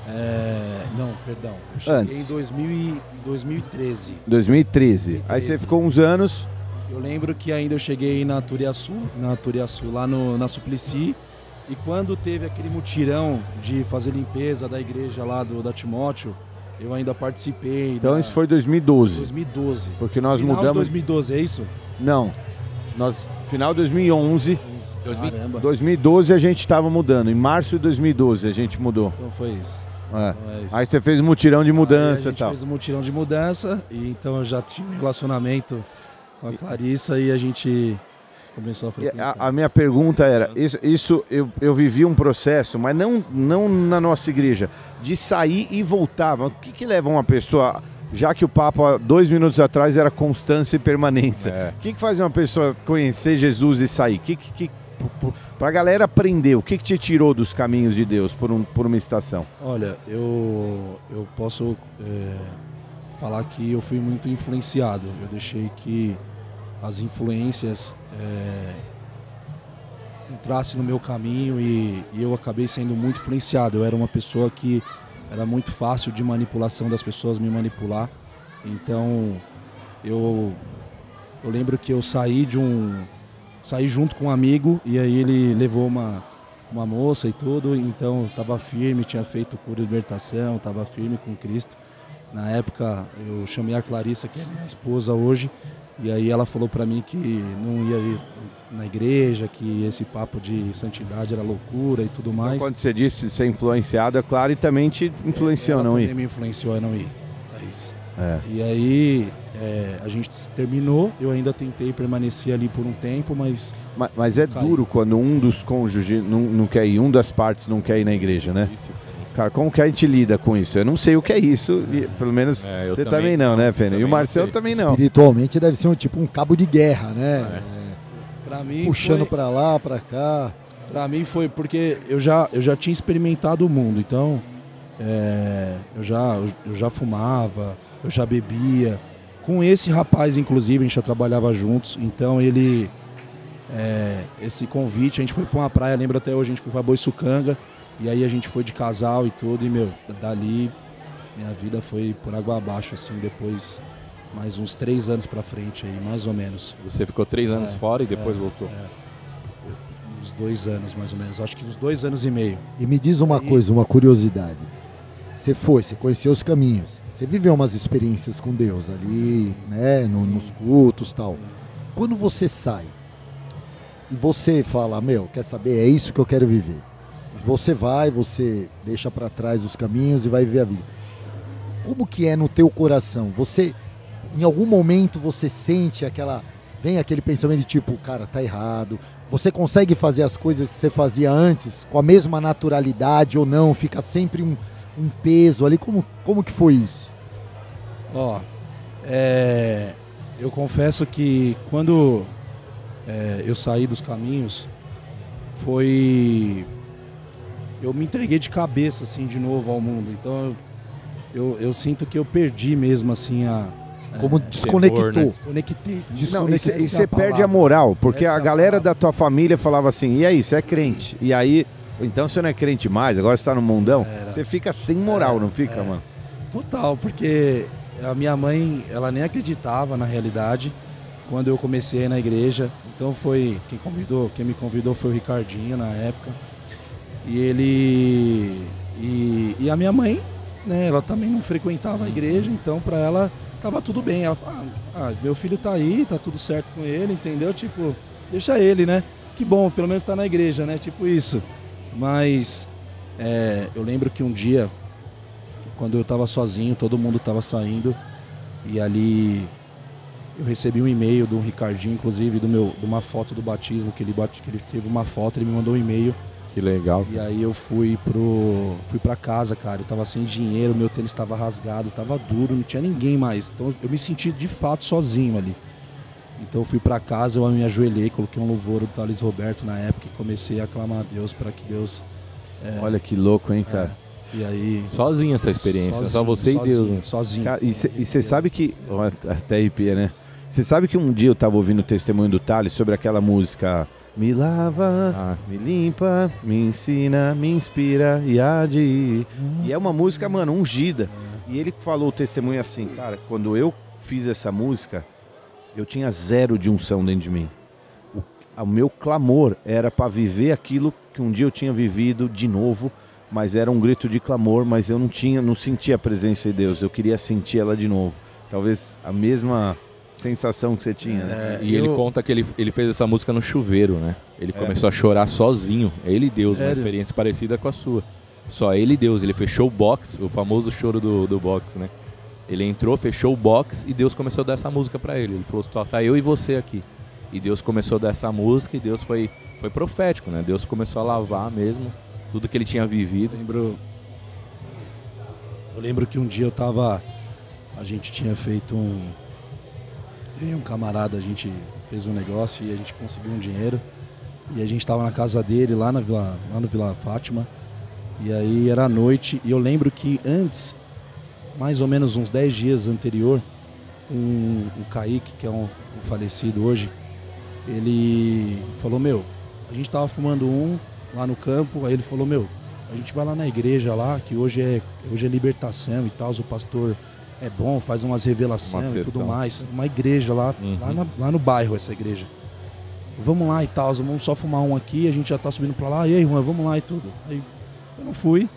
É, Não, perdão. Antes. em 2000 e- 2013. 2013. Aí 2013. você ficou uns anos. Eu lembro que ainda eu cheguei na Turiaçu, na Turiaçu, lá no, na Suplicy. E quando teve aquele mutirão de fazer limpeza da igreja lá do, da Timóteo, eu ainda participei. Então da, isso foi 2012. 2012. Porque nós Final de mudamos. 2012, é isso? Não. Nós, final de 2011, 2000 Caramba. 2012 a gente estava mudando. Em março de 2012 a gente mudou. Então foi isso. É. Então é. Aí você fez um mutirão de mudança a e gente tal. fez um mutirão de mudança e então eu já tive um relacionamento com a Clarissa e a gente começou a frequentar. A, a minha pergunta era: isso, isso eu, eu vivi um processo, mas não, não na nossa igreja, de sair e voltar. Mas o que, que leva uma pessoa, já que o papo há dois minutos atrás era constância e permanência, É. o que, que faz uma pessoa conhecer Jesus e sair? Que, que, que, para a galera aprender, o que, que te tirou dos caminhos de Deus por, um, por uma estação? Olha, eu, eu posso é, falar que eu fui muito influenciado. Eu deixei que as influências é, entrassem no meu caminho e, e eu acabei sendo muito influenciado. Eu era uma pessoa que era muito fácil de manipulação das pessoas me manipular. Então eu, eu lembro que eu saí de um. Saí junto com um amigo e aí ele levou uma, uma moça e tudo, então eu tava firme, tinha feito cura de libertação, tava firme com Cristo. Na época eu chamei a Clarissa, que é minha esposa hoje, e aí ela falou para mim que não ia ir na igreja, que esse papo de santidade era loucura e tudo mais. Quando você disse ser influenciado, é claro, e também te influenciou, ela não também ir? me influenciou a não ir. É isso. É. E aí é, a gente terminou, eu ainda tentei permanecer ali por um tempo, mas Ma- Mas é Caiu. duro quando um dos cônjuges não, não quer ir, um das partes não quer ir na igreja, né? Cara, como que a gente lida com isso? Eu não sei o que é isso, e pelo menos É, eu você também, não, né, Fênix? E também o Marcelo também não. Espiritualmente deve ser um tipo um cabo de guerra, né? para É, mim puxando foi, pra lá, pra cá. Pra mim foi porque eu já, eu já tinha experimentado o mundo, então é, eu, já, eu já fumava, eu já bebia. Com esse rapaz, inclusive, a gente já trabalhava juntos, então ele. é, esse convite, a gente foi pra uma praia, lembro até hoje, a gente foi pra Boiçucanga, e aí a gente foi de casal e tudo, e meu, dali minha vida foi por água abaixo, assim, depois mais uns três anos pra frente aí, mais ou menos. Você ficou três anos É, fora e depois é, voltou. Uns dois anos, mais ou menos. Acho que uns dois anos e meio. E me diz uma Aí- coisa, uma curiosidade. Você foi, você conheceu os caminhos. Você viveu umas experiências com Deus ali, né, no- nos cultos tal. Quando você sai e você fala, meu, quer saber, é isso que eu quero viver. Você vai, você deixa pra trás os caminhos e vai viver a vida. Como que é no teu coração? Você, em algum momento, você sente aquela, vem aquele pensamento de tipo, cara, tá errado. Você consegue fazer as coisas que você fazia antes com a mesma naturalidade ou não? Fica sempre um, um peso ali. Como, como que foi isso? Ó, é, eu confesso que quando é, eu saí dos caminhos, foi. Eu me entreguei de cabeça, assim, de novo ao mundo. Então eu, eu, eu sinto que eu perdi mesmo, assim, a. Como é, desconectou. né? Conectei. Não, e Desconectei, cê- e é você a perde a moral, porque Essa a é a galera palavra. da tua família falava assim, e aí, você é crente? E aí, então você não é crente mais, agora você tá no mundão, Era. você fica sem moral, É, não fica, é. mano? Total, porque a minha mãe, ela nem acreditava na realidade quando eu comecei na igreja. Então foi quem convidou, quem me convidou foi o Ricardinho na época. E ele e, e a minha mãe, né, ela também não frequentava a igreja, então pra ela tava tudo bem. Ela ah, ah, meu filho tá aí, tá tudo certo com ele, entendeu? Tipo, deixa ele, né? Que bom, pelo menos tá na igreja, né? Tipo isso. Mas é, eu lembro que um dia quando eu estava sozinho, todo mundo estava saindo e ali eu recebi um e-mail do Ricardinho, inclusive do meu, de uma foto do batismo que ele bate, que ele teve uma foto, ele me mandou um e-mail Que legal. e aí eu fui pro fui para casa, cara, eu tava sem dinheiro, meu tênis estava rasgado, tava duro, não tinha ninguém mais. Então eu me senti de fato sozinho ali. Então eu fui para casa, eu me ajoelhei, coloquei um louvor do Thales Roberto na época e comecei a clamar a Deus para que Deus é, Olha que louco, hein, cara? e aí Sozinho essa experiência, só Sozinho, você e Deus. sozinho, né? Sozinho. Cara, e você sabe que. Até arrepia, né? Você sabe que um dia eu tava ouvindo o testemunho do Thales sobre aquela música Me lava, Ah, me limpa, me ensina, me inspira e há de ir. E é uma música, mano, ungida. E ele falou o testemunho assim, cara, quando eu fiz essa música, eu tinha zero de unção dentro de mim. O, o meu clamor era para viver aquilo que um dia eu tinha vivido de novo, mas era um grito de clamor, mas eu não tinha, não sentia a presença de Deus. Eu queria sentir ela de novo. Talvez a mesma sensação que você tinha, né? É, E ele eu- conta que ele, ele fez essa música no chuveiro, né? Ele começou a chorar sozinho. Ele e Deus, uma Sério? experiência parecida com a sua. Só ele e Deus. Ele fechou o box, o famoso choro do, do box, né? Ele entrou, fechou o box e Deus começou a dar essa música pra ele. Ele falou: só tá eu e você aqui. E Deus começou a dar essa música e Deus foi, foi profético, né? Deus começou a lavar mesmo tudo que ele tinha vivido. lembro. Eu lembro que um dia eu tava. A gente tinha feito um. Eu e um camarada, a gente fez um negócio e a gente conseguiu um dinheiro. E a gente tava na casa dele, lá, na Vila, lá no Vila Fátima. E aí era noite. E eu lembro que antes, mais ou menos uns 10 dias anterior, um, o Kaique, que é um, um falecido hoje, ele falou, meu, a gente tava fumando um lá no campo, aí ele falou, meu, a gente vai lá na igreja lá, que hoje é, hoje é libertação e tal, o pastor é bom, faz umas revelações e tudo mais. Uma igreja lá, Uhum. lá, na- lá no bairro, essa igreja. vamos lá e tal, vamos só fumar um aqui, a gente já tá subindo pra lá, e aí, Juan, vamos lá e tudo. Aí eu não fui,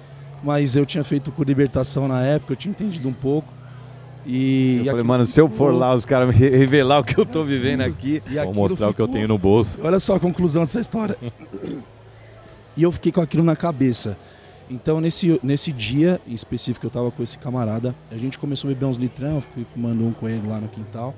mas eu tinha feito com libertação na época, eu tinha entendido um pouco. E, Eu e falei, aquilo mano, se eu for ficou- lá, os caras [laughs] revelar o que eu tô vivendo aqui. e Vou mostrar o que eu ficou- tenho no bolso. Olha só a conclusão dessa história. [laughs] E eu fiquei com aquilo na cabeça. Então, nesse, nesse dia em específico, eu tava com esse camarada. A gente começou a beber uns litrão, eu fui fumando um com ele lá no quintal.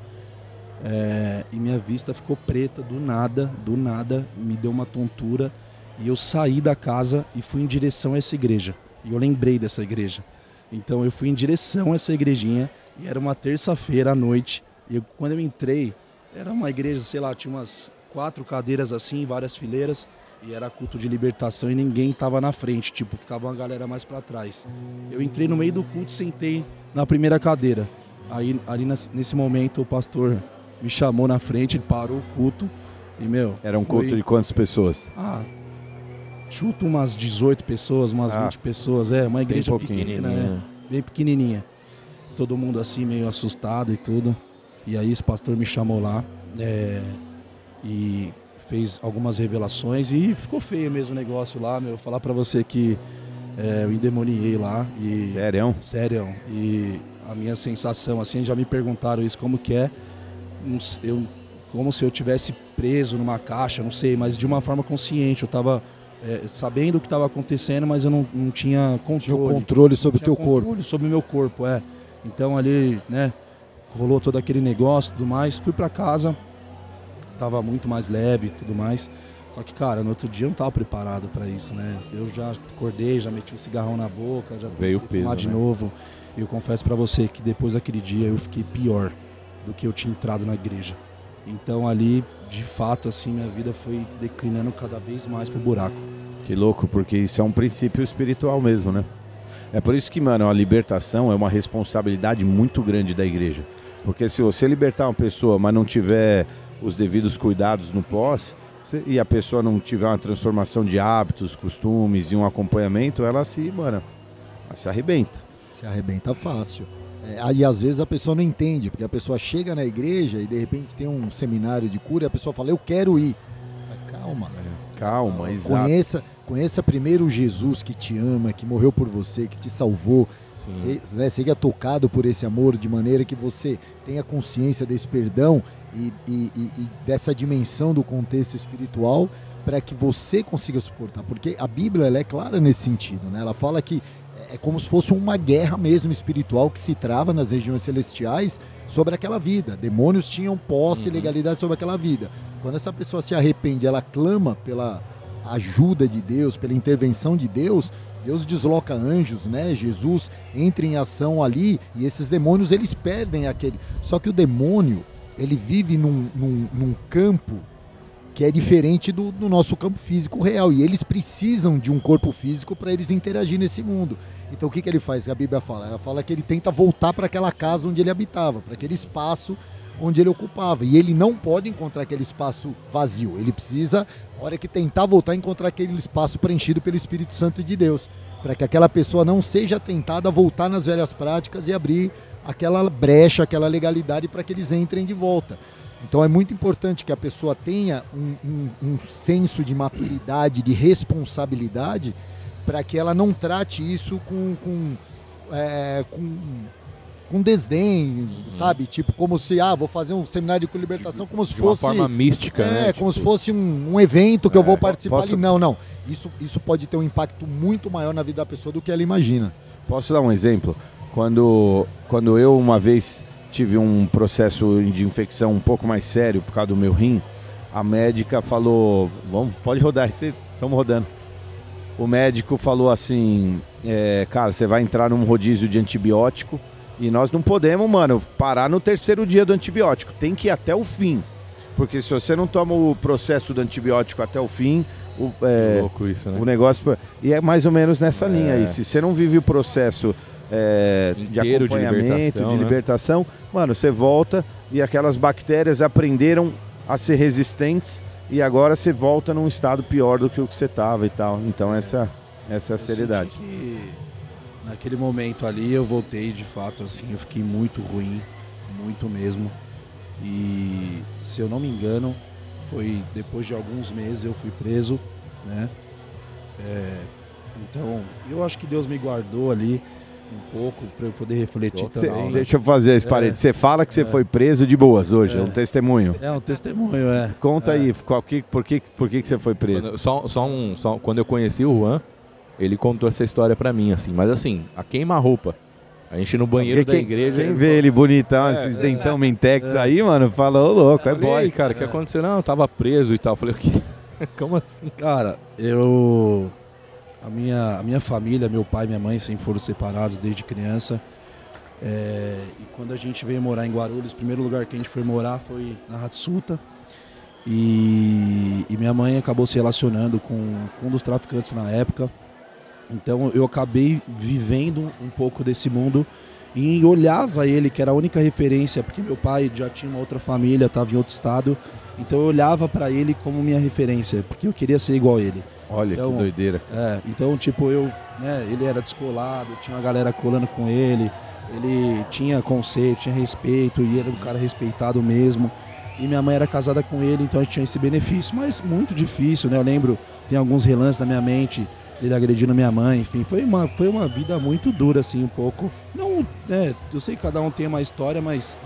É, e minha vista ficou preta do nada, do nada, me deu uma tontura. E eu saí da casa e fui em direção a essa igreja. E eu lembrei dessa igreja. Então eu fui em direção a essa igrejinha. E era uma terça-feira à noite. E eu- quando eu entrei, era uma igreja, sei lá, tinha umas quatro cadeiras assim, várias fileiras. E era culto de libertação e ninguém tava na frente. Tipo, ficava uma galera mais para trás. Eu entrei no meio do culto e sentei na primeira cadeira. Aí, ali nesse momento, o pastor me chamou na frente, ele parou o culto. E, meu. Era um foi- culto de quantas pessoas? Ah, chuta umas 18 pessoas, umas Ah. 20 pessoas. É, uma igreja pouquinho. pequena, né? Bem pequenininha. Todo mundo assim, meio assustado e tudo. E aí esse pastor me chamou lá é, e fez algumas revelações e ficou feio mesmo o negócio lá, meu. Falar pra você que é, eu endemoniei lá e... Sério? Sério. E a minha sensação, assim, já me perguntaram isso, como que é. Eu, como se eu tivesse preso numa caixa, não sei, mas de uma forma consciente. Eu tava é, sabendo o que estava acontecendo, mas eu não, não tinha Tinha controle. o controle sobre o Tinha teu corpo. controle Sobre o meu corpo, é. Então ali, né, rolou todo aquele negócio e tudo mais. Fui pra casa, tava muito mais leve e tudo mais. Só que, cara, no outro dia eu não tava preparado pra isso, né? Eu já acordei, já meti um cigarrão na boca, já Veio o peso, de né? novo. E eu confesso pra você que depois daquele dia eu fiquei pior do que eu tinha entrado na igreja. Então ali, de fato, assim, minha vida foi declinando cada vez mais pro buraco. Que louco, porque isso é um princípio espiritual mesmo, né? É por isso que, mano, a libertação é uma responsabilidade muito grande da igreja. Porque se você libertar uma pessoa, mas não tiver os devidos cuidados no pós, e a pessoa não tiver uma transformação de hábitos, costumes e um acompanhamento, ela se, mano, ela se arrebenta. Se arrebenta fácil. É, aí às vezes a pessoa não entende, porque a pessoa chega na igreja e de repente tem um seminário de cura e a pessoa fala, eu quero ir. Mas Calma. Calma, exato. Conheça, conheça primeiro o Jesus que te ama, que morreu por você, que te salvou. Se, né, seja tocado por esse amor de maneira que você tenha consciência desse perdão e, e- e- e dessa dimensão do contexto espiritual para que você consiga suportar. Porque a Bíblia é clara nesse sentido. Né? Ela fala que é como se fosse uma guerra mesmo espiritual que se trava nas regiões celestiais sobre aquela vida. Demônios tinham posse e legalidade sobre aquela vida. Quando essa pessoa se arrepende, ela clama pela ajuda de Deus, pela intervenção de Deus, Deus desloca anjos, né? Jesus entra em ação ali e esses demônios eles perdem aquele. Só que o demônio ele vive num, num, num campo que é diferente do, do nosso campo físico real e eles precisam de um corpo físico para eles interagir nesse mundo. Então o que, que ele faz? A Bíblia fala, ela fala que ele tenta voltar para aquela casa onde ele habitava, para aquele espaço onde ele ocupava. E ele não pode encontrar aquele espaço vazio. Ele precisa, na hora que tentar voltar, encontrar aquele espaço preenchido pelo Espírito Santo de Deus. Para que aquela pessoa não seja tentada a voltar nas velhas práticas e abrir aquela brecha, aquela legalidade para que eles entrem de volta. Então é muito importante que a pessoa tenha um, um- um senso de maturidade, de responsabilidade, para que ela não trate isso com, com, é, com, com desdém, sabe? Tipo, como se, ah, vou fazer um seminário de libertação como se De uma fosse. forma mística, É, né? como Tipo, se fosse um, um evento que eu vou É, participar posso- ali. Não, não. Isso, isso pode ter um impacto muito maior na vida da pessoa do que ela imagina. Posso dar um exemplo? Quando, quando eu uma vez tive um processo de infecção um pouco mais sério por causa do meu rim, a médica falou, vamos, pode rodar, [laughs] estamos rodando. O médico falou assim, é, cara, você vai entrar num rodízio de antibiótico e nós não podemos, mano, parar no terceiro dia do antibiótico. Tem que ir até o fim. Porque se você não toma o processo do antibiótico até o fim, o, é, louco isso, né? o negócio. E é mais ou menos nessa É. linha aí. Se você não vive o processo é, de Inteiro de acompanhamento, de libertação, libertação, né? mano, você volta e aquelas bactérias aprenderam a ser resistentes e agora você volta num estado pior do que o que você tava e tal. Então essa, essa é a Eu seriedade. que naquele momento ali eu voltei de fato assim, eu fiquei muito ruim, muito mesmo. E se eu não me engano, foi depois de alguns meses eu fui preso, né? É, então, eu acho que Deus me guardou ali um pouco para eu poder refletir Cê- também. deixa eu fazer esse É. parede. Você fala que você É. foi preso de boas hoje, é, É. um testemunho. É um testemunho, é. Conta É. aí, qual que, por, que, por que, que você foi preso? Quando- só, só um, só, quando eu conheci o Juan, ele contou essa história pra mim, assim. Mas assim, a queima-roupa. A gente no banheiro da igreja. Quem vê ele bonitão, É, esses é. dentão mentex aí, mano, fala, ô louco, é falei, "E aí, boy. cara, o que aconteceu? Não, eu tava preso e tal. Eu falei, o quê? [laughs] Como assim? Cara, eu. A minha, a minha família, meu pai e minha mãe sempre foram separados desde criança. É, e quando a gente veio morar em Guarulhos, o primeiro lugar que a gente foi morar foi na Hatsuta. E, e minha mãe acabou se relacionando com, com um dos traficantes na época. Então eu acabei vivendo um pouco desse mundo e olhava ele, que era a única referência, porque meu pai já tinha uma outra família, estava em outro estado. Então eu olhava para ele como minha referência, porque eu queria ser igual a ele. Olha Então, que doideira. É, então, tipo, eu, né, ele era descolado, tinha uma galera colando com ele, ele tinha conceito, tinha respeito, e era um cara respeitado mesmo. E minha mãe era casada com ele, então a gente tinha esse benefício. Mas muito difícil, né? Eu lembro, tem alguns relances na minha mente, ele agredindo minha mãe, enfim, foi uma, foi uma vida muito dura, assim, um pouco. Não, né, eu sei que cada um tem uma história, mas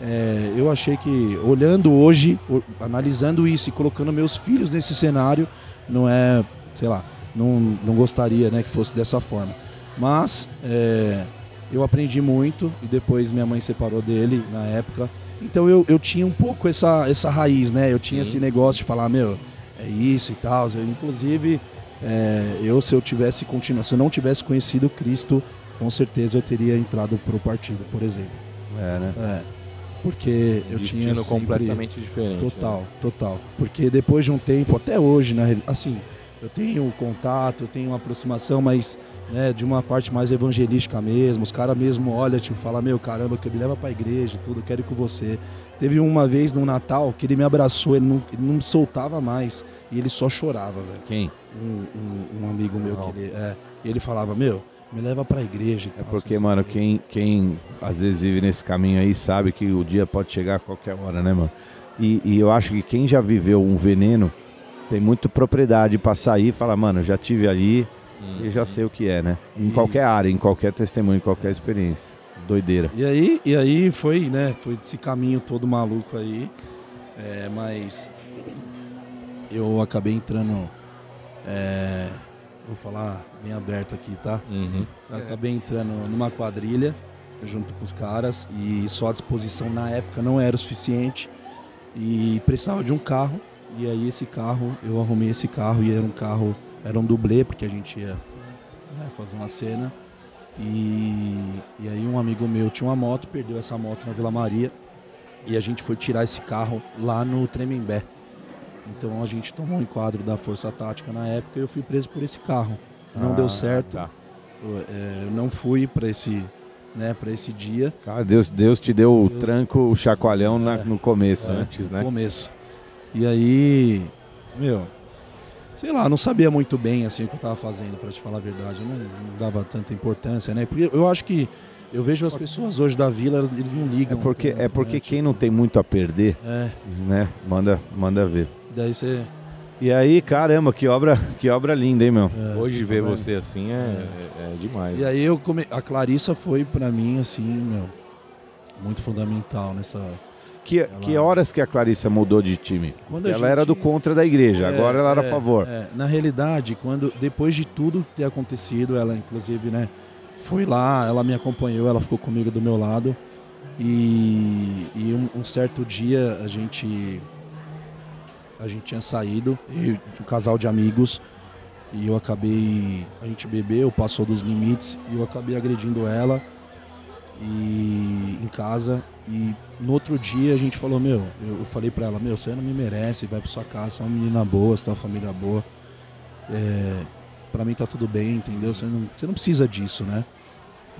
é, eu achei que, olhando hoje, o- analisando isso e colocando meus filhos nesse cenário, não é, sei lá, não, não gostaria né, que fosse dessa forma. Mas é, eu aprendi muito e depois minha mãe separou dele na época. Então eu, eu tinha um pouco essa, essa raiz, né? Eu tinha Sim. esse negócio de falar, meu, é isso e tal. Eu, inclusive, é, eu se eu tivesse continuado, se eu não tivesse conhecido Cristo, com certeza eu teria entrado pro partido, por exemplo. É, né? É, porque eu Destino tinha sempre... completamente diferente. né? Total, total. Porque depois de um tempo, até hoje, na real- assim, eu tenho contato, eu tenho uma aproximação, mas né, de uma parte mais evangelística mesmo. Os caras mesmo olham, tipo, falam, meu, caramba, que me leva pra igreja e tudo, eu quero ir com você. Teve uma vez no Natal que ele me abraçou, ele não, ele não me soltava mais e ele só chorava, velho. Quem? Um, um- um amigo meu Não. que ele. É, e ele falava, meu, me leva pra igreja e É tal. porque, não sei mano, o quê." quem, quem às vezes vive nesse caminho aí sabe que o dia pode chegar a qualquer hora, né, mano? E, e eu acho que quem já viveu um veneno tem muita propriedade pra sair e falar, mano, já tive ali Hum. e já sei o que é, né? Em E- qualquer área, em qualquer testemunho, em qualquer experiência. Doideira. E aí, e aí foi, né? Foi esse caminho todo maluco aí. É, mas eu acabei entrando. é, vou falar bem aberto aqui, tá? Uhum. Acabei entrando numa quadrilha junto com os caras e só a disposição na época não era o suficiente e precisava de um carro. E aí esse carro, eu arrumei esse carro e era um carro, era um dublê, porque a gente ia né, fazer uma cena. E, e aí um amigo meu tinha uma moto, perdeu essa moto na Vila Maria e a gente foi tirar esse carro lá no Tremembé. Então a gente tomou um enquadro da Força Tática na época e eu fui preso por esse carro. Não Ah, deu certo. Tá. Eu, é, eu não fui para esse, né, para esse dia, Cara, Deus, Deus te deu o Deus- tranco, o chacoalhão na- É. no começo, né? Antes, no né? começo. E aí, meu, sei lá, não sabia muito bem assim o que eu tava fazendo, para te falar a verdade. Eu não, não dava tanta importância, né? Porque eu acho que eu vejo as pessoas hoje da vila, eles não É ligam. porque, tanto, é porque né? quem não tem muito a perder, É, né? Manda, manda ver. Daí você. E aí, caramba, que obra, que obra linda, hein, meu? é, Hoje ver vendo? você assim é, é, é demais. E aí eu come... a Clarissa foi pra mim assim, meu, muito fundamental nessa. Que, Ela- que horas que a Clarissa mudou de time? Quando Ela era do gente- contra da igreja, É, agora ela era a é, favor. é. Na realidade, quando depois de tudo ter acontecido, ela inclusive, né, foi lá, ela me acompanhou, ela ficou comigo do meu lado. E, e um, um certo dia a gente a gente tinha saído, eu, um casal de amigos, e eu acabei a gente bebeu, passou dos limites e eu acabei agredindo ela e em casa e no outro dia a gente falou, meu, eu, eu falei pra ela, meu, você não me merece, vai pra sua casa, você é uma menina boa, você é uma família boa. É, pra mim tá tudo bem, entendeu? Você não, você não precisa disso, né?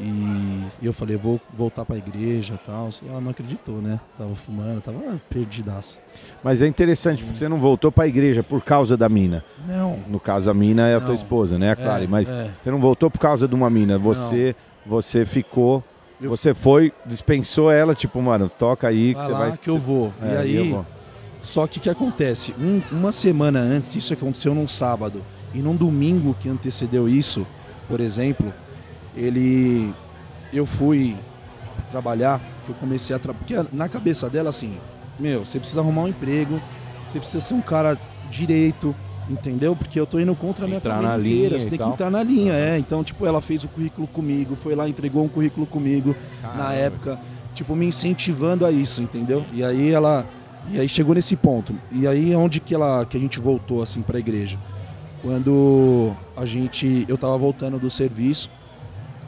E, eu falei, vou voltar pra igreja e tal. E ela não acreditou, né? Tava fumando, tava perdidaço. Mas é interessante, porque você não voltou pra igreja por causa da mina. Não. No caso, a mina é a tua Não. esposa, né, É, Clary? Mas é. você não voltou por causa de uma mina. Você, você ficou, Eu- você foi, dispensou ela, tipo, mano, toca aí que Vai você lá vai. que eu vou. É, e aí, eu vou. Só que o que acontece? Um- uma semana antes, isso aconteceu num sábado, e num domingo que antecedeu isso, por exemplo, ele. Eu fui trabalhar, que eu comecei a trabalhar. Porque na cabeça dela, assim, meu, você precisa arrumar um emprego, você precisa ser um cara direito, entendeu? Porque eu tô indo contra a minha Entrar família na inteira, linha você tem que tal. entrar na linha, é. Então, tipo, ela fez o currículo comigo, foi lá, entregou um currículo comigo na época, tipo, me incentivando a isso, entendeu? E aí ela. E aí chegou nesse ponto. E aí é onde que, ela, que a gente voltou, assim, pra igreja. Quando a gente. Eu tava voltando do serviço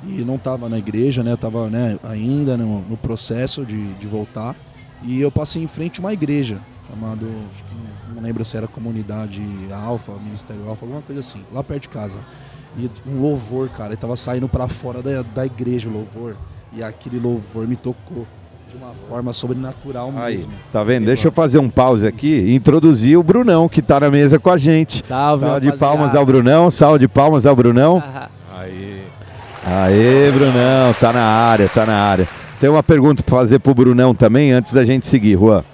e não tava na igreja, né? Eu tava né, ainda no, no processo de, de voltar. E eu passei em frente a uma igreja, chamado. acho que Não, não lembro se era comunidade Alfa, Ministério Alfa, alguma coisa assim, lá perto de casa. E um louvor, cara, ele tava saindo pra fora da, da igreja o louvor. E aquele louvor me tocou de uma forma sobrenatural Aí, mesmo. tá vendo? Deixa eu fazer um pause aqui e introduzir o Brunão, que tá na mesa com a gente. Salve, Salve de palmas ao Brunão, salve de palmas ao Brunão. Aí. Aê, Brunão, tá na área, tá na área. Tem uma pergunta pra fazer pro Brunão também, antes da gente seguir, Juan.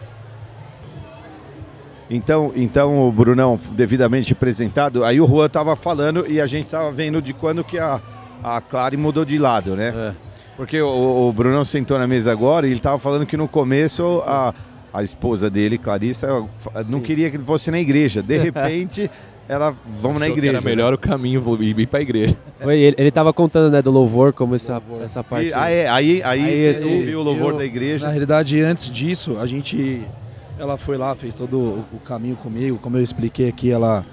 Então, então o Brunão devidamente apresentado, aí o Juan tava falando e a gente tava vendo de quando que a, a Clary mudou de lado, né? É. Porque o, o Brunão sentou na mesa agora e ele tava falando que no começo a, a esposa dele, Clarissa, não queria que ele fosse na igreja. De [laughs] repente, ela, vamos na Achou que igreja. Era melhor o caminho vou ir ir pra igreja. Foi, ele, ele tava contando, né, do louvor, como essa, essa né? parte. E- ah, é, aí, aí, Aí você esse- ouviu o louvor Eu- da igreja. Na realidade, antes disso, a gente. Ela foi lá, fez todo o, o caminho comigo. Como eu expliquei aqui, ela.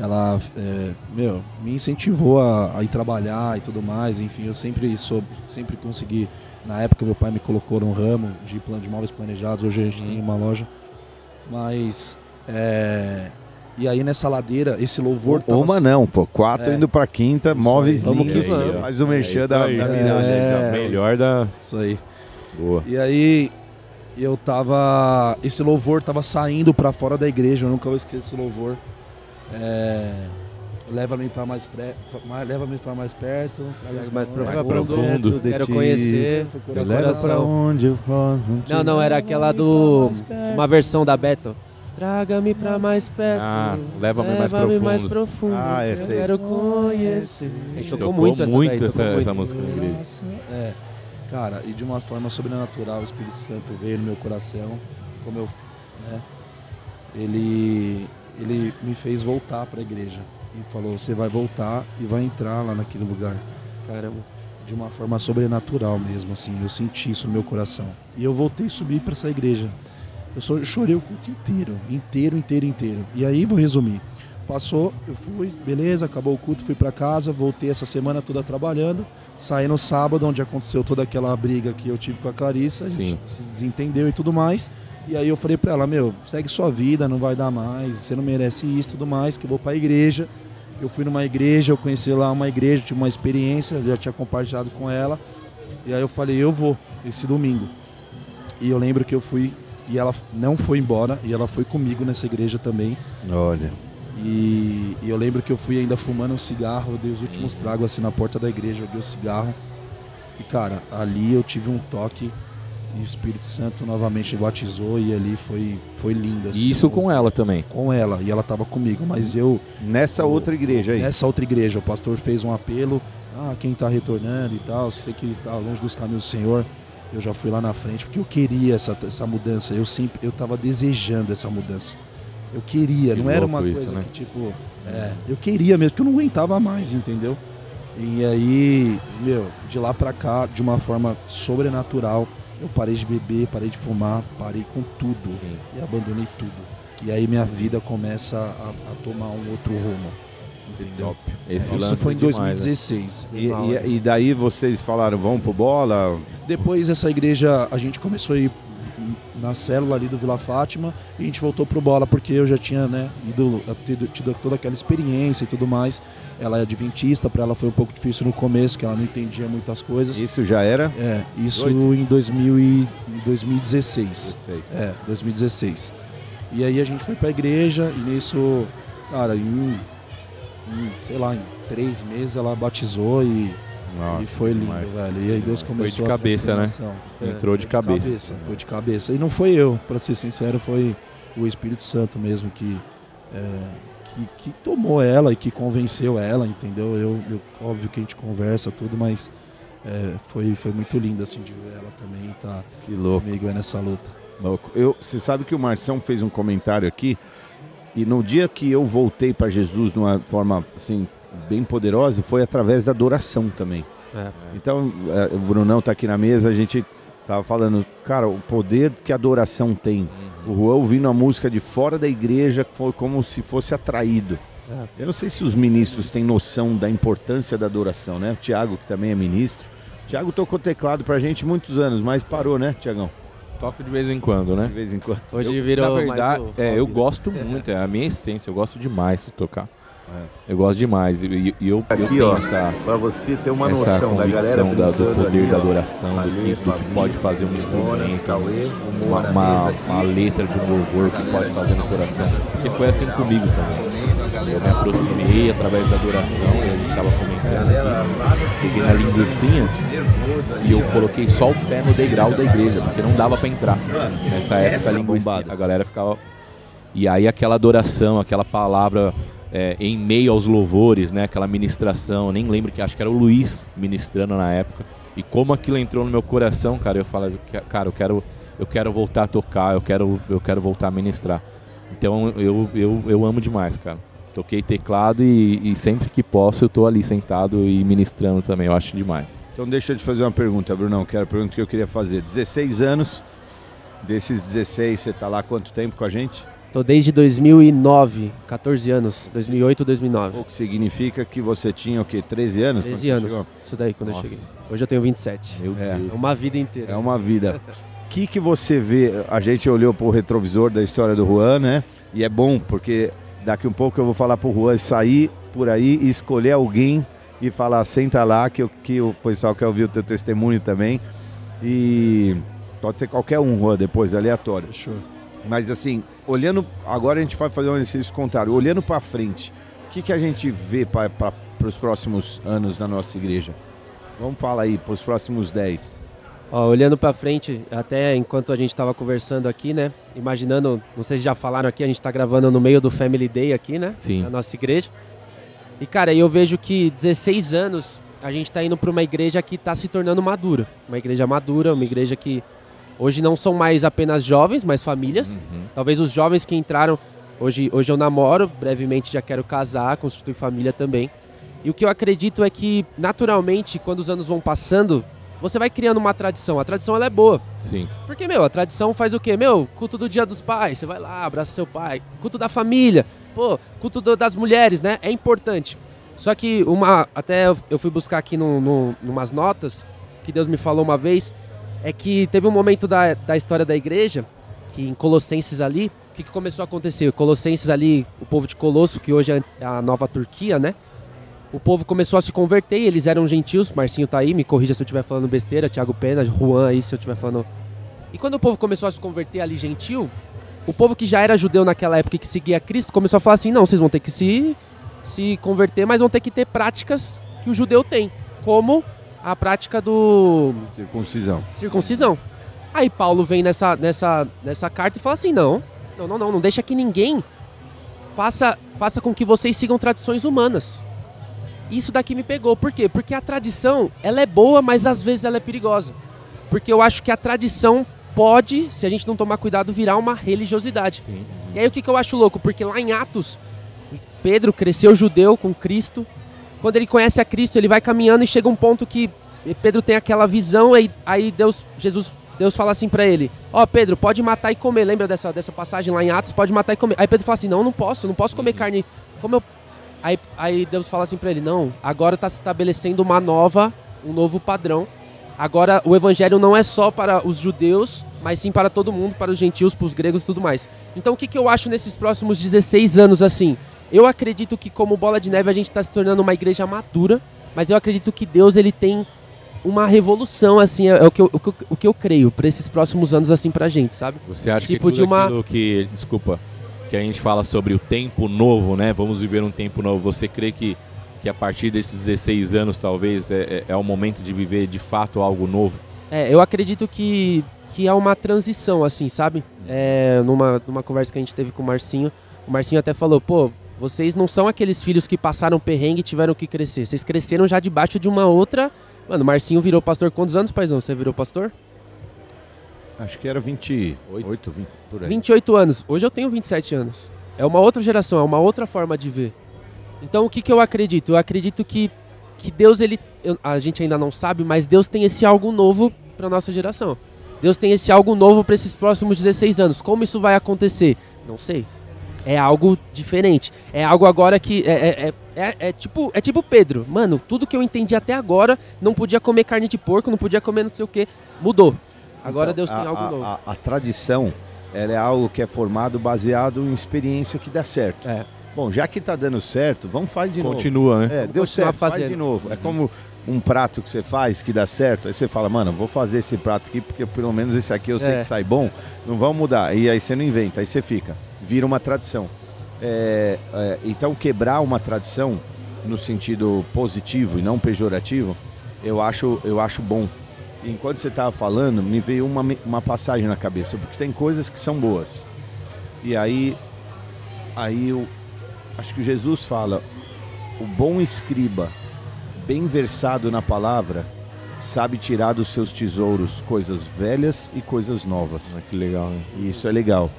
Ela, é, meu, me incentivou a, a ir trabalhar e tudo mais. Enfim, eu sempre soube, sempre consegui. Na época, meu pai me colocou num ramo de plano de móveis planejados. Hoje a gente tem uma loja. Mas. é, e aí nessa ladeira, esse louvor tava- Uma não, pô. Quatro É. indo pra quinta, Isso móveis aí. lindos. Que vamos. Mais o merchan É da, aí. da mirada. É. Melhor da. Isso aí. Boa. E aí eu tava. Esse louvor tava saindo pra fora da igreja, eu nunca vou esquecer esse louvor. É, Leva-me para mais, pré, pra- leva-me para mais perto. mais pra Mais profundo. profundo. Quero conhecer. Seu Meu Leva pra onde eu posso. Não, não, era aquela do. Uma versão da Beto. Traga-me pra mais perto. Ah, leva-me mais Leva-me profundo. mais profundo. Ah, essa Eu aí. quero conhecer. A gente Tocou tocou muito essa, muito daí, essa- tocou muito. essa música igreja. É, cara, e de uma forma sobrenatural o Espírito Santo veio no meu coração, como eu, né? Ele, ele me fez voltar para a igreja e falou: você vai voltar e vai entrar lá naquele lugar. Caramba. de uma forma sobrenatural mesmo, assim. Eu senti isso no meu coração. E eu voltei a subir para essa igreja. Eu só chorei o culto inteiro, inteiro, inteiro, inteiro. E aí vou resumir. Passou, eu fui, beleza, acabou o culto, fui para casa, voltei essa semana toda trabalhando. Saí no sábado, onde aconteceu toda aquela briga que eu tive com a Clarissa, a gente se desentendeu e tudo mais. E aí eu falei para ela, meu, segue sua vida, não vai dar mais, você não merece isso, tudo mais, que eu vou para a igreja. Eu fui numa igreja, eu conheci lá uma igreja, tive uma experiência, já tinha compartilhado com ela. E aí eu falei, eu vou esse domingo. E eu lembro que eu fui e ela não foi embora e ela foi comigo nessa igreja também. Olha. E, e eu lembro que eu fui ainda fumando um cigarro, eu dei os últimos Uhum. tragos assim na porta da igreja, joguei o cigarro. E cara, ali eu tive um toque e o Espírito Santo novamente batizou e ali foi, foi lindo. assim. E isso com ela também. Com ela, e ela tava comigo, mas eu Nessa outra igreja aí. Nessa outra igreja, o pastor fez um apelo. Ah, quem está retornando e tal, se você que está longe dos caminhos do Senhor, eu já fui lá na frente porque eu queria essa, essa mudança. Eu sempre, eu estava desejando essa mudança. Eu queria, Que não era uma isso, coisa né? que tipo, é, eu queria mesmo, porque eu não aguentava mais, entendeu? E aí, meu, de lá pra cá, de uma forma sobrenatural, eu parei de beber, parei de fumar, parei com tudo e abandonei tudo. E aí minha vida começa a, a tomar um outro rumo. Entendeu? Esse Isso lance foi em é demais, né? 2016. E, e- e daí vocês falaram, vamos pro bola? Depois essa igreja, a gente começou a ir na célula ali do Vila Fátima e a gente voltou pro bola porque eu já tinha, né, ido, tido, tido toda aquela experiência e tudo mais. Ela é adventista, para ela foi um pouco difícil no começo, que ela não entendia muitas coisas. Isso já era? É, isso Oito? em 2000 e, em 2016. 16. É, 2016. E aí a gente foi pra igreja e nisso, cara, em, em, sei lá, em três meses ela batizou e, Nossa, e foi lindo, demais. velho. E aí Deus Foi começou de a cabeça, né? transformação. Entrou de cabeça. Foi de cabeça. E não foi eu, pra ser sincero, foi o Espírito Santo mesmo que, é, que, que tomou ela e que convenceu ela, entendeu? Eu, eu óbvio que a gente conversa tudo, mas é, foi, foi muito lindo assim de ver ela também tá Que louco. comigo nessa luta. Louco. Eu, você sabe que o Marção fez um comentário aqui e no dia que eu voltei para Jesus de uma forma assim bem poderosa foi através da adoração também. É. Então é, o Brunão tá aqui na mesa, a gente tava falando, cara, o poder que a adoração tem. O Juan ouvindo a música de fora da igreja foi como se fosse atraído. Eu não sei se os ministros têm noção da importância da adoração, né? O Tiago, que também é ministro. O Tiago tocou teclado pra gente muitos anos, mas parou, né, Tiagão? Toco de vez em quando, né? De vez em quando. Hoje Eu, virou na mais verdade, o é, eu né? gosto [laughs] muito, é a minha essência, eu gosto demais de tocar. É. Eu gosto demais. E, e- eu, eu Aqui, tenho ó, essa, Pra você ter uma essa noção da galera da- do poder ali, da ó. adoração, do Ale, que, do que pode fazer um instrumento, Cauê, uma, uma, uma letra de um louvor que pode fazer no coração. Que foi assim comigo também. Eu me aproximei através da adoração, e a gente estava comentando aqui. Cheguei na linguicinha e eu coloquei só o pé no degrau da igreja, porque não dava pra entrar. Nessa época a bombada. a galera ficava. E aí aquela adoração, aquela palavra é, em meio aos louvores, né? Aquela ministração, nem lembro que acho que era o Luiz ministrando na época. E como aquilo entrou no meu coração, cara, eu falo, cara, eu quero, eu quero voltar a tocar, eu quero, eu quero voltar a ministrar. Então eu, eu, eu amo demais, cara. Toquei teclado e, e sempre que posso eu tô ali sentado e ministrando também, eu acho demais. Então deixa eu te fazer uma pergunta, Brunão, que era a pergunta que eu queria fazer. 16 anos, desses 16 você tá lá quanto tempo com a gente? Tô desde 2009, 14 anos, 2008, 2009. O que significa que você tinha o quê? 13 anos? quando 13 você anos, chegou? isso daí quando Nossa. eu cheguei. Hoje eu tenho 27. Meu É. Deus. É uma vida inteira. É uma vida. O [laughs] que, que você vê? A gente olhou pro retrovisor da história do Juan, né? E é bom, porque daqui um pouco eu vou falar pro Juan sair por aí e escolher alguém e falar, senta lá, que, eu- que o pessoal quer ouvir o teu testemunho também. E pode ser qualquer um, Juan, depois, aleatório. Fechou. Mas assim, olhando. Agora a gente vai fazer um exercício contrário. Olhando para frente, o que, que a gente vê para os próximos anos na nossa igreja? Vamos falar aí, para os próximos 10. Ó, olhando pra frente, até enquanto a gente tava conversando aqui, né? Imaginando, não sei se já falaram aqui, a gente tá gravando no meio do Family Day aqui, né? Sim. Na nossa igreja. E cara, eu vejo que 16 anos a gente tá indo pra uma igreja que tá se tornando madura. Uma igreja madura, uma igreja que hoje não são mais apenas jovens, mas famílias. Uhum. Talvez os jovens que entraram, hoje, hoje eu namoro, brevemente já quero casar, constituir família também. E o que eu acredito é que, naturalmente, quando os anos vão passando, você vai criando uma tradição. A tradição ela é boa. Sim. Porque, meu, a tradição faz o quê? Meu, culto do dia dos pais, você vai lá, abraça seu pai. Culto da família, pô, culto do- das mulheres, né? É importante. Só que uma. Até eu- fui buscar aqui no, no, numas notas que Deus me falou uma vez. É que teve um momento da, da história da igreja, que em Colossenses ali, o que, que começou a acontecer? Colossenses ali, o povo de Colosso, que hoje é a nova Turquia, né? O povo começou a se converter, eles eram gentios. Marcinho tá aí, me corrija se eu estiver falando besteira. Thiago Pena, Juan aí se eu estiver falando. E quando o povo começou a se converter ali gentil, o povo que já era judeu naquela época e que seguia Cristo começou a falar assim: não, vocês vão ter que se, se converter, mas vão ter que ter práticas que o judeu tem, como a prática do Circuncisão. circuncisão. Aí Paulo vem nessa, nessa, nessa carta e fala assim: não, não, não, não, não deixa que ninguém faça, faça com que vocês sigam tradições humanas. Isso daqui me pegou. Por quê? Porque a tradição, ela é boa, mas às vezes ela é perigosa. Porque eu acho que a tradição pode, se a gente não tomar cuidado, virar uma religiosidade. Sim. E aí o que, que eu acho louco? Porque lá em Atos, Pedro cresceu judeu com Cristo. Quando ele conhece a Cristo, ele vai caminhando e chega um ponto que Pedro tem aquela visão, aí, aí Deus, Jesus, Deus fala assim pra ele: Ó, Pedro, pode matar e comer. Lembra dessa, dessa passagem lá em Atos? Pode matar e comer. Aí Pedro fala assim: Não, não posso, não posso comer carne. Como eu. Aí, aí Deus fala assim pra ele: Não, agora tá se estabelecendo uma nova, um novo padrão. Agora o evangelho não é só para os judeus, mas sim para todo mundo, para os gentios, para os gregos e tudo mais. Então o que, que eu acho nesses próximos 16 anos assim? Eu acredito que como bola de neve a gente está se tornando uma igreja madura, mas eu acredito que Deus ele tem uma revolução assim, é o que eu, o que eu, o que eu creio para esses próximos anos assim pra gente, sabe? Você acha Tipo que de uma- que, desculpa, que a gente fala sobre o tempo novo, né? Vamos viver um tempo novo. Você crê que, que a partir desses 16 anos talvez é, é, é o momento de viver de fato algo novo? É, eu acredito que que é uma transição, assim, sabe? É, numa, numa conversa que a gente teve com o Marcinho, o Marcinho até falou, pô, vocês não são aqueles filhos que passaram perrengue e tiveram que crescer. Vocês cresceram já debaixo de uma outra. Mano, o Marcinho virou pastor quantos anos, paizão? Você virou pastor? Acho que era 28, 20, por aí. 28 anos. Hoje eu tenho 27 anos. É uma outra geração, é uma outra forma de ver. Então o que, que eu acredito? Eu acredito que, que Deus, ele. eu- a gente ainda não sabe, mas Deus tem esse algo novo para nossa geração. Deus tem esse algo novo para esses próximos 16 anos. Como isso vai acontecer? Não sei. É algo diferente. É algo agora que. É, é, é, é- é tipo, é tipo Pedro. Mano, tudo que eu entendi até agora, não podia comer carne de porco, não podia comer não sei o que. Mudou. Agora Então, Deus tem a- algo a- novo. A, a tradição, ela é algo que é formado baseado em experiência que dá certo. É. Bom, já que tá dando certo, vamos fazer de novo. Continua, né? É, Vamos deu certo, faz fazendo. de novo. É como um prato que você faz que dá certo, aí você fala, mano, vou fazer esse prato aqui porque pelo menos esse aqui eu sei É. que sai bom, não vamos mudar. E aí você não inventa, aí você fica. Vira uma tradição. É, é, então quebrar uma tradição no sentido positivo e não pejorativo, eu acho, eu acho bom. E enquanto você estava falando, me veio uma, uma passagem na cabeça, porque tem coisas que são boas. E aí, aí eu acho que Jesus fala, o bom escriba, bem versado na palavra, sabe tirar dos seus tesouros coisas velhas e coisas novas. Ah, que legal, né? E isso é legal.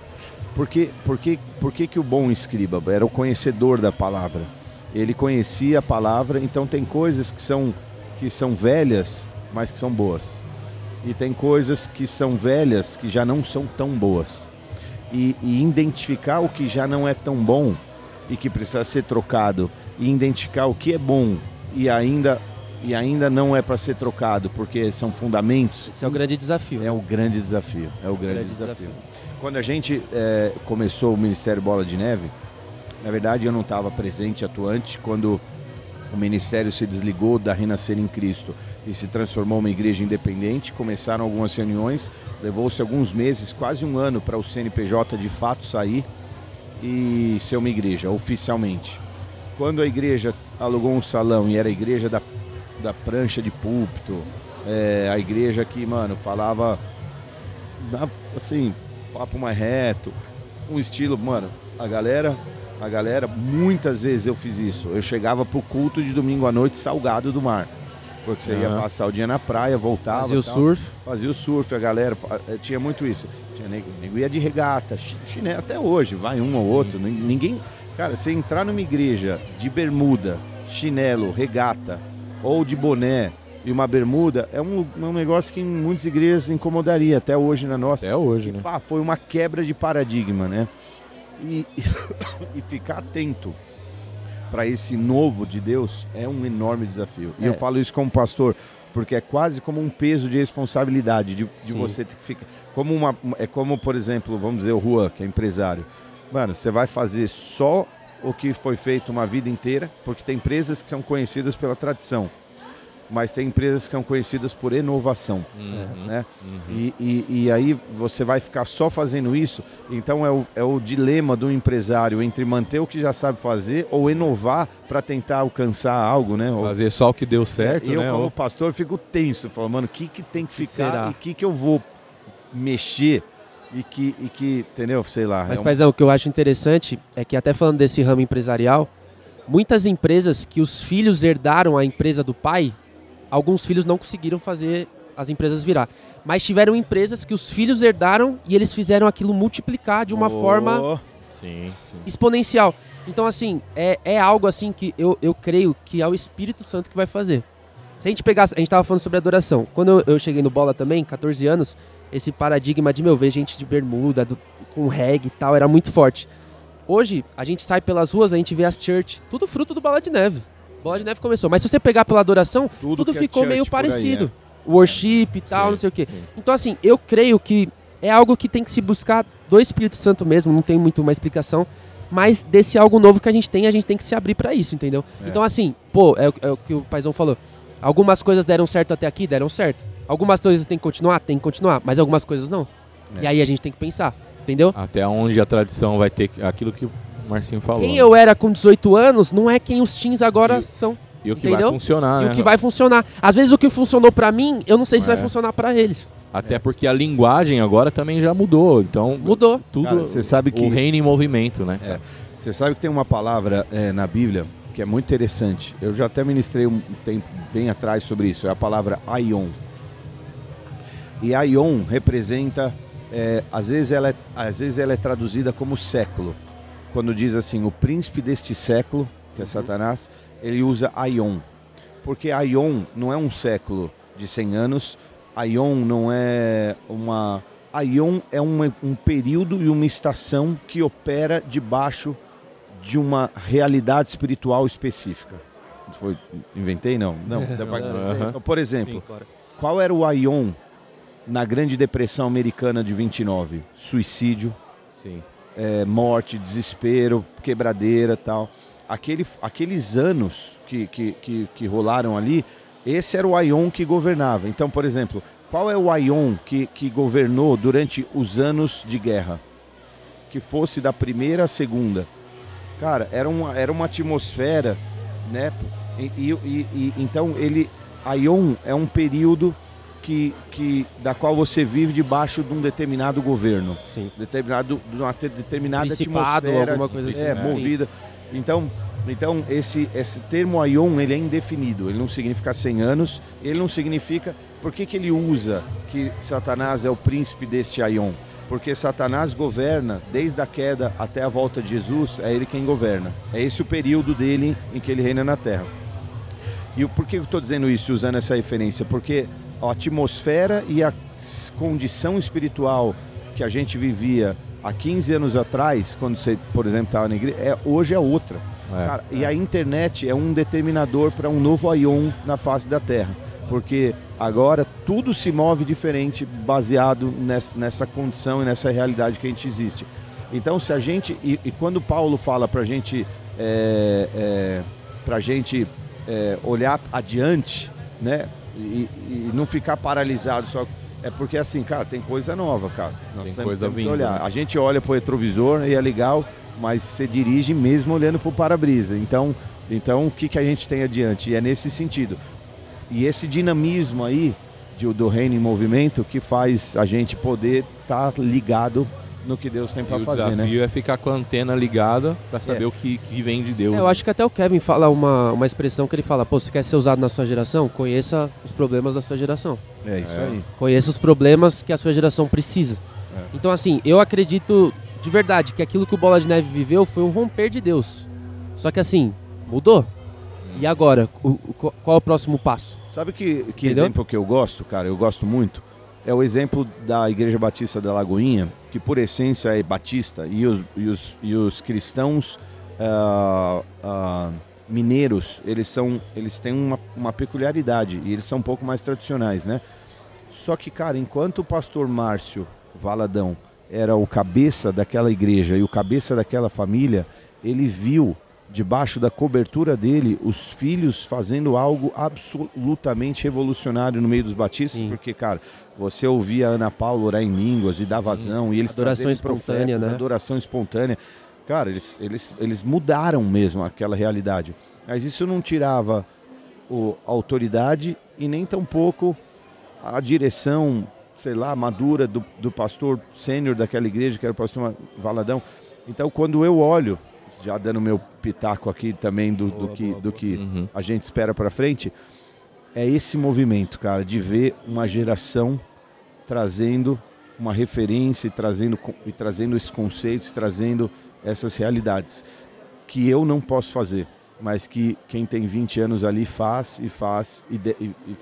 Por que, por que, por que, que o bom escriba era o conhecedor da palavra? Ele conhecia a palavra, então tem coisas que são, que são velhas, mas que são boas. E tem coisas que são velhas que já não são tão boas. E, e identificar o que já não é tão bom e que precisa ser trocado, e identificar o que é bom e ainda, e ainda não é para ser trocado, porque são fundamentos, Esse é o grande desafio. é o grande desafio. É o grande, Grande desafio. desafio. Quando a gente eh, começou o Ministério Bola de Neve, na verdade eu não estava presente, atuante, quando o Ministério se desligou da Renascer em Cristo e se transformou uma igreja independente. Começaram algumas reuniões, levou-se alguns meses, quase um ano, para o CNPJ de fato sair e ser uma igreja, oficialmente. Quando a igreja alugou um salão e era a igreja da, da prancha de púlpito, eh, a igreja que, mano, falava assim, papo mais reto, um estilo, mano, a galera, a galera, muitas vezes eu fiz isso. Eu chegava pro culto de domingo à noite salgado do mar. Porque você ia Aham. passar o dia na praia, voltava. Fazia o tal, surf. Fazia o surf, a galera, eh, tinha muito isso. Tinha nego, nego ia de regata, chi- chinelo, até hoje, vai um ou outro. nin- Ninguém. Cara, você entrar numa igreja de bermuda, chinelo, regata, ou de boné e uma bermuda, é um, é um negócio que em muitas igrejas incomodaria, até hoje na nossa. Até hoje, né? Pá, foi uma quebra de paradigma, né? E, [coughs] e ficar atento para esse novo de Deus é um enorme desafio. E É. eu falo isso como pastor, porque é quase como um peso de responsabilidade de, de você ter que ficar. Como uma, é como, por exemplo, vamos dizer, o Juan, que é empresário. Mano, você vai fazer só o que foi feito uma vida inteira, porque tem empresas que são conhecidas pela tradição, mas tem empresas que são conhecidas por inovação Uhum, né? uhum. E, e, e aí você vai ficar só fazendo isso. Então é o, é o dilema do empresário entre manter o que já sabe fazer ou inovar para tentar alcançar algo, né? Fazer só o que deu certo, e eu, né? como Ou- pastor, fico tenso, falando, mano, o que, que tem que Que ficar será? e o que, que eu vou mexer e que, e que entendeu? Sei lá. Mas, é um- paizão, o que eu acho interessante é que, até falando desse ramo empresarial, muitas empresas que os filhos herdaram a empresa do pai, alguns filhos não conseguiram fazer as empresas virar. Mas tiveram empresas que os filhos herdaram e eles fizeram aquilo multiplicar de uma Oh, forma Sim, sim. exponencial. Então, assim, é, é algo assim que eu, eu creio que é o Espírito Santo que vai fazer. Se a gente pegar, a gente tava falando sobre adoração. Quando eu, eu cheguei no Bola também, 14 anos, esse paradigma de, meu, ver gente de bermuda, do- com reggae e tal, era muito forte. Hoje, a gente sai pelas ruas, a gente vê as church, tudo fruto do Bola de Neve. Bola de Neve começou. Mas se você pegar pela adoração, tudo, que é ficou meio por aí, parecido. é. Worship e tal, Sim, não sei o quê. sim. Então, assim, eu creio que é algo que tem que se buscar do Espírito Santo mesmo, não tem muito uma explicação. Mas desse algo novo que a gente tem, a gente tem que se abrir pra isso, entendeu? É. Então, assim, pô, é, o- é o que o Paizão falou. Algumas coisas deram certo até aqui, deram certo. Algumas coisas tem que continuar, tem que continuar, mas algumas coisas não. É. E aí a gente tem que pensar, entendeu? Até onde a tradição vai ter aquilo que Marcinho falou. Quem né? eu era com 18 anos não é quem os teens agora E- são. E o que Entendeu? vai funcionar, E né? o que vai funcionar. Às vezes o que funcionou pra mim, eu não sei se É. vai funcionar pra eles. Até porque a linguagem agora também já mudou. Então, Mudou. tudo. Você sabe que- O reino em movimento, né? É. Você sabe que tem uma palavra é, na Bíblia que é muito interessante. Eu já até ministrei um tempo bem atrás sobre isso. É a palavra aion. E aion representa, é, às, vezes ela é, às vezes ela é traduzida como século. Quando diz assim, o príncipe deste século, que é Satanás, ele usa aion. Porque aion não é um século de 100 anos, aion não é uma... Aion é uma- um período e uma estação que opera debaixo de uma realidade espiritual específica. Foi, inventei? Não. [laughs] Não. dá pra-. Então, por exemplo, qual era o Aion na Grande Depressão Americana de 29? Suicídio, Sim. É, morte, desespero, quebradeira tal. Aquele, aqueles anos que, que, que, que rolaram ali, esse era o Aion que governava. Então, por exemplo, qual é o Aion que, que governou durante os anos de guerra? Que fosse da primeira à segunda. Cara, era uma, era uma atmosfera, né? E, e- e- então ele. Aion é um período que, que, da qual você vive debaixo de um determinado governo Sim. determinado, de uma te- determinada Principado, atmosfera alguma coisa assim. é, Sim. movida. Então, então esse, esse termo Aion ele é indefinido, ele não significa 100 anos, ele não significa. Por que, que ele usa que Satanás é o príncipe deste Aion? Porque Satanás governa desde a queda até a volta de Jesus, é ele quem governa. É esse o período dele em que ele reina na terra. E por que eu estou dizendo isso, usando essa referência? Porque a atmosfera e a condição espiritual que a gente vivia há 15 anos atrás, quando você, por exemplo, estava na igreja, é, hoje é outra. É. Cara, e a internet é um determinador para um novo Aion na face da Terra. Porque agora tudo se move diferente baseado nessa, nessa condição e nessa realidade que a gente existe. Então, se a gente. E, e quando Paulo fala para a gente. É, é, pra gente é, olhar adiante, né? E, e não ficar paralisado só. É porque assim, cara, tem coisa nova, cara. Nós Tem temos, coisa temos vindo, olhar. né? A gente olha pro retrovisor e é legal, mas você dirige mesmo olhando pro para-brisa. Então, então o que, que a gente tem adiante? E é nesse sentido. E esse dinamismo aí de- do reino em movimento que faz a gente poder estar ligado no que Deus tem para o fazer, né? desafio é ficar com a antena ligada pra saber É. o que, que vem de Deus. É, eu acho que até o Kevin fala uma, uma expressão que ele fala, pô, você quer ser usado na sua geração? Conheça os problemas da sua geração. É isso É. aí. Conheça os problemas que a sua geração precisa. É. Então, assim, eu acredito de verdade que aquilo que o Bola de Neve viveu foi um romper de Deus. Só que, assim, mudou. E agora? O- o- qual qual é o próximo passo? Sabe que, que Entendeu? exemplo que eu gosto, cara? Eu gosto muito. É o exemplo da Igreja Batista da Lagoinha, que por essência é batista, e os, e os, e os cristãos ah, ah, mineiros, eles, são, eles têm uma, uma peculiaridade, e eles são um pouco mais tradicionais, né? Só que, cara, enquanto o pastor Márcio Valadão era o cabeça daquela igreja e o cabeça daquela família, ele viu debaixo da cobertura dele os filhos fazendo algo absolutamente revolucionário no meio dos batistas, Sim. porque, cara, você ouvia a Ana Paula orar em línguas e dar vazão, e eles Adoração espontânea, profetas, né? adoração espontânea. Cara, eles, eles, eles mudaram mesmo aquela realidade. Mas isso não tirava o, a autoridade e nem tampouco a direção, sei lá, madura do, do pastor sênior daquela igreja, que era o pastor Valadão. Então, quando eu olho, já dando meu pitaco aqui também do, do que, do que Uhum. a gente espera para frente, é esse movimento, cara, de ver uma geração trazendo uma referência e trazendo, e trazendo esses conceitos, trazendo essas realidades que eu não posso fazer, mas que quem tem 20 anos ali faz e faz e, de- e- e,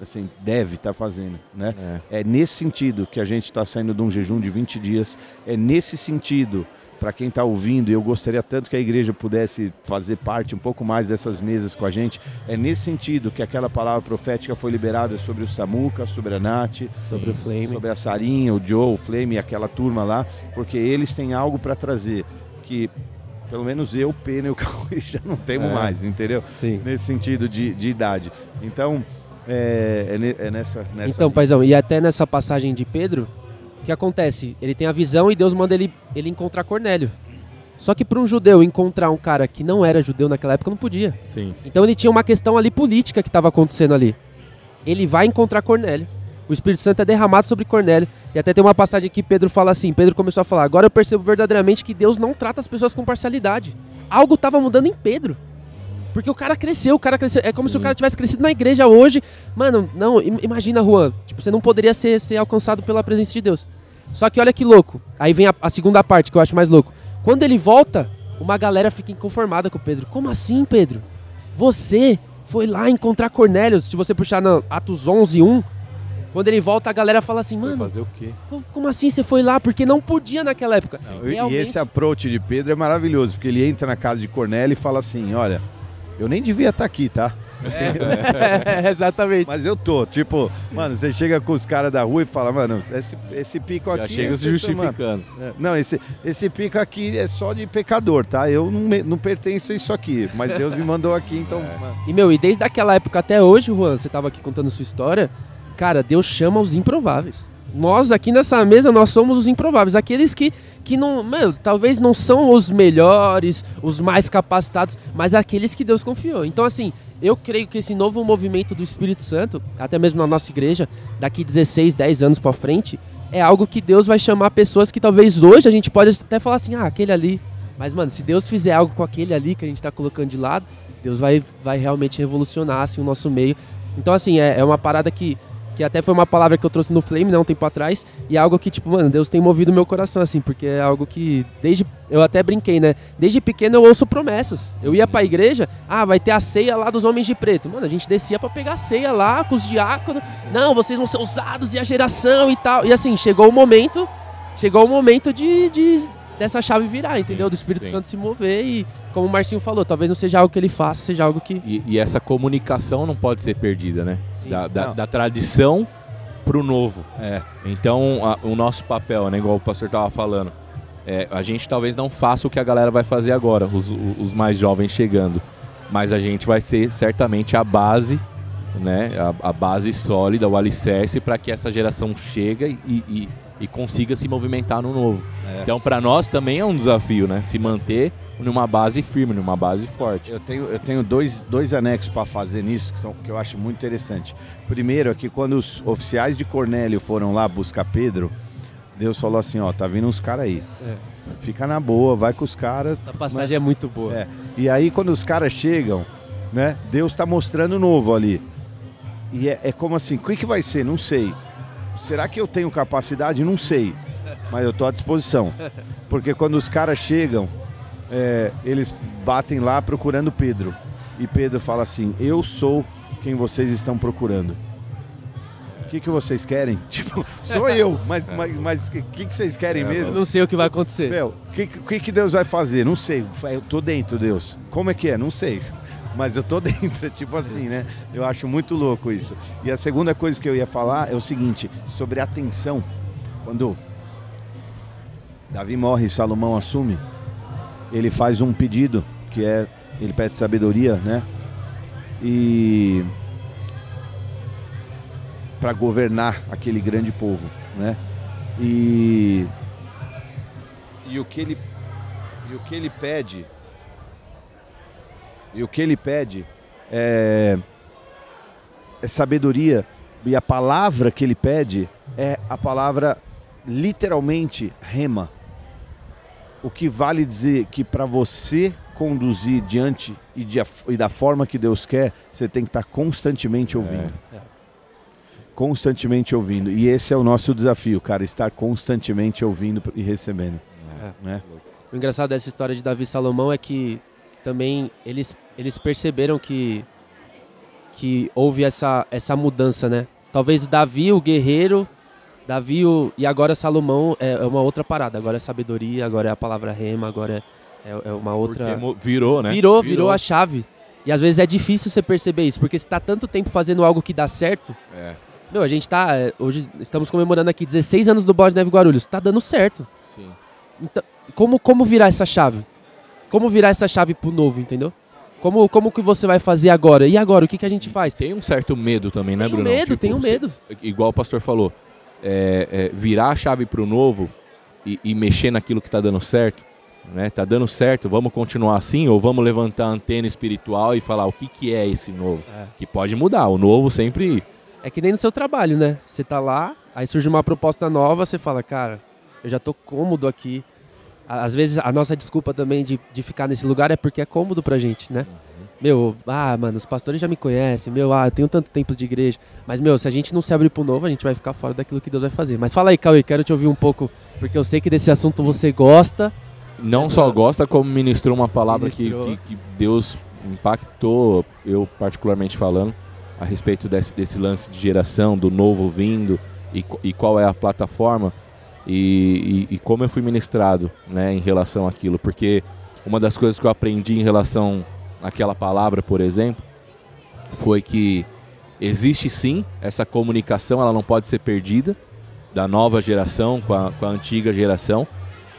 assim, deve estar fazendo, né? É. É nesse sentido que a gente está saindo de um jejum de 20 dias. É nesse sentido, para quem está ouvindo, e eu gostaria tanto que a igreja pudesse fazer parte um pouco mais dessas mesas com a gente. É nesse sentido que aquela palavra profética foi liberada sobre o Samuca, sobre a Nath, Sobre o Flame. sobre a Sarinha, o Joe, o Flame e aquela turma lá, porque eles têm algo para trazer que pelo menos eu, Pena e o [laughs] Cauê já não temos É. mais, entendeu? Sim. Nesse sentido de, de idade. Então, é, é é nessa, nessa. Então, paizão, e até nessa passagem de Pedro, o que acontece? Ele tem a visão e Deus manda ele, ele encontrar Cornélio. Só que para um judeu encontrar um cara que não era judeu naquela época não podia. Sim. Então ele tinha uma questão ali política que estava acontecendo ali. Ele vai encontrar Cornélio. O Espírito Santo é derramado sobre Cornélio. E até tem uma passagem que Pedro fala assim: Pedro começou a falar, agora eu percebo verdadeiramente que Deus não trata as pessoas com parcialidade. Algo estava mudando em Pedro. Porque o cara cresceu, o cara cresceu. É como se o cara tivesse crescido na igreja hoje. Mano, não, im- imagina, Juan. Tipo, você não poderia ser, ser alcançado pela presença de Deus. Só que olha que louco. Aí vem a, a segunda parte que eu acho mais louco. Quando ele volta, uma galera fica inconformada com o Pedro. Como assim, Pedro? Você foi lá encontrar Cornélio. Se você puxar na Atos 11, 1, quando ele volta, a galera fala assim, mano, fazer o quê? co- como assim você foi lá? Porque não podia naquela época. E Realmente- esse approach de Pedro é maravilhoso, porque ele entra na casa de Cornélio e fala assim: olha, eu nem devia estar aqui, tá? Assim, [laughs] É, exatamente. Mas eu tô, tipo, mano, você chega com os caras da rua e fala, mano, esse, esse pico Já aqui. chega é se justificando. mano, é, Não, esse, esse pico aqui é só de pecador, tá? Eu não, me- não pertenço a isso aqui, mas Deus me mandou aqui, então. [laughs] mano. E, meu, e desde aquela época até hoje, Juan, você tava aqui contando sua história, cara, Deus chama os improváveis. Nós aqui nessa mesa, nós somos os improváveis. Aqueles que, que não, meu, talvez não são os melhores, os mais capacitados, mas aqueles que Deus confiou. Então, assim, eu creio que esse novo movimento do Espírito Santo, até mesmo na nossa igreja, daqui 16, 10 anos pra frente, é algo que Deus vai chamar pessoas que talvez hoje a gente pode até falar assim, ah, aquele ali. Mas, mano, se Deus fizer algo com aquele ali que a gente tá colocando de lado, Deus vai, vai realmente revolucionar assim, o nosso meio. Então, assim, é, é uma parada que, que até foi uma palavra que eu trouxe no Flame, né, um tempo atrás, e é algo que, tipo, mano, Deus tem movido meu coração, assim, porque é algo que, desde, eu até brinquei, né, desde pequeno eu ouço promessas. Eu ia pra igreja, ah, vai ter a ceia lá dos homens de preto. Mano, a gente descia pra pegar a ceia lá com os diáconos, não, vocês vão ser usados e a geração e tal. E assim, chegou o momento, chegou o momento de, de dessa chave virar, entendeu? Do Espírito sim. Santo se mover e, como o Marcinho falou, talvez não seja algo que ele faça, seja algo que... E, e essa comunicação não pode ser perdida, né? Sim. Da, da, da tradição pro novo. É. Então, a- o nosso papel, né, igual o pastor tava falando, é, a gente talvez não faça o que a galera vai fazer agora, os, o- os mais jovens chegando. Mas a gente vai ser certamente a base, né? A, a base sólida, o alicerce para que essa geração chegue e, e, e consiga se movimentar no novo. É. Então, para nós também é um desafio, né? Se manter numa base firme, numa base forte. Eu tenho, eu tenho dois, dois anexos para fazer nisso que, são, que eu acho muito interessante. Primeiro é que quando os oficiais de Cornélio foram lá buscar Pedro, Deus falou assim, ó, tá vindo uns caras aí. É. Fica na boa, vai com os caras. A passagem é muito boa. É. E aí quando os caras chegam, né, Deus tá mostrando o novo ali. E é, é como assim, o que, que vai ser? Não sei. Será que eu tenho capacidade? Não sei. Mas eu tô à disposição. Porque quando os caras chegam, é, eles batem lá procurando Pedro. E Pedro fala assim: Eu sou quem vocês estão procurando. O que, que vocês querem? [laughs] Tipo, sou eu, mas o mas, mas que, que vocês querem É, mesmo? Não sei o que vai acontecer. Meu, o que, que, que Deus vai fazer? Não sei. Eu tô dentro, Deus. Como é que é? Não sei. Mas eu tô [laughs] dentro, tipo assim, né? Eu acho muito louco isso. E a segunda coisa que eu ia falar é o seguinte, sobre atenção. Quando Davi morre e Salomão assume, ele faz um pedido, que é, ele pede sabedoria, né? E para governar aquele grande povo, né? E e o que ele e o que ele pede e o que ele pede é, é sabedoria. E a palavra que ele pede é a palavra literalmente rema. O que vale dizer que para você conduzir diante e, de, e da forma que Deus quer você tem que estar constantemente ouvindo. É. constantemente ouvindo. E esse é o nosso desafio cara estar constantemente ouvindo e recebendo. Né? O engraçado dessa história de Davi e Salomão é que também eles, eles perceberam que, que houve essa, essa mudança, né? Talvez o Davi, o guerreiro, Davi o, e agora Salomão é, é uma outra parada. Agora é sabedoria, agora é a palavra rema, agora é, é, é uma outra. Porque virou, né? Virou, virou a chave. E às vezes é difícil você perceber isso, porque você tá tanto tempo fazendo algo que dá certo. É, Meu, a gente tá. é, Hoje estamos comemorando aqui 16 anos do Bode Neve Guarulhos. Tá dando certo. sim. Então, como, como virar essa chave? Como virar essa chave pro novo, entendeu? Como, como que você vai fazer agora? E agora, o que, que a gente faz? Tem um certo medo também, né, Bruno? medo, tenho medo. Igual o pastor falou, é, é, virar a chave pro novo e, e mexer naquilo que tá dando certo, Né? Tá dando certo, vamos continuar assim ou vamos levantar a antena espiritual e falar o que, que é esse novo? É. Que pode mudar, o novo sempre É que nem no seu trabalho, né? Você tá lá, aí surge uma proposta nova, você fala, cara, eu já tô cômodo aqui. Às vezes a nossa desculpa também de, de ficar nesse lugar é porque é cômodo pra gente, né? Meu, ah, mano, os pastores já me conhecem, meu, ah, eu tenho tanto tempo de igreja. Mas, meu, se a gente não se abrir pro novo, a gente vai ficar fora daquilo que Deus vai fazer. Mas fala aí, Cauê, quero te ouvir um pouco, porque eu sei que desse assunto você gosta. não só gosta, como ministrou uma palavra que, Ministrou. que, que Deus impactou, eu particularmente falando, a respeito desse, desse lance de geração, do novo vindo e, e qual é a plataforma e, e- e como eu fui ministrado né, em relação àquilo. Porque uma das coisas que eu aprendi em relação àquela palavra, por exemplo, foi que existe sim essa comunicação, ela não pode ser perdida da nova geração com a, com a antiga geração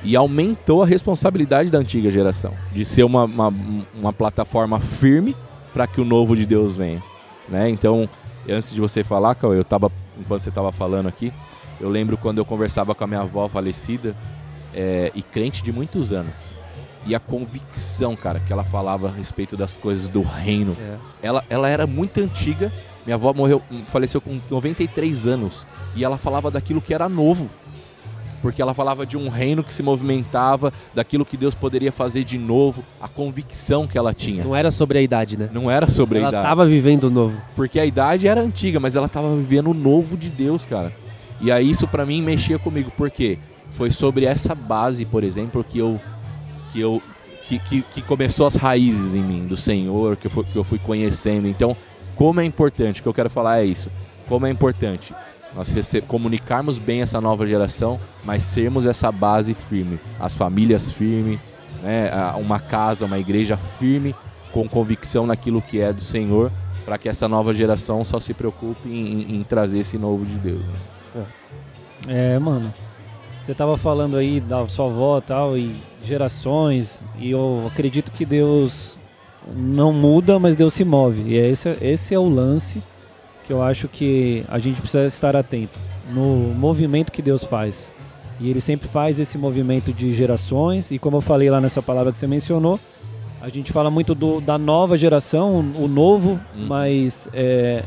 e aumentou a responsabilidade da antiga geração de ser uma, uma, uma plataforma firme para que o novo de Deus venha. Né? Então, antes de você falar, eu tava, enquanto você estava falando aqui, eu lembro quando eu conversava com a minha avó falecida é, e crente de muitos anos. E a convicção, cara, que ela falava a respeito das coisas do reino. É. Ela, ela era muito antiga. Minha avó morreu, faleceu com 93 anos. E ela falava daquilo que era novo. Porque ela falava de um reino que se movimentava, daquilo que Deus poderia fazer de novo, a convicção que ela tinha. Não era sobre a idade, né? Não era sobre a Ela idade. tava vivendo o novo. Porque a idade era antiga, mas ela tava vivendo o novo de Deus, cara. E aí isso pra mim mexia comigo, porque foi sobre essa base, por exemplo, que eu que eu que, que, que começou as raízes em mim do Senhor, que eu, fui, que eu fui conhecendo. Então, como é importante, o que eu quero falar é isso. Como é importante nós comunicarmos bem essa nova geração, mas sermos essa base firme, as famílias firmes, né, uma casa, uma igreja firme, com convicção naquilo que é do Senhor, para que essa nova geração só se preocupe em, em- em trazer esse novo de Deus. né? É, mano. Você tava falando aí da sua avó e tal, e gerações, e eu acredito que Deus não muda, mas Deus se move. E é esse, esse é o lance que eu acho que a gente precisa estar atento no movimento que Deus faz. E ele sempre faz esse movimento de gerações, e como eu falei lá nessa palavra que você mencionou, a gente fala muito do, da nova geração, o novo, Uhum. mas é,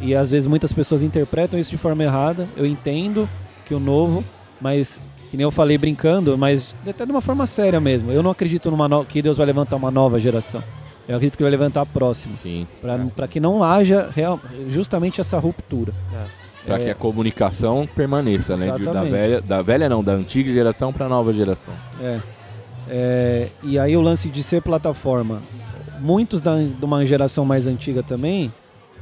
e às vezes muitas pessoas interpretam isso de forma errada. Eu entendo que o novo, mas que nem eu falei brincando, mas até de uma forma séria mesmo. Eu não acredito numa no- que Deus vai levantar uma nova geração. Eu acredito que ele vai levantar a próxima, Sim. para que não haja real, justamente essa ruptura. Para que a comunicação permaneça, né? De- da velha, da velha não, da antiga geração para a nova geração. É. É, e aí o lance de ser plataforma. Muitos da, de uma geração mais antiga também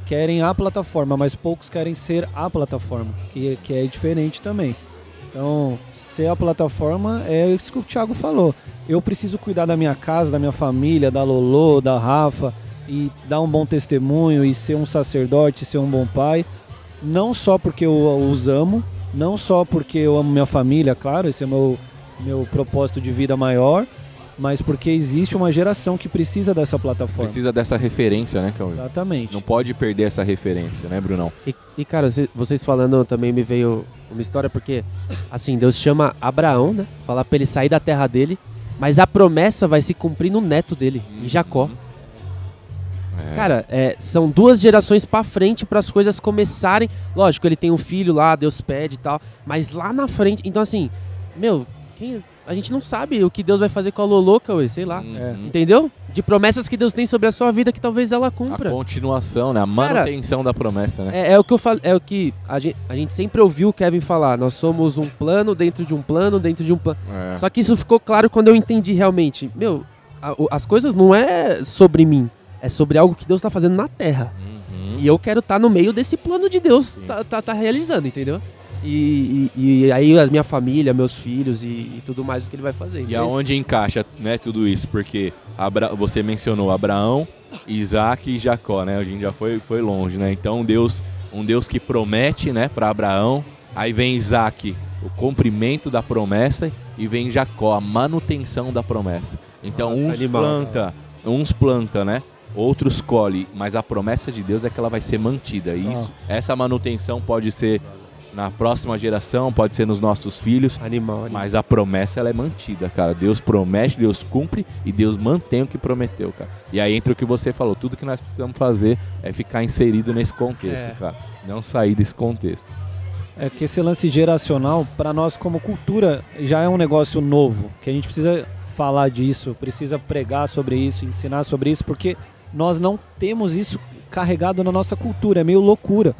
querem a plataforma, mas poucos querem ser a plataforma, que, que é diferente também. Então, ser a plataforma é isso que o Thiago falou. Eu preciso cuidar da minha casa, da minha família, da Lolo, da Rafa, e dar um bom testemunho, e ser um sacerdote, ser um bom pai. Não só porque eu os amo, não só porque eu amo minha família, claro, esse é meu, meu propósito de vida maior, mas porque existe uma geração que precisa dessa plataforma. Precisa dessa referência, né, Cauê? Exatamente. Não pode perder essa referência, né, Brunão? E, e, cara, cê- vocês falando também me veio uma história, porque, assim, Deus chama Abraão, né? Fala pra ele sair da terra dele, mas a promessa vai se cumprir no neto dele, em Jacó. É. Cara, é, são duas gerações pra frente para as coisas começarem. Lógico, ele tem um filho lá, Deus pede e tal, mas lá na frente. Então, assim, meu, quem- a gente não sabe o que Deus vai fazer com a Lolo, Cauê, sei lá. Uhum. Entendeu? De promessas que Deus tem sobre a sua vida que talvez ela A cumpra. continuação, né? A manutenção da promessa, né? É, é o que eu falo, é o que a gente, a gente sempre ouviu o Kevin falar. Nós somos um plano dentro de um plano dentro de um plano. É. Só que isso ficou claro quando eu entendi realmente. Meu, a- o- as coisas não é sobre mim, é sobre algo que Deus tá fazendo na Terra. Uhum. E eu quero estar no meio desse plano de Deus tá, tá, tá realizando, entendeu? E, e- e aí a minha família, meus filhos e, e tudo mais o que ele vai fazer. E Então, aonde encaixa né, tudo isso? Porque Abra- você mencionou Abraão, Isaac e Jacó, né? A gente já foi, foi longe, né? Então Deus, um Deus que promete, né, para Abraão. Aí vem Isaac, o cumprimento da promessa, e vem Jacó, a manutenção da promessa. Então Nossa, uns animal. planta, uns planta, né? Outros colhe, mas a promessa de Deus é que ela vai ser mantida. E Isso, essa manutenção pode ser na próxima geração, pode ser nos nossos filhos. Animal, animal. Mas a promessa ela é mantida, cara. Deus promete, Deus cumpre e Deus mantém o que prometeu, cara. E aí entra o que você falou, tudo que nós precisamos fazer é ficar inserido nesse contexto, É. cara. Não sair desse contexto. É que esse lance geracional, para nós como cultura, já é um negócio novo, que a gente precisa falar disso, precisa pregar sobre isso, ensinar sobre isso, porque nós não temos isso carregado na nossa cultura, é meio loucura.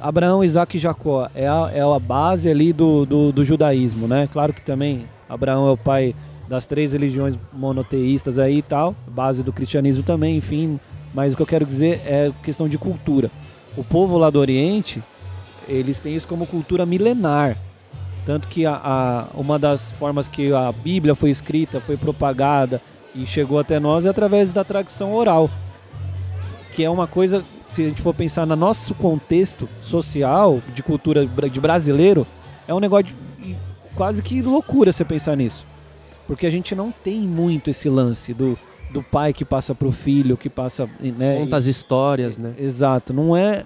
Abraão, Isaac e Jacó é a, é a base ali do, do, do judaísmo, né? Claro que também Abraão é o pai das três religiões monoteístas aí e tal, base do cristianismo também, enfim. Mas o que eu quero dizer é questão de cultura. O povo lá do Oriente, eles têm isso como cultura milenar. Tanto que a, a- uma das formas que a Bíblia foi escrita, foi propagada e chegou até nós é através da tradição oral. Que é uma coisa, se a gente for pensar no nosso contexto social, de cultura de brasileiro, é um negócio de, quase que loucura você pensar nisso. Porque a gente não tem muito esse lance do, do pai que passa pro filho, que passa. Né, Conta as histórias, né? Exato, não é.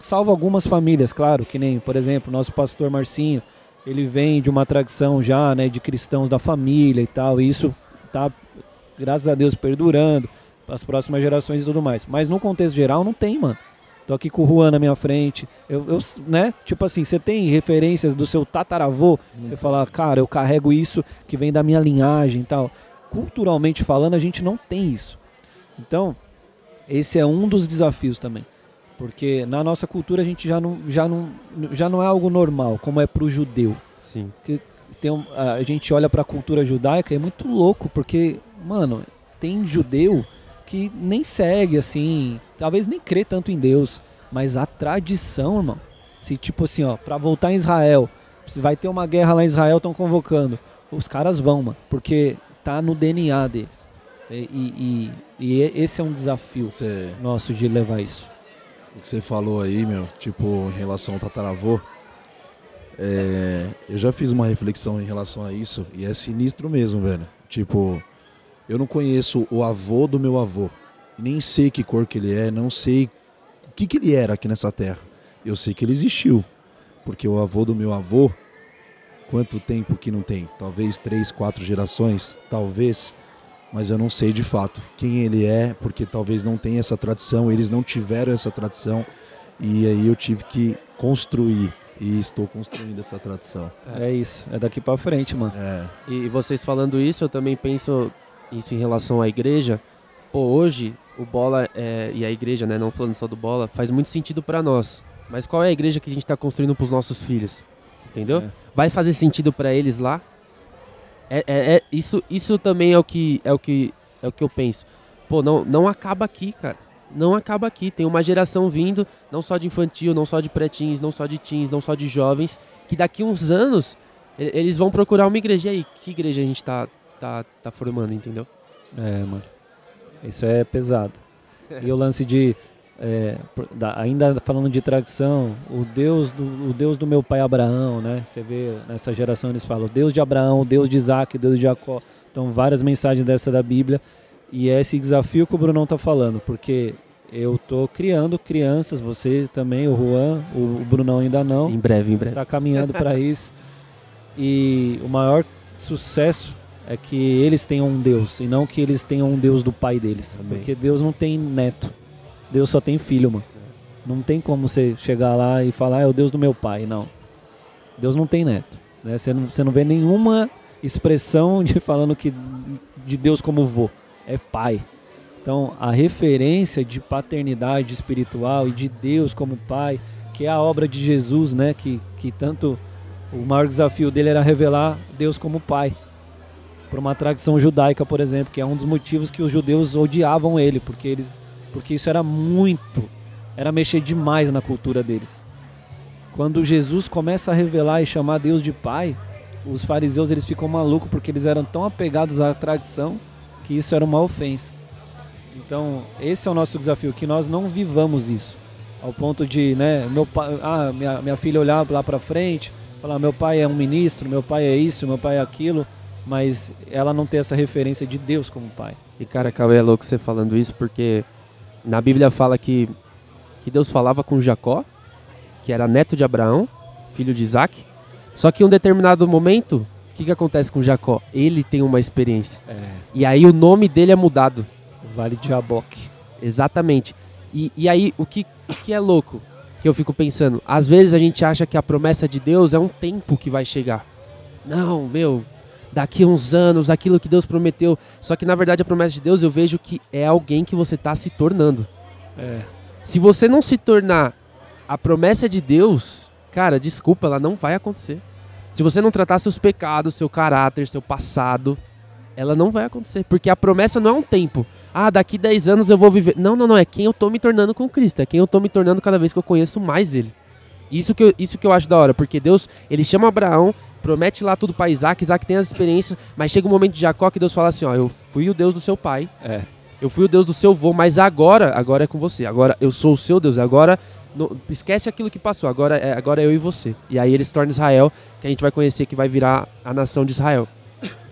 Salvo algumas famílias, claro, que nem, por exemplo, nosso pastor Marcinho, ele vem de uma tradição já, né, de cristãos da família e tal, e isso tá, graças a Deus, perdurando as próximas gerações e tudo mais. Mas no contexto geral, não tem, mano. Tô aqui com o Juan na minha frente, eu, eu né, tipo assim, você tem referências do seu tataravô, você fala, cara, eu carrego isso que vem da minha linhagem e tal. Culturalmente falando, a gente não tem isso. Então, esse é um dos desafios também. Porque na nossa cultura a gente já não, já não, já não é algo normal, como é para o judeu. Sim. Que tem um- a gente olha para a cultura judaica e é muito louco, porque, mano, tem judeu que nem segue assim, talvez nem crê tanto em Deus, mas a tradição, irmão. Se tipo assim, ó, para voltar em Israel, se vai ter uma guerra lá em Israel, estão convocando. Os caras vão, mano, porque tá no DNA deles. E, e, e- e esse é um desafio Você, nosso de levar isso. o que você falou aí, meu, tipo, em relação ao tataravô, é, eu já fiz uma reflexão em relação a isso e é sinistro mesmo, velho. Tipo, eu não conheço o avô do meu avô, nem sei que cor que ele é, não sei o que, que ele era aqui nessa terra. Eu sei que ele existiu, porque o avô do meu avô, quanto tempo que não tem? Talvez três, quatro gerações, talvez, mas eu não sei de fato quem ele é, porque talvez não tenha essa tradição, eles não tiveram essa tradição, e aí eu tive que construir, e estou construindo essa tradição. É isso, é daqui pra frente, mano. É, E vocês falando isso, eu também penso isso em relação à igreja. Pô, hoje o bola é, e a igreja, né, não falando só do bola, faz muito sentido pra nós. Mas qual é a igreja que a gente tá construindo pros nossos filhos? Entendeu? É. Vai fazer sentido pra eles lá? É, é- é- isso, isso também é o que é o que é o que eu penso. Pô, não, não acaba aqui, cara. Não acaba aqui. Tem uma geração vindo, não só de infantil, não só de pretins, não só de teens, não só de jovens, que daqui uns anos eles vão procurar uma igreja. E aí, que igreja a gente tá, tá, tá formando, entendeu? É, mano. Isso é pesado. E o lance de. é, da- ainda falando de tradição, o Deus, do, o Deus do meu pai Abraão, né? Você vê nessa geração eles falam o Deus de Abraão, o Deus de Isaac, o Deus de Jacó. Então, várias mensagens dessa da Bíblia. E é esse desafio que o Brunão tá falando, porque eu tô criando crianças, você também, o Juan, o, o Brunão ainda não Em breve, em breve. está caminhando para isso. E o maior sucesso é que eles tenham um Deus e não que eles tenham um Deus do pai deles. Amém. Porque Deus não tem neto. Deus só tem filho, mano. Não tem como você chegar lá e falar, "Ah, é o Deus do meu pai. Não. Deus não tem neto. né? Você, não, você não vê nenhuma expressão de [laughs] falando que de Deus como vô. É pai. Então, a referência de paternidade espiritual e de Deus como pai, que é a obra de Jesus, né? Que, que tanto o maior desafio dele era revelar Deus como pai. Para uma tradição judaica, por exemplo, que é um dos motivos que os judeus odiavam ele, porque eles porque isso era muito, era mexer demais na cultura deles. Quando Jesus começa a revelar e chamar Deus de pai, os fariseus eles ficam malucos porque eles eram tão apegados à tradição que isso era uma ofensa. Então, esse é o nosso desafio, que nós não vivamos isso. Ao ponto de, né, meu pai, ah, minha, minha filha olhar lá para frente, falar, meu pai é um ministro, meu pai é isso, meu pai é aquilo, mas ela não ter essa referência de Deus como pai. E cara, Cauê, é louco você falando isso, porque na Bíblia fala que, que Deus falava com Jacó, que era neto de Abraão, filho de Isaac. Só que em um determinado momento, o que, que acontece com Jacó? Ele tem uma experiência. É, E aí o nome dele é mudado. Vale de Jaboque. Exatamente. E, e aí, o que, o que é louco? Que eu fico pensando, às vezes a gente acha que a promessa de Deus é um tempo que vai chegar. Não, meu, daqui a uns anos, aquilo que Deus prometeu. Só que na verdade a promessa de Deus eu vejo que é alguém que você está se tornando. É, Se você não se tornar a promessa de Deus, cara, desculpa, ela não vai acontecer. Se você não tratar seus pecados, seu caráter, seu passado, ela não vai acontecer. Porque a promessa não é um tempo. Ah, daqui 10 anos eu vou viver. Não, não, não. É quem eu tô me tornando com Cristo. É quem eu tô me tornando cada vez que eu conheço mais Ele. Isso que eu, isso que eu acho da hora. Porque Deus, ele chama Abraão, promete lá tudo para Isaac. Isaac tem as experiências. Mas chega um momento de Jacó que Deus fala assim: Ó, eu fui o Deus do seu pai. é. Eu fui o Deus do seu avô, mas agora, agora é com você. Agora eu sou o seu Deus. Agora no- esquece aquilo que passou. Agora é, agora é eu e você. E aí ele se torna Israel, que a gente vai conhecer que vai virar a nação de Israel.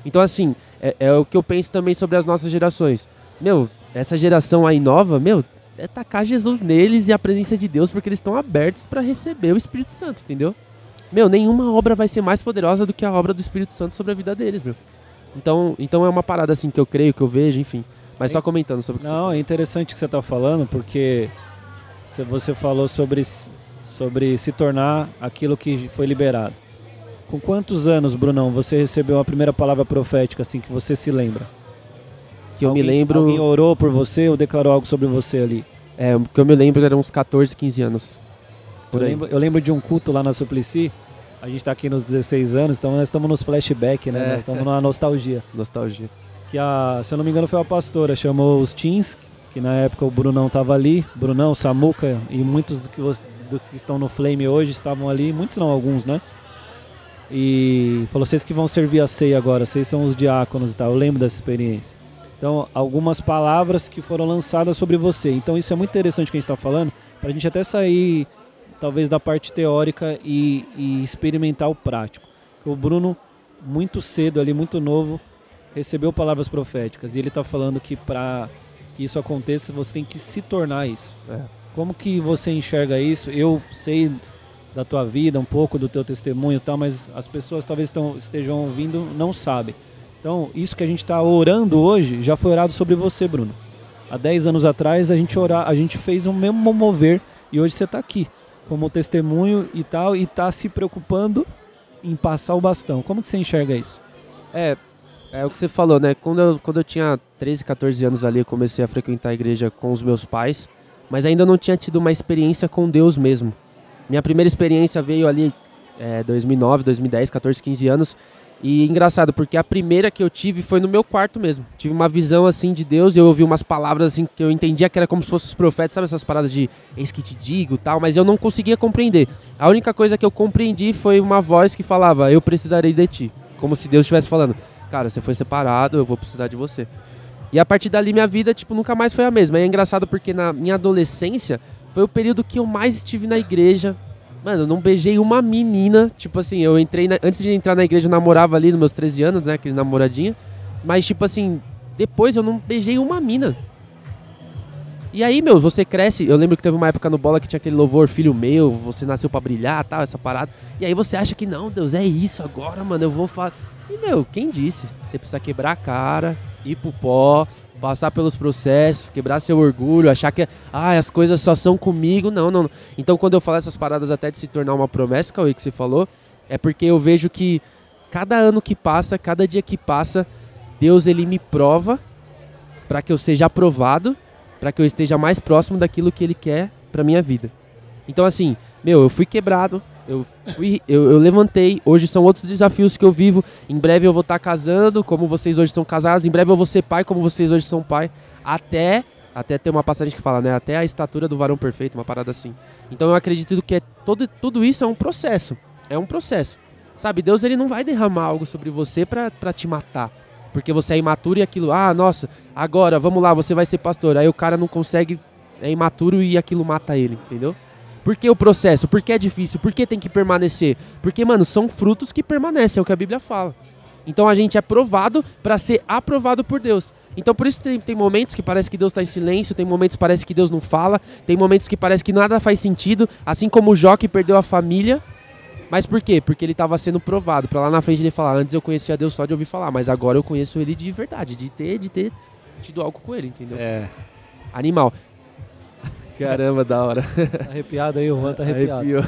Então assim, é, é o que eu penso também sobre as nossas gerações. Meu, essa geração aí nova, meu, é tacar Jesus neles e a presença de Deus, porque eles estão abertos para receber o Espírito Santo, entendeu? Meu, nenhuma obra vai ser mais poderosa do que a obra do Espírito Santo sobre a vida deles, meu. Então, então é uma parada assim que eu creio, que eu vejo, enfim. Mas só comentando sobre o que Não, é interessante o que você está falando, porque você falou sobre, sobre se tornar aquilo que foi liberado. Com quantos anos, Brunão, você recebeu a primeira palavra profética, assim, que você se lembra? que eu Alguém- me lembro. Alguém orou por você ou declarou algo sobre você ali? É, o que eu me lembro eram uns 14, 15 anos. Eu, lembro, eu lembro de um culto lá na Suplicy, a gente tá aqui nos 16 anos, então nós estamos nos flashback, né? É. Estamos na nostalgia. [laughs] Nostalgia. Que a, se eu não me engano, foi a pastora, chamou os teens, que na época o Brunão tava ali, Brunão, Samuca e muitos do que dos que estão no Flame hoje estavam ali, muitos não, alguns, né? E falou, vocês que vão servir a ceia agora, vocês são os diáconos e tal, eu lembro dessa experiência. Então, algumas palavras que foram lançadas sobre você. Então, isso é muito interessante que a gente está falando, para a gente até sair, talvez, da parte teórica e, e experimentar o prático. O Bruno, muito cedo ali, muito novo, recebeu palavras proféticas. E ele está falando que para que isso aconteça, você tem que se tornar isso. É. Como que você enxerga isso? Eu sei da tua vida, um pouco do teu testemunho tal, mas as pessoas talvez estão, estejam ouvindo não sabem. Então, isso que a gente está orando hoje já foi orado sobre você, Bruno. Há 10 anos atrás a gente, ora, a gente fez o mesmo mover e hoje você está aqui como testemunho e tal e está se preocupando em passar o bastão. Como que você enxerga isso? É, é o que você falou, né? Quando eu, quando eu tinha 13, 14 anos ali, eu comecei a frequentar a igreja com os meus pais, mas ainda não tinha tido uma experiência com Deus mesmo. Minha primeira experiência veio ali é, 2009, 2010, 14, 15 anos. E engraçado, porque a primeira que eu tive foi no meu quarto mesmo. Tive uma visão assim de Deus e eu ouvi umas palavras assim que eu entendia que era como se fossem os profetas, sabe essas paradas de eis que te digo tal, mas eu não conseguia compreender. A única coisa que eu compreendi foi uma voz que falava: Eu precisarei de ti. Como se Deus estivesse falando: Cara, você foi separado, eu vou precisar de você. E a partir dali minha vida, tipo, nunca mais foi a mesma. E é engraçado porque na minha adolescência foi o período que eu mais estive na igreja. Mano, eu não beijei uma menina. Tipo assim, eu entrei. na- antes de entrar na igreja, eu namorava ali nos meus 13 anos, né? Aquele namoradinha. Mas, tipo assim, depois eu não beijei uma mina. E aí, meu, você cresce. Eu lembro que teve uma época no bola que tinha aquele louvor, filho meu, você nasceu pra brilhar, tal, essa parada. E aí você acha que não, Deus, é isso agora, mano, eu vou falar. E, meu, quem disse? Você precisa quebrar a cara, ir pro pó, passar pelos processos, quebrar seu orgulho, achar que ah, as coisas só são comigo. Não, não. não. Então, quando eu falo essas paradas até de se tornar uma promessa, Cauê, que você falou, é porque eu vejo que cada ano que passa, cada dia que passa, Deus ele me prova para que eu seja aprovado, para que eu esteja mais próximo daquilo que ele quer para minha vida. Então assim, meu, eu fui quebrado, eu fui, eu, eu levantei. Hoje são outros desafios que eu vivo. Em breve eu vou estar casando, como vocês hoje são casados. Em breve eu vou ser pai, como vocês hoje são pai. Até até tem uma passagem que fala, né? Até a estatura do varão perfeito, uma parada assim. Então eu acredito que é todo, tudo isso é um processo. É um processo. Sabe, Deus ele não vai derramar algo sobre você pra te matar. Porque você é imaturo e aquilo, ah, nossa, agora, vamos lá, você vai ser pastor. Aí o cara não consegue, é imaturo e aquilo mata ele, entendeu? Por que o processo? Por que é difícil? Por que tem que permanecer? Porque, mano, são frutos que permanecem, é o que a Bíblia fala. Então a gente é provado para ser aprovado por Deus. Então por isso tem, tem momentos que parece que Deus está em silêncio, tem momentos que parece que Deus não fala, tem momentos que parece que nada faz sentido, assim como o Jó que perdeu a família, Mas por quê? Porque ele estava sendo provado. Pra lá na frente ele falar, antes eu conhecia Deus só de ouvir falar, mas agora eu conheço ele de verdade, de ter, de ter tido algo com ele, entendeu? É. Animal. Caramba, da hora. Tá arrepiado aí, o Juan tá arrepiado. Arrepiou.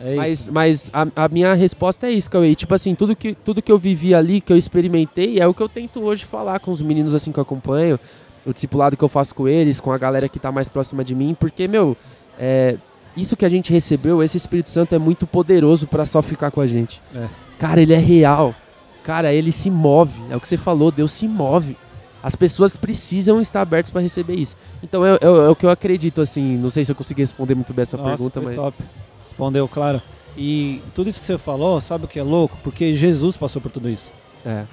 É Mas, isso. mas a, a minha resposta é isso, Cauê. Tipo assim, tudo que, tudo que eu vivi ali, que eu experimentei, é o que eu tento hoje falar com os meninos assim que eu acompanho, o discipulado que eu faço com eles, com a galera que tá mais próxima de mim, porque, meu, é, isso que a gente recebeu, esse Espírito Santo é muito poderoso pra só ficar com a gente. É. Cara, ele é real. Cara, ele se move. É o que você falou, Deus se move. As pessoas precisam estar abertas para receber isso. Então é, é- é o que eu acredito, assim. Não sei se eu consegui responder muito bem essa Nossa, pergunta, mas. top. Respondeu, claro. E tudo isso que você falou, sabe o que é louco? Porque Jesus passou por tudo isso. É.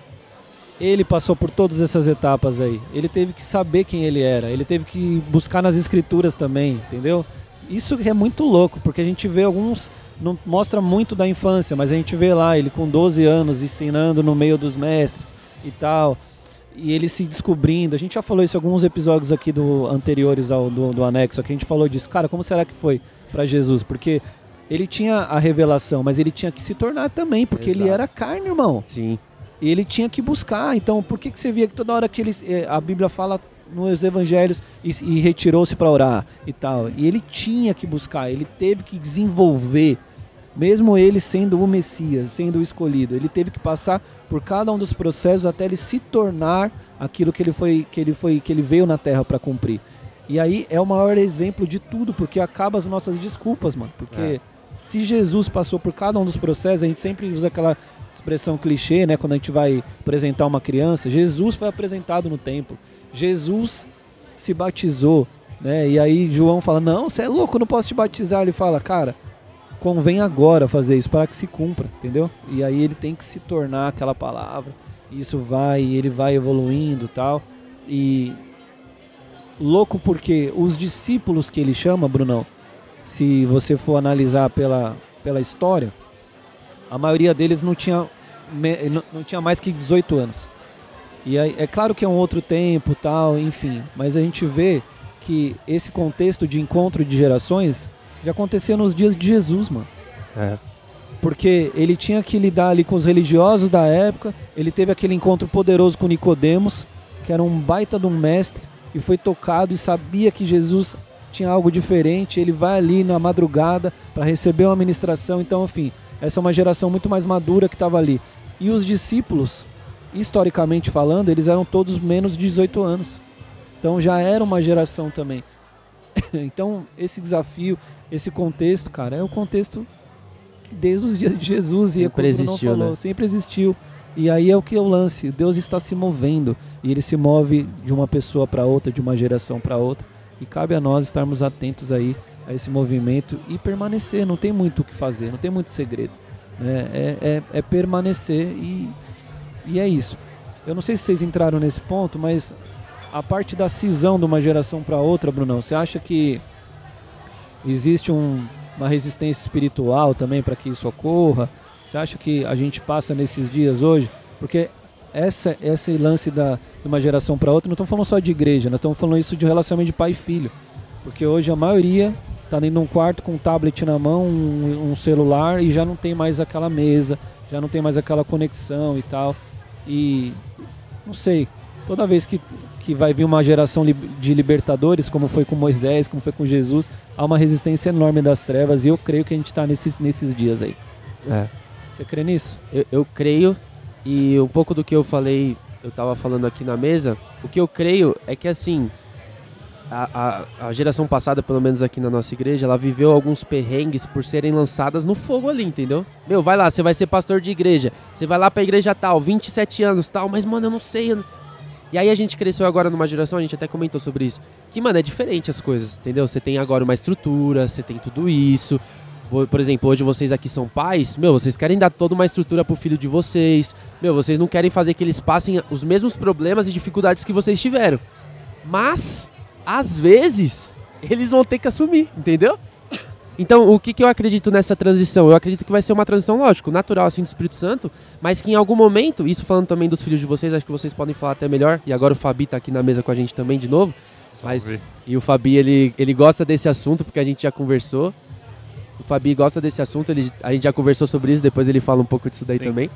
Ele passou por todas essas etapas aí. Ele teve que saber quem ele era. Ele teve que buscar nas escrituras também, entendeu? Isso é muito louco, porque a gente vê alguns. Não mostra muito da infância, mas a gente vê lá ele com 12 anos ensinando no meio dos mestres e tal. E ele se descobrindo. A gente já falou isso em alguns episódios aqui do anteriores ao do, do anexo. Aqui a gente falou disso. Cara, como será que foi para Jesus? Porque ele tinha a revelação, mas ele tinha que se tornar também, porque ele Exato. era carne, irmão. Sim. E ele tinha que buscar. Então, por que, que você via que toda hora que ele, eh, a Bíblia fala nos evangelhos e, e retirou-se para orar e tal? E ele tinha que buscar, ele teve que desenvolver, mesmo ele sendo o Messias, sendo o escolhido, ele teve que passar por cada um dos processos até ele se tornar aquilo que ele foi, que ele foi, que ele veio na Terra para cumprir. E aí é o maior exemplo de tudo, porque acaba as nossas desculpas, mano. Porque É. se Jesus passou por cada um dos processos, a gente sempre usa aquela expressão clichê, né? Quando a gente vai apresentar uma criança, Jesus foi apresentado no templo. Jesus se batizou, né? E aí João fala: "Não, você é louco, eu não posso te batizar". Ele fala: "Cara, convém agora fazer isso para que se cumpra", entendeu? E aí ele tem que se tornar aquela palavra. Isso vai, ele vai evoluindo, tal. E louco porque os discípulos que ele chama, Brunão, se você for analisar pela, pela história, a maioria deles não tinha, não tinha mais que 18 anos. E aí, é claro que é um outro tempo, tal, enfim, mas a gente vê que esse contexto de encontro de gerações já acontecia nos dias de Jesus, mano. É. Porque ele tinha que lidar ali com os religiosos da época, ele teve aquele encontro poderoso com Nicodemos, que era um baita de um mestre, e foi tocado e sabia que Jesus tinha algo diferente, ele vai ali na madrugada para receber uma ministração, então, enfim, essa é uma geração muito mais madura que estava ali. E os discípulos, historicamente falando, eles eram todos menos de 18 anos. Então já era uma geração também. [laughs] então, esse desafio, esse contexto, cara, é o contexto que desde os dias de Jesus e Sempre existiu, falou, né? sempre existiu. E aí é o que é o lance, Deus está se movendo e ele se move de uma pessoa para outra, de uma geração para outra. E cabe a nós estarmos atentos aí a esse movimento e permanecer. Não tem muito o que fazer, não tem muito segredo. né? É, é, é permanecer e, e é isso. Eu não sei se vocês entraram nesse ponto, mas a parte da cisão de uma geração para outra, Brunão, você acha que existe um- uma resistência espiritual também para que isso ocorra? Você acha que a gente passa nesses dias hoje? Porque essa, esse lance da, de uma geração para outra, não estamos falando só de igreja, nós estamos falando isso de relacionamento de pai e filho. Porque hoje a maioria está dentro de um quarto com um tablet na mão, um, um celular e já não tem mais aquela mesa, já não tem mais aquela conexão e tal. E não sei, toda vez que, que vai vir uma geração de libertadores, como foi com Moisés, como foi com Jesus, há uma resistência enorme das trevas e eu creio que a gente está nesses, nesses dias aí. É. Você crê nisso? Eu, eu creio, e um pouco do que eu falei, eu tava falando aqui na mesa, o que eu creio é que assim, a, a, a geração passada, pelo menos aqui na nossa igreja, ela viveu alguns perrengues por serem lançadas no fogo ali, entendeu? Meu, vai lá, você vai ser pastor de igreja, você vai lá pra igreja tal, 27 anos tal, mas mano, eu não sei. eu não- E aí a gente cresceu agora numa geração, a gente até comentou sobre isso, que, mano, é diferente as coisas, entendeu? Você tem agora uma estrutura, você tem tudo isso. Por exemplo, hoje vocês aqui são pais, meu, vocês querem dar toda uma estrutura pro filho de vocês. Meu, vocês não querem fazer que eles passem os mesmos problemas e dificuldades que vocês tiveram. Mas, às vezes, eles vão ter que assumir, entendeu? Então, o que, que eu acredito nessa transição? Eu acredito que vai ser uma transição, lógico, natural, assim, do Espírito Santo, mas que em algum momento, isso falando também dos filhos de vocês, acho que vocês podem falar até melhor, e agora o Fabi tá aqui na mesa com a gente também de novo, mas, e o Fabi, ele, ele gosta desse assunto, porque a gente já conversou, o Fabi gosta desse assunto, ele, a gente já conversou sobre isso, depois ele fala um pouco disso daí Sim. também.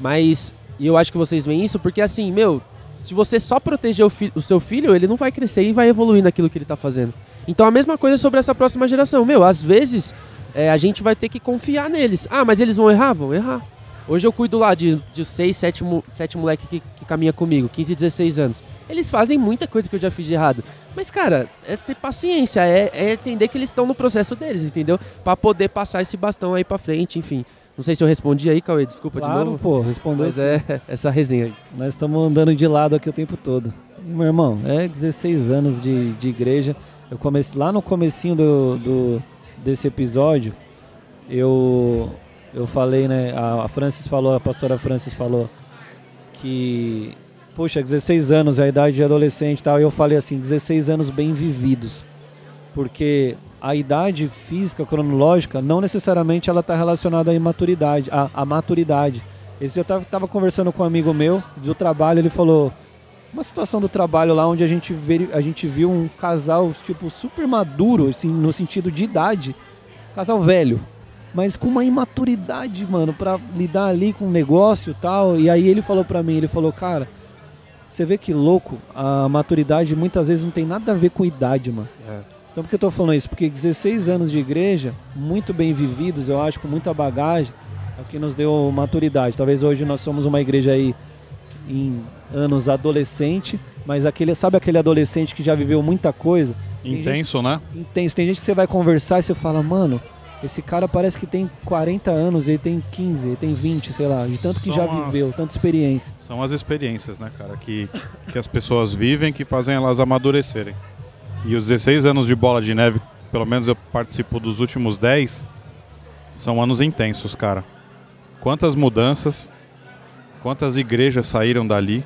Mas, e eu acho que vocês veem isso porque assim, meu, se você só proteger o, o seu filho, ele não vai crescer e vai evoluir naquilo que ele tá fazendo. Então a mesma coisa sobre essa próxima geração. Meu, às vezes é, a gente vai ter que confiar neles. Ah, mas eles vão errar? Vão errar. Hoje eu cuido lá de, de 6, 7, sete moleque que, que caminha comigo, 15, 16 anos. Eles fazem muita coisa que eu já fiz de errado. Mas, cara, é ter paciência, é, é entender que eles estão no processo deles, entendeu? Pra poder passar esse bastão aí pra frente, enfim. Não sei se eu respondi aí, Cauê, desculpa de Claro, novo. pô, respondeu Mas sim. é essa resenha aí. Nós estamos andando de lado aqui o tempo todo. E, meu irmão, é 16 anos de, de igreja. Eu comecei lá no comecinho do, do- desse episódio, eu eu falei, né, a, Francis falou, a pastora Francis falou que poxa, 16 anos a idade de adolescente tal, e eu falei assim, 16 anos bem vividos. Porque a idade física cronológica não necessariamente ela está relacionada à imaturidade, à, à maturidade. Esse eu tava, tava conversando com um amigo meu do trabalho, ele falou uma situação do trabalho lá onde a gente, veri, a gente viu um casal tipo super maduro, assim, no sentido de idade, casal velho, mas com uma imaturidade, mano, pra lidar ali com o negócio e tal. E aí ele falou pra mim, ele falou, cara, você vê que louco, a maturidade muitas vezes não tem nada a ver com idade, mano. Então por que eu tô falando isso? Porque 16 anos de igreja, muito bem vividos, eu acho, com muita bagagem, é o que nos deu maturidade. Talvez hoje nós somos uma igreja aí em anos adolescente, mas aquele, sabe aquele adolescente que já viveu muita coisa? Tem Intenso, né? gente- intenso. Tem gente que você vai conversar e você fala, mano, esse cara parece que tem 40 anos, ele tem 15, ele tem 20, sei lá, de tanto que já São as- viveu, tanta experiência. São as experiências, né, cara, que, que as pessoas vivem que fazem elas amadurecerem. E os 16 anos de bola de neve, pelo menos eu participo dos últimos 10, são anos intensos, cara. Quantas mudanças, quantas igrejas saíram dali.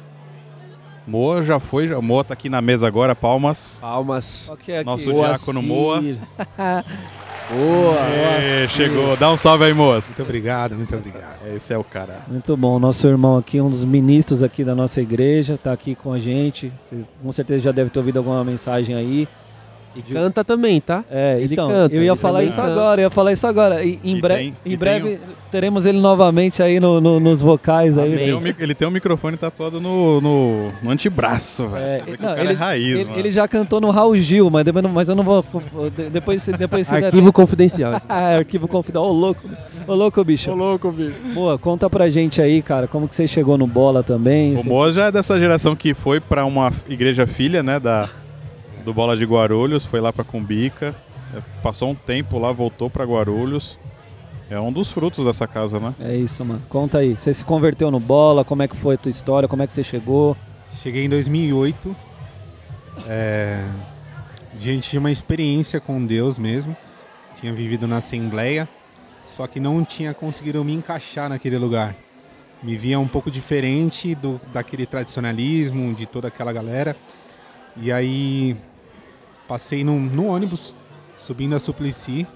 Moa já foi, já, Moa tá aqui na mesa agora, palmas. Palmas. Nosso Boa, diácono Moa. [laughs] Boa. Ê, chegou, dá um salve aí, moço. Muito obrigado, muito obrigado. Esse é o cara. Muito bom. Nosso irmão aqui, um dos ministros aqui da nossa igreja, está aqui com a gente. Vocês com certeza já devem ter ouvido alguma mensagem aí. E canta também, tá? É, Ele então, canta, eu ia ele falar isso canta. agora, eu ia falar isso agora. E, em E bre- tem- em e breve teremos ele novamente aí no- no- nos vocais aí. Ele tem, um, ele tem um microfone tatuado no, no, no antebraço, velho. É, não, cara ele, é raiz, ele- mano. ele já cantou no Raul Gil, mas, depois mas eu não vou. de- Depois, se- depois der Arquivo tempo- confidencial. [laughs] Ah, arquivo confidencial. Ô, louco. Ô, louco, bicho. Ô, louco, bicho. Boa, conta pra gente aí, cara, como que você chegou no bola também. O Moa já é dessa geração que foi pra uma igreja filha, né, da, do Bola de Guarulhos, foi lá pra Cumbica, é, passou um tempo lá, voltou pra Guarulhos. É um dos frutos dessa casa, né? É isso, mano. Conta aí. Você se converteu no bola, como é que foi a tua história, como é que você chegou? Cheguei em 2008, é, diante de uma experiência com Deus mesmo. Tinha vivido na Assembleia, só que não tinha conseguido me encaixar naquele lugar. Me via um pouco diferente do, daquele tradicionalismo, de toda aquela galera. E aí passei no, ônibus, subindo a Suplicy,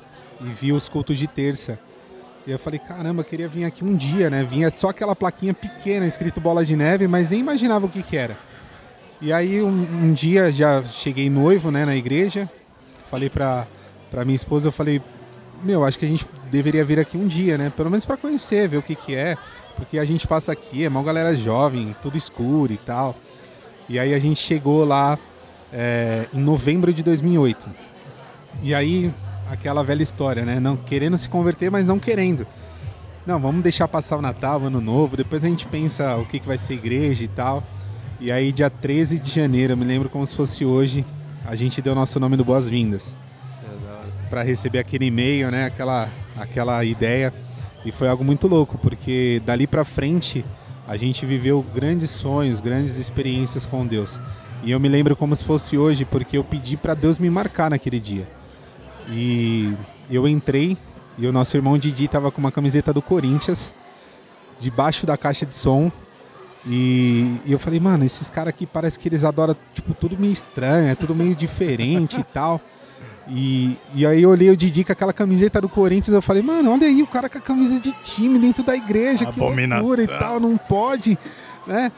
e vi os cultos de terça. E eu falei, caramba, queria vir aqui um dia, né? Vinha só aquela plaquinha pequena escrito bola de neve, mas nem imaginava o que que era. E aí um, um dia já cheguei noivo, né, na igreja. Falei pra, pra minha esposa, eu falei, meu, acho que a gente deveria vir aqui um dia, né? Pelo menos pra conhecer, ver o que que é. Porque a gente passa aqui, é uma galera jovem, tudo escuro e tal. E aí a gente chegou lá é, em novembro de 2008. E aí, aquela velha história, né? Não querendo se converter, mas não querendo. Não, vamos deixar passar o Natal, o Ano Novo, depois a gente pensa o que, que vai ser igreja e tal. E aí, dia 13 de janeiro, eu me lembro como se fosse hoje, a gente deu nosso nome do Boas-Vindas. Para receber aquele e-mail, né? Aquela, aquela ideia. E foi algo muito louco, porque dali para frente a gente viveu grandes sonhos, grandes experiências com Deus. E eu me lembro como se fosse hoje, porque eu pedi para Deus me marcar naquele dia. E eu entrei e o nosso irmão Didi tava com uma camiseta do Corinthians debaixo da caixa de som. E, e eu falei, mano, esses caras aqui parece que eles adoram, tipo, tudo meio estranho, é tudo meio diferente e tal. E, e aí eu olhei o Didi com aquela camiseta do Corinthians, eu falei, mano, olha aí o cara com a camisa de time dentro da igreja, que Abominação. loucura e tal, não pode, né?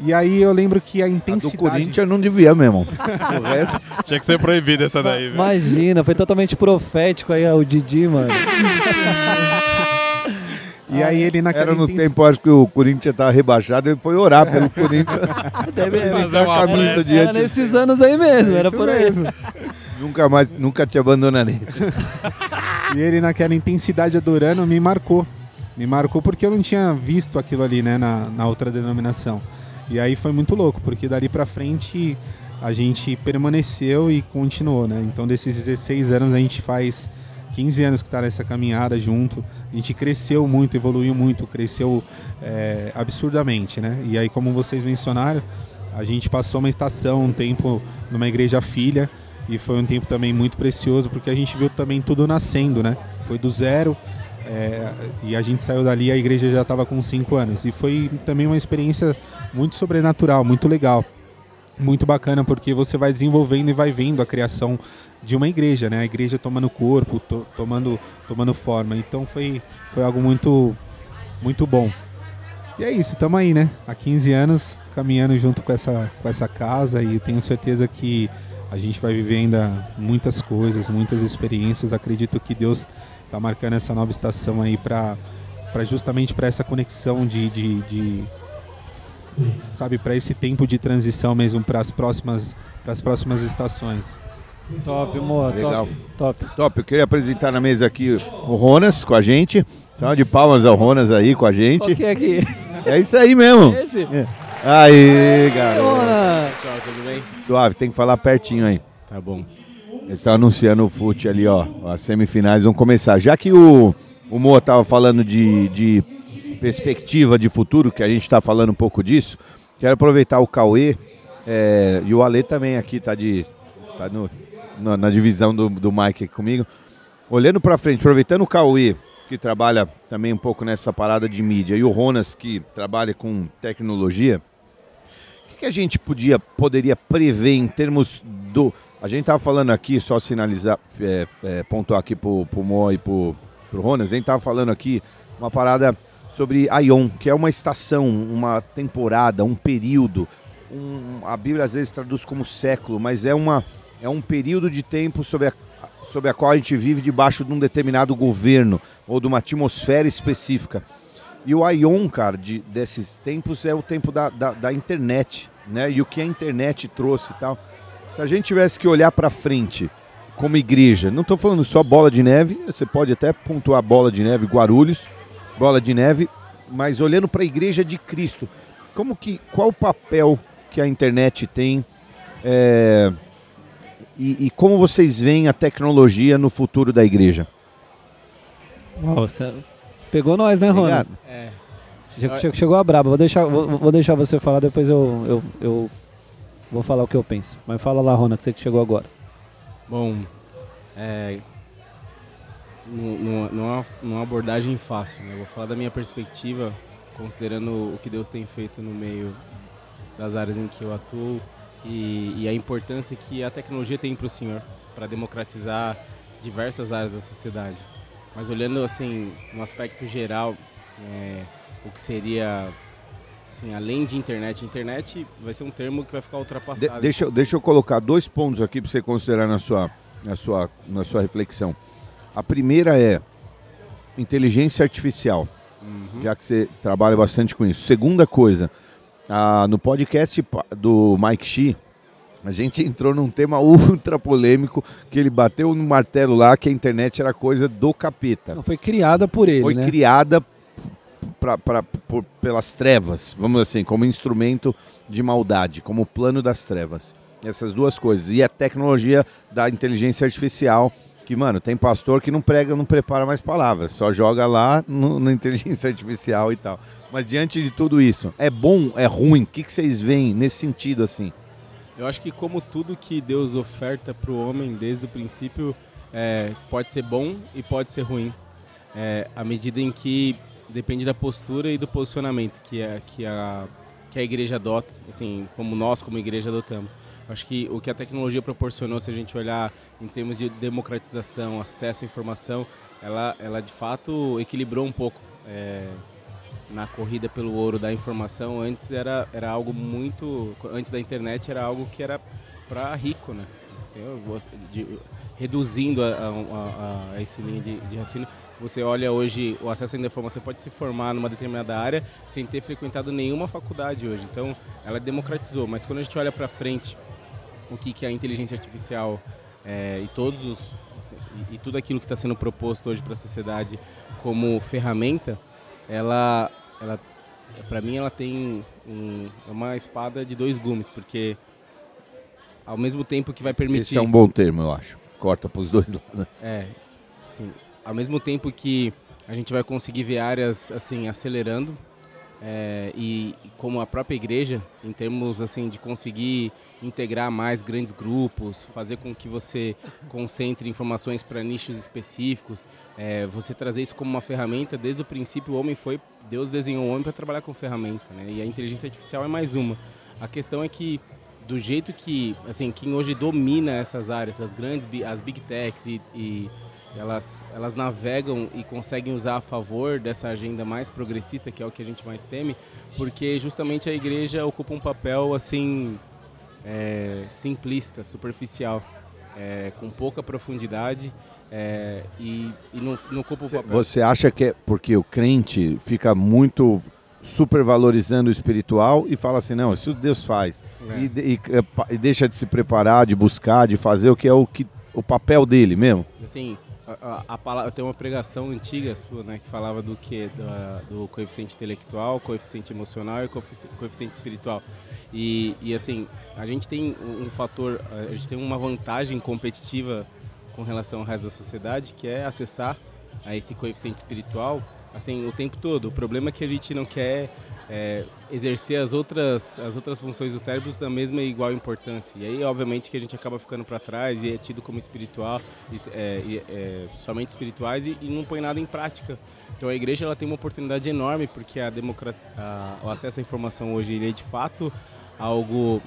E aí eu lembro que a A do intensidade... Corinthians não devia mesmo. [laughs] O resto, Tinha que ser proibido essa daí, velho. Imagina, foi totalmente profético aí o Didi, mano. E aí ele naquela era no tempo, acho que o Corinthians estava rebaixado, ele foi orar pelo [laughs] Corinthians. Deve fazer uma camisa. Era nesses anos aí mesmo, era Isso por aí. mesmo. Nunca mais, nunca te abandonarei. E ele naquela intensidade adorando me marcou. Me marcou porque eu não tinha visto aquilo ali, né, na, na outra denominação. E aí foi muito louco, porque dali pra frente a gente permaneceu e continuou, né? Então desses 16 anos a gente faz 15 anos que tá nessa caminhada junto. A gente cresceu muito, evoluiu muito, cresceu é, absurdamente, né? E aí, como vocês mencionaram, a gente passou uma estação, um tempo numa igreja filha e foi um tempo também muito precioso porque a gente viu também tudo nascendo, né? Foi do zero é, e a gente saiu dali a igreja já estava com cinco anos e foi também uma experiência muito sobrenatural, muito legal, muito bacana porque você vai desenvolvendo e vai vendo a criação de uma igreja, né? A igreja tomando corpo, to- tomando tomando forma. Então foi foi algo muito muito bom. E é isso, estamos aí, né? Há 15 anos caminhando junto com essa, com essa casa e tenho certeza que a gente vai viver ainda muitas coisas, muitas experiências. Acredito que Deus está marcando essa nova estação aí para justamente para essa conexão de, de, de sabe, para esse tempo de transição mesmo para as próximas para as próximas estações. Top, amor, Legal. top, top. Top, eu queria apresentar na mesa aqui o Ronas com a gente. Salve de palmas ao Ronas aí com a gente. que é aqui? É isso aí mesmo. Esse? Aí, garoto. Dona. Pessoal, tudo bem? Suave, tem que falar pertinho aí. Tá bom. Eles estão anunciando o fute ali, ó. As semifinais vão começar. Já que o, o Moa tava falando de, de perspectiva de futuro, que a gente está falando um pouco disso, quero aproveitar o Cauê é, e o Ale também aqui tá de tá no, na, na divisão do, do Mike aqui comigo. Olhando para frente, aproveitando o Cauê, que trabalha também um pouco nessa parada de mídia, e o Ronas, que trabalha com tecnologia, o que, que a gente podia, poderia prever em termos do. A gente estava falando aqui, só sinalizar, é, é, pontuar aqui pro, pro Mo e pro, pro Ronas, a gente estava falando aqui uma parada sobre Aion, que é uma estação, uma temporada, um período. Um, a Bíblia às vezes traduz como século, mas é, uma, é um período de tempo sobre a, sobre a qual a gente vive debaixo de um determinado governo ou de uma atmosfera específica. E o Aion, cara, de, desses tempos é o tempo da, da, da internet, né? E o que a internet trouxe e tal. Se a gente tivesse que olhar para frente como igreja, não estou falando só bola de neve, você pode até pontuar bola de neve, Guarulhos, bola de neve, mas olhando para a igreja de Cristo, como que, qual o papel que a internet tem é, e, e como vocês veem a tecnologia no futuro da igreja? Uau, você pegou nós, né, Rony? É. Che- che- Chegou a braba. Vou deixar, vou, vou deixar você falar, depois eu, eu, eu vou falar o que eu penso. Mas fala lá, Rona, que você que chegou agora. Bom, é, não, é uma, é uma abordagem fácil, né? Eu vou falar da minha perspectiva, considerando o que Deus tem feito no meio das áreas em que eu atuo e, e a importância que a tecnologia tem para o Senhor, para democratizar diversas áreas da sociedade. Mas olhando assim, no aspecto geral, é, o que seria, assim, além de internet, internet vai ser um termo que vai ficar De- ultrapassado. deixa, eu- deixa eu colocar dois pontos aqui para você considerar na sua, na, sua, na sua reflexão. A primeira é inteligência artificial, Uhum. já que você trabalha bastante com isso. Segunda coisa, ah, no podcast do Mike Shee, a gente [laughs] entrou num tema ultra polêmico, que ele bateu no martelo lá que a internet era coisa do capeta. Não foi criada por ele, Foi né? criada pra, pra- por- pelas trevas, vamos assim, como instrumento de maldade, como plano das trevas. Essas duas coisas. E a tecnologia da inteligência artificial, que, mano, tem pastor que não prega, não prepara mais palavras, só joga lá no, na inteligência [laughs] artificial e tal. Mas diante de tudo isso, é bom, é ruim? O que, que vocês veem nesse sentido assim? Eu acho que como tudo que Deus oferta para o homem desde o princípio é, pode ser bom e pode ser ruim, é, à medida em que depende da postura e do posicionamento que a, que a, que a igreja adota, assim, como nós como igreja adotamos. Acho que o que a tecnologia proporcionou, se a gente olhar em termos de democratização, acesso à informação, ela, ela de fato equilibrou um pouco é, na corrida pelo ouro da informação, antes era, era algo muito. Antes da internet era algo que era para rico, né? Assim, eu vou- de- reduzindo a, a- a- a esse linha de, de raciocínio, você olha hoje, o acesso à informação pode se formar numa determinada área sem ter frequentado nenhuma faculdade hoje. Então, ela democratizou. Mas quando a gente olha para frente, o que, que é a inteligência artificial é, e todos os e, e tudo aquilo que está sendo proposto hoje para a sociedade como ferramenta, ela, ela para mim, ela tem um- é uma espada de dois gumes, porque ao mesmo tempo que vai permitir Esse é um bom termo, eu acho. Corta para os dois lados. é, sim. Ao mesmo tempo que a gente vai conseguir ver áreas assim acelerando é, e como a própria igreja, em termos assim de conseguir integrar mais grandes grupos, fazer com que você concentre informações para nichos específicos, é, você trazer isso como uma ferramenta. Desde o princípio, o homem foi Deus desenhou o homem para trabalhar com ferramenta, né? E a inteligência artificial é mais uma. A questão é que do jeito que, assim, quem hoje domina essas áreas, as grandes, as big techs e, e elas, elas navegam e conseguem usar a favor dessa agenda mais progressista, que é o que a gente mais teme, porque justamente a igreja ocupa um papel, assim, é, simplista, superficial, é, com pouca profundidade é, e, e não, não ocupa o papel. Você acha que é porque o crente fica muito supervalorizando o espiritual e fala assim, não, isso Deus faz. É. E, e, e deixa de se preparar, de buscar, de fazer o que é o, que, o papel dele mesmo. Assim, a, a, a tem uma pregação antiga sua, né, que falava do que do coeficiente intelectual, coeficiente emocional e coefici- coeficiente espiritual. E, e assim, a gente tem um, fator, a gente tem uma vantagem competitiva com relação ao resto da sociedade, que é acessar a esse coeficiente espiritual, assim, o tempo todo. O problema é que a gente não quer é, exercer as outras, as outras funções do cérebro da mesma e igual importância. E aí, obviamente, que a gente acaba ficando para trás e é tido como espiritual, é, é, somente espirituais e, e não põe nada em prática. Então, a igreja ela tem uma oportunidade enorme porque a democracia, a- o acesso à informação hoje ele é de fato algo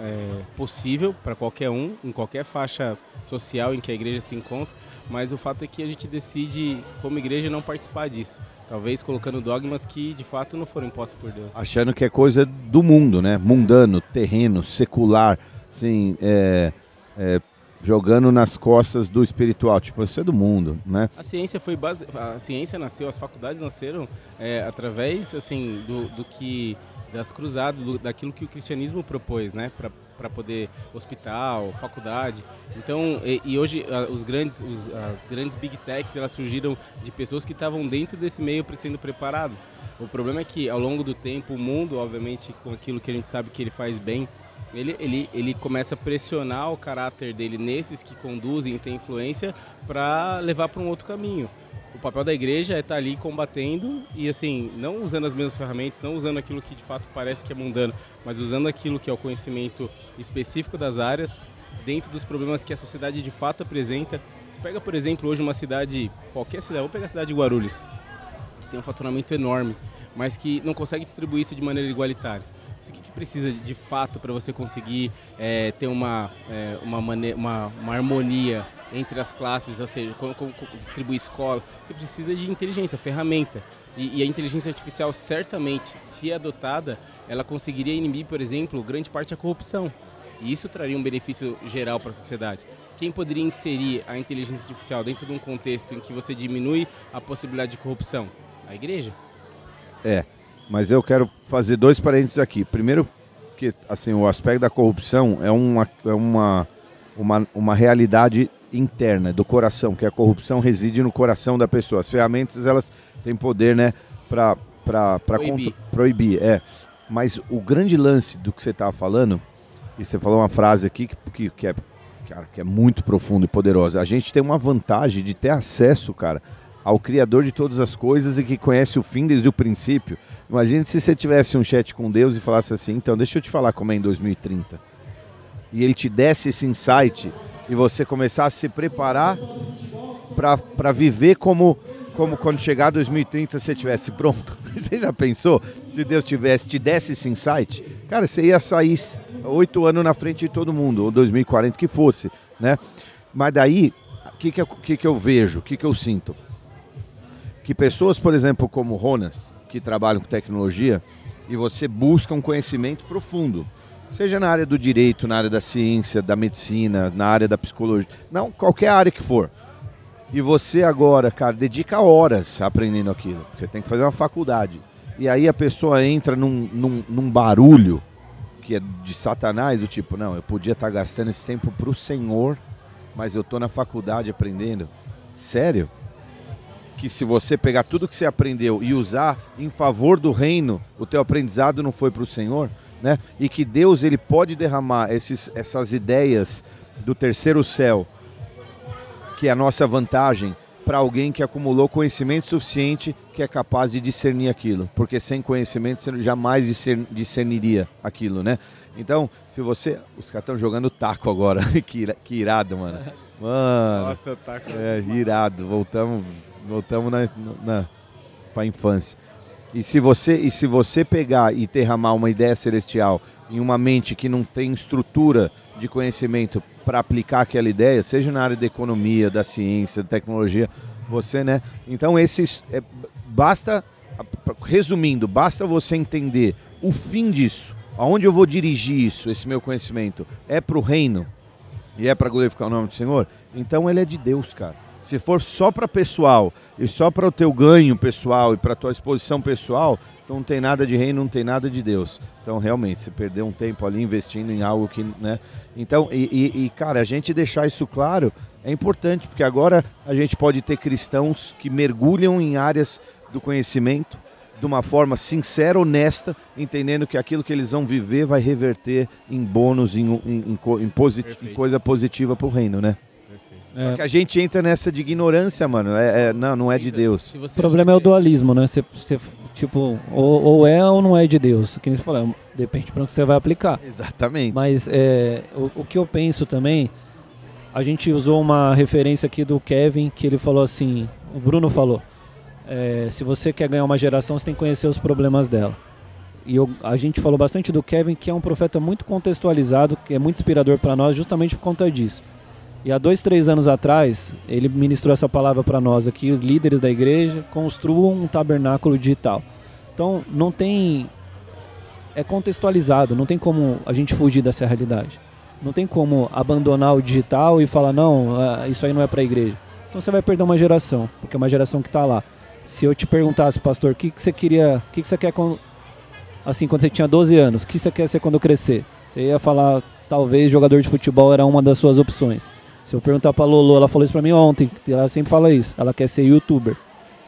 é, possível para qualquer um, em qualquer faixa social em que a igreja se encontra, mas o fato é que a gente decide, como igreja, não participar disso. Talvez colocando dogmas que de fato não foram impostos por Deus. Achando que é coisa do mundo, né? Mundano, terreno, secular, assim, é, é, jogando nas costas do espiritual. Tipo, isso é do mundo, né? A ciência foi base... a ciência nasceu, as faculdades nasceram é, através assim do, do que das cruzadas, do- daquilo que o cristianismo propôs, né, para poder hospital, faculdade. Então, e, e hoje os grandes os- as grandes big techs elas surgiram de pessoas que estavam dentro desse meio sendo preparadas. O problema é que ao longo do tempo o mundo, obviamente, com aquilo que a gente sabe que ele faz bem, ele, ele, ele começa a pressionar o caráter dele nesses que conduzem e têm influência para levar para um outro caminho. O papel da igreja é estar ali combatendo e assim, não usando as mesmas ferramentas, não usando aquilo que de fato parece que é mundano, mas usando aquilo que é o conhecimento específico das áreas dentro dos problemas que a sociedade de fato apresenta. Você pega, por exemplo, hoje uma cidade, qualquer cidade, vou pegar a cidade de Guarulhos, que tem um faturamento enorme, mas que não consegue distribuir isso de maneira igualitária. Isso que, precisa de fato para você conseguir eh, ter uma, eh, uma, uma, uma harmonia entre as classes, ou seja, como, como- distribuir escola? Você precisa de inteligência, ferramenta. E, e a inteligência artificial, certamente, se adotada, ela conseguiria inibir, por exemplo, grande parte da corrupção. E isso traria um benefício geral para a sociedade. Quem poderia inserir a inteligência artificial dentro de um contexto em que você diminui a possibilidade de corrupção? A igreja. É, mas eu quero fazer dois parênteses aqui. Primeiro, que assim, o aspecto da corrupção é uma, é uma, uma, uma realidade interna do coração, que a corrupção reside no coração da pessoa. As ferramentas, elas têm poder, né, para Proibir. proibir, é. Mas o grande lance do que você estava falando, e você falou uma frase aqui que, que, que é, cara, que é muito profunda e poderosa. A gente tem uma vantagem de ter acesso, cara, ao Criador de todas as coisas e que conhece o fim desde o princípio. Imagine se você tivesse um chat com Deus e falasse assim, então deixa eu te falar como é em 2030. E ele te desse esse insight e você começasse a se preparar para viver como, como quando chegar 2030 você estivesse pronto. [laughs] Você já pensou? Se Deus tivesse, te desse esse insight, cara, você ia sair oito anos na frente de todo mundo, ou 2040 que fosse, né? Mas daí, o que, que, que, que eu vejo, o que, que eu sinto? Que pessoas, por exemplo, como Ronas, que trabalham com tecnologia e você busca um conhecimento profundo. Seja na área do direito, na área da ciência, da medicina, na área da psicologia, não, qualquer área que for. E você agora, cara, dedica horas aprendendo aquilo. Você tem que fazer uma faculdade. E aí a pessoa entra num, num, num barulho que é de satanás, do tipo, não, eu podia estar gastando esse tempo pro Senhor, mas eu tô na faculdade aprendendo. Sério? Que se você pegar tudo que você aprendeu e usar em favor do reino, o teu aprendizado não foi pro Senhor, né? E que Deus ele pode derramar esses, essas ideias do terceiro céu, que é a nossa vantagem, para alguém que acumulou conhecimento suficiente que é capaz de discernir aquilo, porque sem conhecimento você jamais discern- discerniria aquilo, né? Então, se você. Os caras estão jogando taco agora, [laughs] que, que irado, mano. Mano. Nossa, taco. É, irado. Voltamos, voltamos na, na, pra infância. E se, você, e se você pegar e derramar uma ideia celestial em uma mente que não tem estrutura de conhecimento para aplicar aquela ideia, seja na área da economia, da ciência, da tecnologia, você, né? Então, esses. é, basta. Resumindo, basta você entender o fim disso. Aonde eu vou dirigir isso, esse meu conhecimento? É para o reino? e é para glorificar o nome do Senhor, então ele é de Deus, cara. Se for só para pessoal e só para o teu ganho pessoal e para tua exposição pessoal, então não tem nada de reino, não tem nada de Deus. Então realmente você perdeu um tempo ali investindo em algo que, né? Então e, e- e, cara, a gente deixar isso claro é importante porque agora a gente pode ter cristãos que mergulham em áreas do conhecimento de uma forma sincera, honesta, entendendo que aquilo que eles vão viver vai reverter em bônus, em, em- em em em coisa positiva para o reino, né? É. Só que a gente entra nessa de ignorância, mano. É, é- não, não é de Deus. O problema é o dualismo, né? Você, você, tipo, ou, ou é ou não é de Deus. Que nem você falou, é, depende para o que você vai aplicar. Exatamente. Mas é, o, o que eu penso também, a gente usou uma referência aqui do Kevin, que ele falou assim, o Bruno falou, é, se você quer ganhar uma geração, você tem que conhecer os problemas dela. E eu- a gente falou bastante do Kevin, que é um profeta muito contextualizado, que é muito inspirador para nós, justamente por conta disso. E há dois, três anos atrás, ele ministrou essa palavra para nós aqui, os líderes da igreja construam um tabernáculo digital. Então, não tem. É contextualizado, não tem como a gente fugir dessa realidade. Não tem como abandonar o digital e falar, não, ah, isso aí não é para a igreja. Então você vai perder uma geração, porque é uma geração que está lá. Se eu te perguntasse, pastor, o que, que você queria, o que, que você quer quando, assim, quando você tinha 12 anos, o que você quer ser quando crescer? Você ia falar, talvez jogador de futebol era uma das suas opções. Se eu perguntar pra Lolo, ela falou isso pra mim ontem, ela sempre fala isso, ela quer ser youtuber.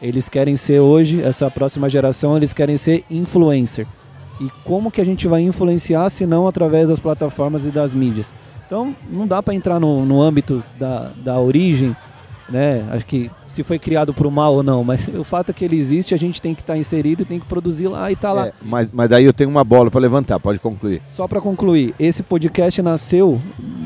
Eles querem ser hoje, essa próxima geração, eles querem ser influencer. E como que a gente vai influenciar se não através das plataformas e das mídias? Então, não dá pra entrar no, no âmbito da, da origem, né? Acho que se foi criado pro mal ou não, mas [laughs] o fato é que ele existe, a gente tem que estar inserido e tem que produzir lá e tá lá. É, mas, mas daí eu tenho uma bola para levantar, pode concluir. Só para concluir, esse podcast nasceu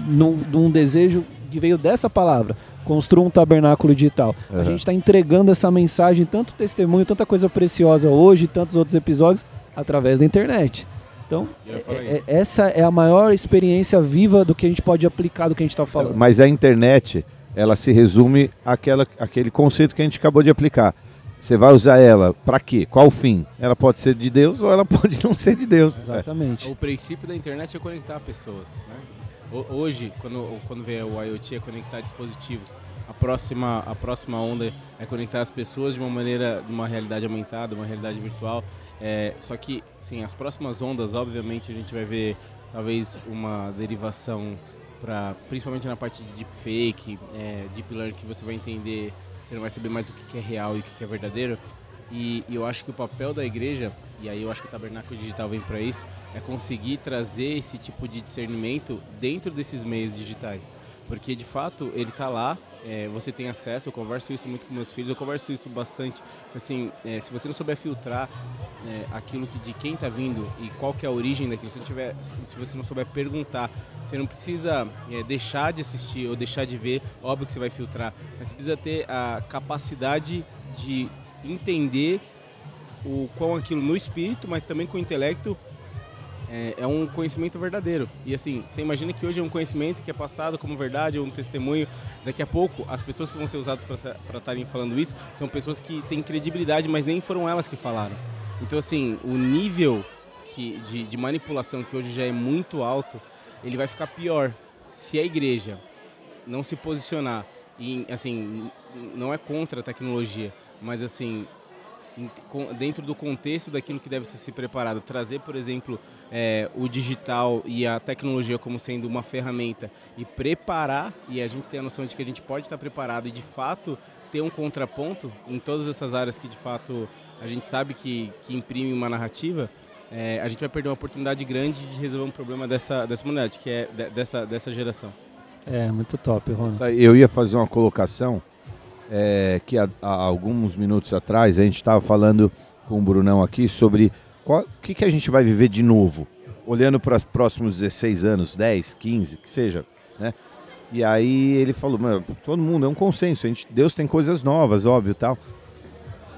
num, num desejo que veio dessa palavra. Construa um tabernáculo digital. Uhum. A gente está entregando essa mensagem, tanto testemunho, tanta coisa preciosa hoje, tantos outros episódios, através da internet. Então, é- é- essa é a maior experiência viva do que a gente pode aplicar do que a gente está falando. Mas a internet, ela se resume àquela, àquele conceito que a gente acabou de aplicar. Você vai usar ela para quê? Qual o fim? Ela pode ser de Deus ou ela [laughs] pode não ser de Deus. Exatamente. O princípio da internet é conectar pessoas. Né? Ho- Hoje, quando, quando vem o IoT, é conectar dispositivos. A próxima, a próxima onda é conectar as pessoas de uma maneira, de uma realidade aumentada, uma realidade virtual. É, só que, sim, as próximas ondas, obviamente, a gente vai ver talvez uma derivação para, principalmente na parte de deepfake, é, deep learning, que você vai entender, você não vai saber mais o que é real e o que é verdadeiro. E, e eu acho que o papel da igreja, e aí eu acho que o Tabernáculo Digital vem para isso, é conseguir trazer esse tipo de discernimento dentro desses meios digitais. Porque de fato ele está lá, é, você tem acesso, eu converso isso muito com meus filhos, eu converso isso bastante. Assim, é, se você não souber filtrar é, aquilo que de quem está vindo e qual que é a origem daquilo, se, tiver, se você não souber perguntar, você não precisa é, deixar de assistir ou deixar de ver, óbvio que você vai filtrar, mas você precisa ter a capacidade de entender o quão aquilo no espírito, mas também com o intelecto é, é um conhecimento verdadeiro. E assim, você imagina que hoje é um conhecimento que é passado como verdade, ou um testemunho. Daqui a pouco, as pessoas que vão ser usadas para estarem falando isso são pessoas que têm credibilidade, mas nem foram elas que falaram. Então, assim, o nível que, de, de manipulação que hoje já é muito alto, ele vai ficar pior se a igreja não se posicionar e, assim, não é contra a tecnologia, mas, assim, dentro do contexto daquilo que deve ser se preparado, trazer, por exemplo, é, o digital e a tecnologia como sendo uma ferramenta e preparar, e a gente tem a noção de que a gente pode estar preparado e de fato ter um contraponto em todas essas áreas que de fato a gente sabe que, que imprime uma narrativa, é, a gente vai perder uma oportunidade grande de resolver um problema dessa, dessa humanidade, que é de- dessa, dessa geração. É, muito top, Ronald. Eu ia fazer uma colocação é, que há, há alguns minutos atrás a gente estava falando com o Brunão aqui sobre o que, que a gente vai viver de novo, olhando para os próximos 16 anos, 10, 15, que seja, né? E aí ele falou, todo mundo é um consenso, a gente, Deus tem coisas novas, óbvio, tal.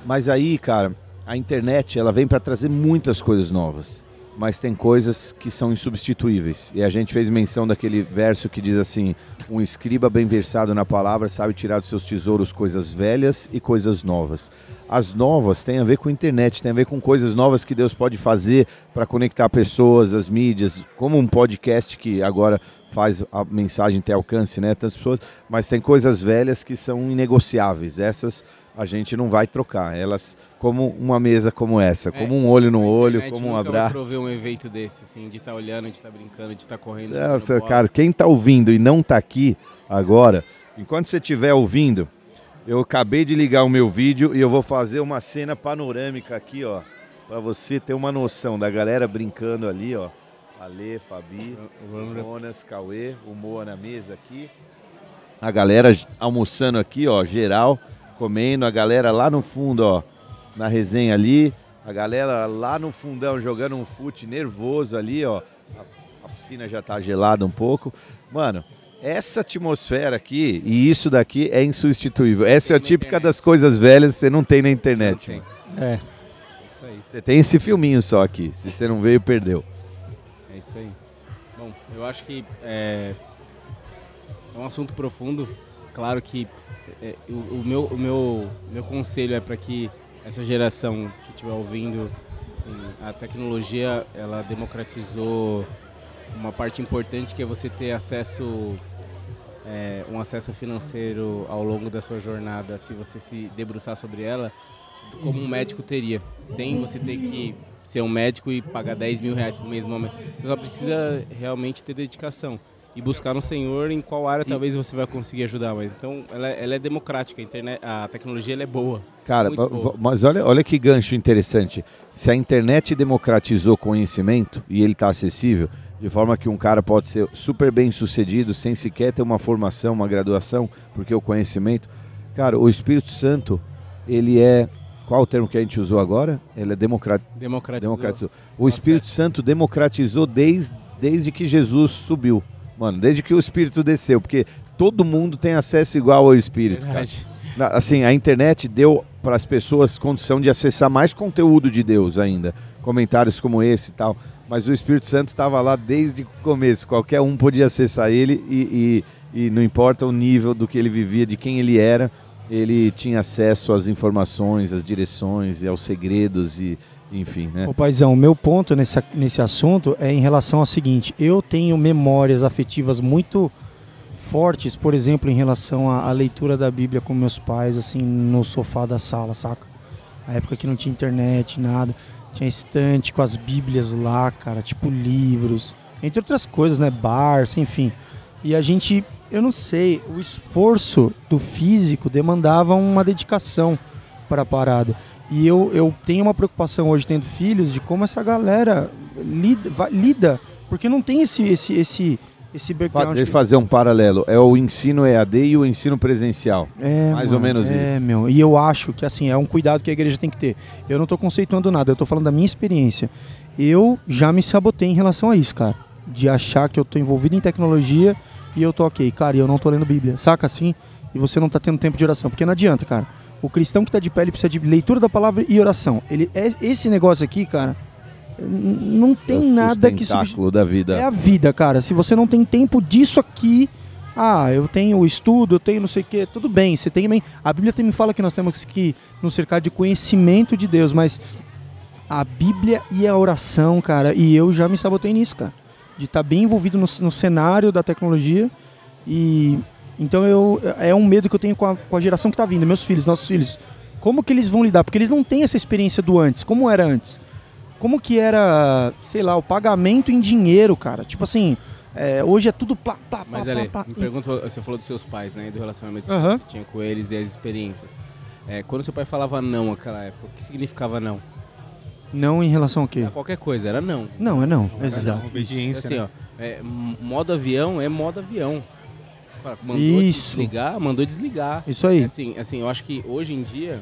Mas aí, cara, a internet ela vem para trazer muitas coisas novas, mas tem coisas que são insubstituíveis. E a gente fez menção daquele verso que diz assim: um escriba bem versado na palavra sabe tirar dos seus tesouros coisas velhas e coisas novas. As novas têm a ver com a internet, tem a ver com coisas novas que Deus pode fazer para conectar pessoas, as mídias, como um podcast que agora faz a mensagem ter alcance, né? Tantas pessoas, mas tem coisas velhas que são inegociáveis. Essas a gente não vai trocar. Elas como uma mesa como essa, como um olho no olho, como um abraço. prover um evento desse, assim, de estar olhando, de estar brincando, de estar correndo. É, bola. cara, quem tá ouvindo e não tá aqui agora, enquanto você estiver ouvindo, eu acabei de ligar o meu vídeo e eu vou fazer uma cena panorâmica aqui, ó, para você ter uma noção da galera brincando ali, ó. Ale, Fabi, Jonas, Cauê, o Moa na mesa aqui. A galera almoçando aqui, ó, geral, comendo, a galera lá no fundo, ó, na resenha ali, a galera lá no fundão jogando um fute nervoso ali, ó. A, a piscina já tá gelada um pouco. Mano, essa atmosfera aqui e isso daqui é insubstituível. Essa é a típica das coisas velhas que você não tem na internet. mano. É. Isso aí. Você tem esse filminho só aqui. Se você não veio, perdeu. É isso aí. Bom, eu acho que é, é um assunto profundo. Claro que é, o, o meu, o meu, meu conselho é para que essa geração que estiver ouvindo, assim, a tecnologia ela democratizou uma parte importante que é você ter acesso é, um acesso financeiro ao longo da sua jornada, se você se debruçar sobre ela, como um médico teria, sem você ter que ser um médico e pagar 10 mil reais por mês. no momento. Você só precisa realmente ter dedicação e buscar no Senhor em qual área talvez você vai conseguir ajudar. Mas então ela, é- ela é democrática, a, internet, a tecnologia é boa. Cara, boa. mas olha, olha que gancho interessante. Se a internet democratizou conhecimento e ele está acessível, de forma que um cara pode ser super bem sucedido sem sequer ter uma formação, uma graduação, porque o conhecimento. Cara, o Espírito Santo, ele é. Qual o termo que a gente usou agora? Ele é democrat... Democratizou. democratizou. O Espírito Santo democratizou desde, desde que Jesus subiu. Mano, desde que o Espírito desceu, porque todo mundo tem acesso igual ao Espírito. cara. Verdade. Na- Assim, a internet deu para as pessoas condição de acessar mais conteúdo de Deus ainda. Comentários como esse e tal. Mas o Espírito Santo estava lá desde o começo. Qualquer um podia acessar ele e, e- e não importa o nível do que ele vivia, de quem ele era, ele tinha acesso às informações, às direções e aos segredos e enfim, né? Ô paizão, o meu ponto nesse, nesse assunto é em relação ao seguinte: eu tenho memórias afetivas muito fortes, por exemplo, em relação à, à leitura da Bíblia com meus pais, assim, no sofá da sala, saca? Na época que não tinha internet, nada. Tinha estante com as Bíblias lá, cara, tipo livros, entre outras coisas, né? Barça, enfim. E a gente, eu não sei, o esforço do físico demandava uma dedicação para a parada. E eu, eu tenho uma preocupação hoje, tendo filhos, de como essa galera lida, lida porque não tem esse, esse, esse, esse background. Deixa eu fazer um paralelo. É o ensino EAD e o ensino presencial. É, Mais ou mano, menos é, isso. meu. E eu acho que assim, é um cuidado que a igreja tem que ter. Eu não tô conceituando nada, eu tô falando da minha experiência. Eu já me sabotei em relação a isso, cara. De achar que eu tô envolvido em tecnologia e eu tô ok, cara, e eu não tô lendo Bíblia. Saca assim? E você não tá tendo tempo de oração. Porque não adianta, cara. O cristão que tá de pé, ele precisa de leitura da palavra e oração. Ele é esse negócio aqui, cara. Não tem É nada que sustentáculo da vida. é a vida, cara. Se você não tem tempo disso aqui, ah, eu tenho o estudo, eu tenho não sei o quê, tudo bem. Você tem também. A Bíblia também fala que nós temos que nos cercar de conhecimento de Deus, mas a Bíblia e a oração, cara. E eu já me sabotei nisso, cara. De estar bem envolvido no, no cenário da tecnologia. E então eu é um medo que eu tenho com a, com a geração que tá vindo, meus filhos, nossos filhos. Como que eles vão lidar? Porque eles não têm essa experiência do antes. Como era antes? Como que era, sei lá, o pagamento em dinheiro, cara? Tipo assim, é, hoje é tudo plá, plá, Mas plá, Ale, plá. me pergunta, você falou dos seus pais, né? e Do relacionamento Aham. que você tinha com eles e as experiências. É, quando seu pai falava não naquela época, o que significava não? Não em relação ao quê? Era qualquer coisa, era não. Não, é não. Era Exato. uma obediência, Assim, né? ó, é, modo avião é modo avião. Mandou Isso. desligar, mandou desligar. Isso aí. É Assim, assim, eu acho que hoje em dia,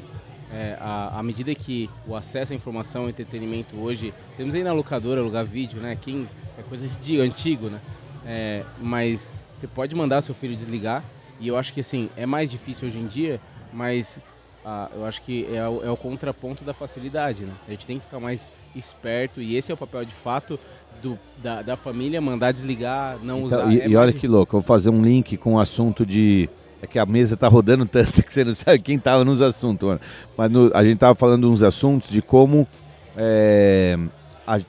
é, à, à medida que o acesso à informação e entretenimento hoje, temos aí na locadora, alugar vídeo, né? Quem, é coisa de antigo, né? É, mas você pode mandar seu filho desligar e eu acho que assim, é mais difícil hoje em dia, mas ah, eu acho que é o, é o contraponto da facilidade, né? A gente tem que ficar mais esperto e esse é o papel de fato do, da, da família, mandar desligar, não Então, usar. e, É e olha que louco, eu vou fazer um link com o assunto de. É que a mesa tá rodando tanto [laughs] que você não sabe quem tava nos assuntos, mano. Mas no- a gente tava falando uns assuntos de como. é, a-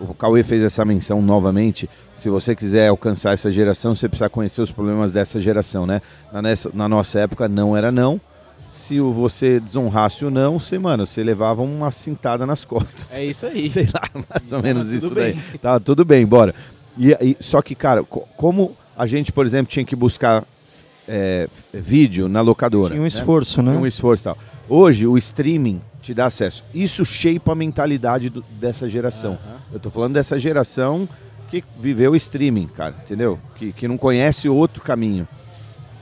o Cauê fez essa menção novamente. Se você quiser alcançar essa geração, você precisa conhecer os problemas dessa geração, né? Na, nessa- na nossa época, não era não. Se você desonrasse o não, você, mano, você levava uma cintada nas [laughs] costas. É isso aí. Sei lá, mais ou Tava menos isso bem. daí. Tá tudo bem, bora. E, e- só que, cara, co- como a gente, por exemplo, tinha que buscar é, vídeo na locadora. Tinha um esforço, né? Tinha um esforço tal. Hoje, o streaming te dá acesso. Isso shape a mentalidade do- dessa geração. Aham. Eu tô falando dessa geração que viveu o streaming, cara, entendeu? Que, que não conhece outro caminho.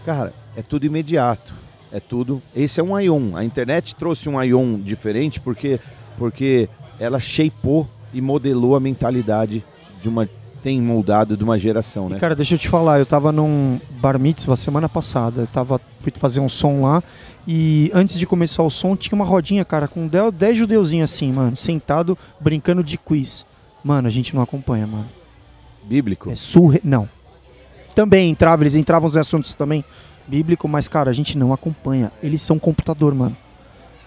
Cara, é tudo imediato. É tudo. Esse é um Ion. A internet trouxe um Ion diferente porque, porque ela shapeou e modelou a mentalidade de uma. Tem moldado de uma geração, né? E, cara, deixa eu te falar, eu tava num bar mitzvah semana passada. Eu tava, fui fazer um som lá. E antes de começar o som, tinha uma rodinha, cara, com 10 10 judeuzinhos assim, mano, sentado, brincando de quiz. Mano, a gente não acompanha, mano. Bíblico. É surre... Não. Também entrava, eles entravam nos assuntos também bíblico, mas, cara, a gente não acompanha. Eles são computador, mano.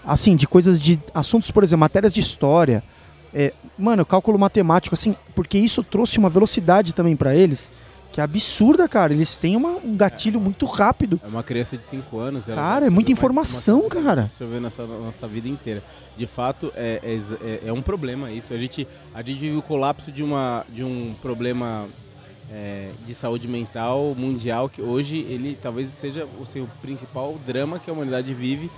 Assim, de coisas de. Assuntos, por exemplo, matérias de história. É, mano, cálculo matemático, assim, porque isso trouxe uma velocidade também pra eles que é absurda, cara. Eles têm uma- um gatilho muito rápido. É uma criança de 5 anos. ela Cara, é muita informação, que cara. Absorveu nossa, nossa vida inteira. De fato, é, é é- é um problema isso. A gente, a gente vive o colapso de, uma, de um problema é, de saúde mental mundial que hoje ele talvez seja o seu principal drama que a humanidade vive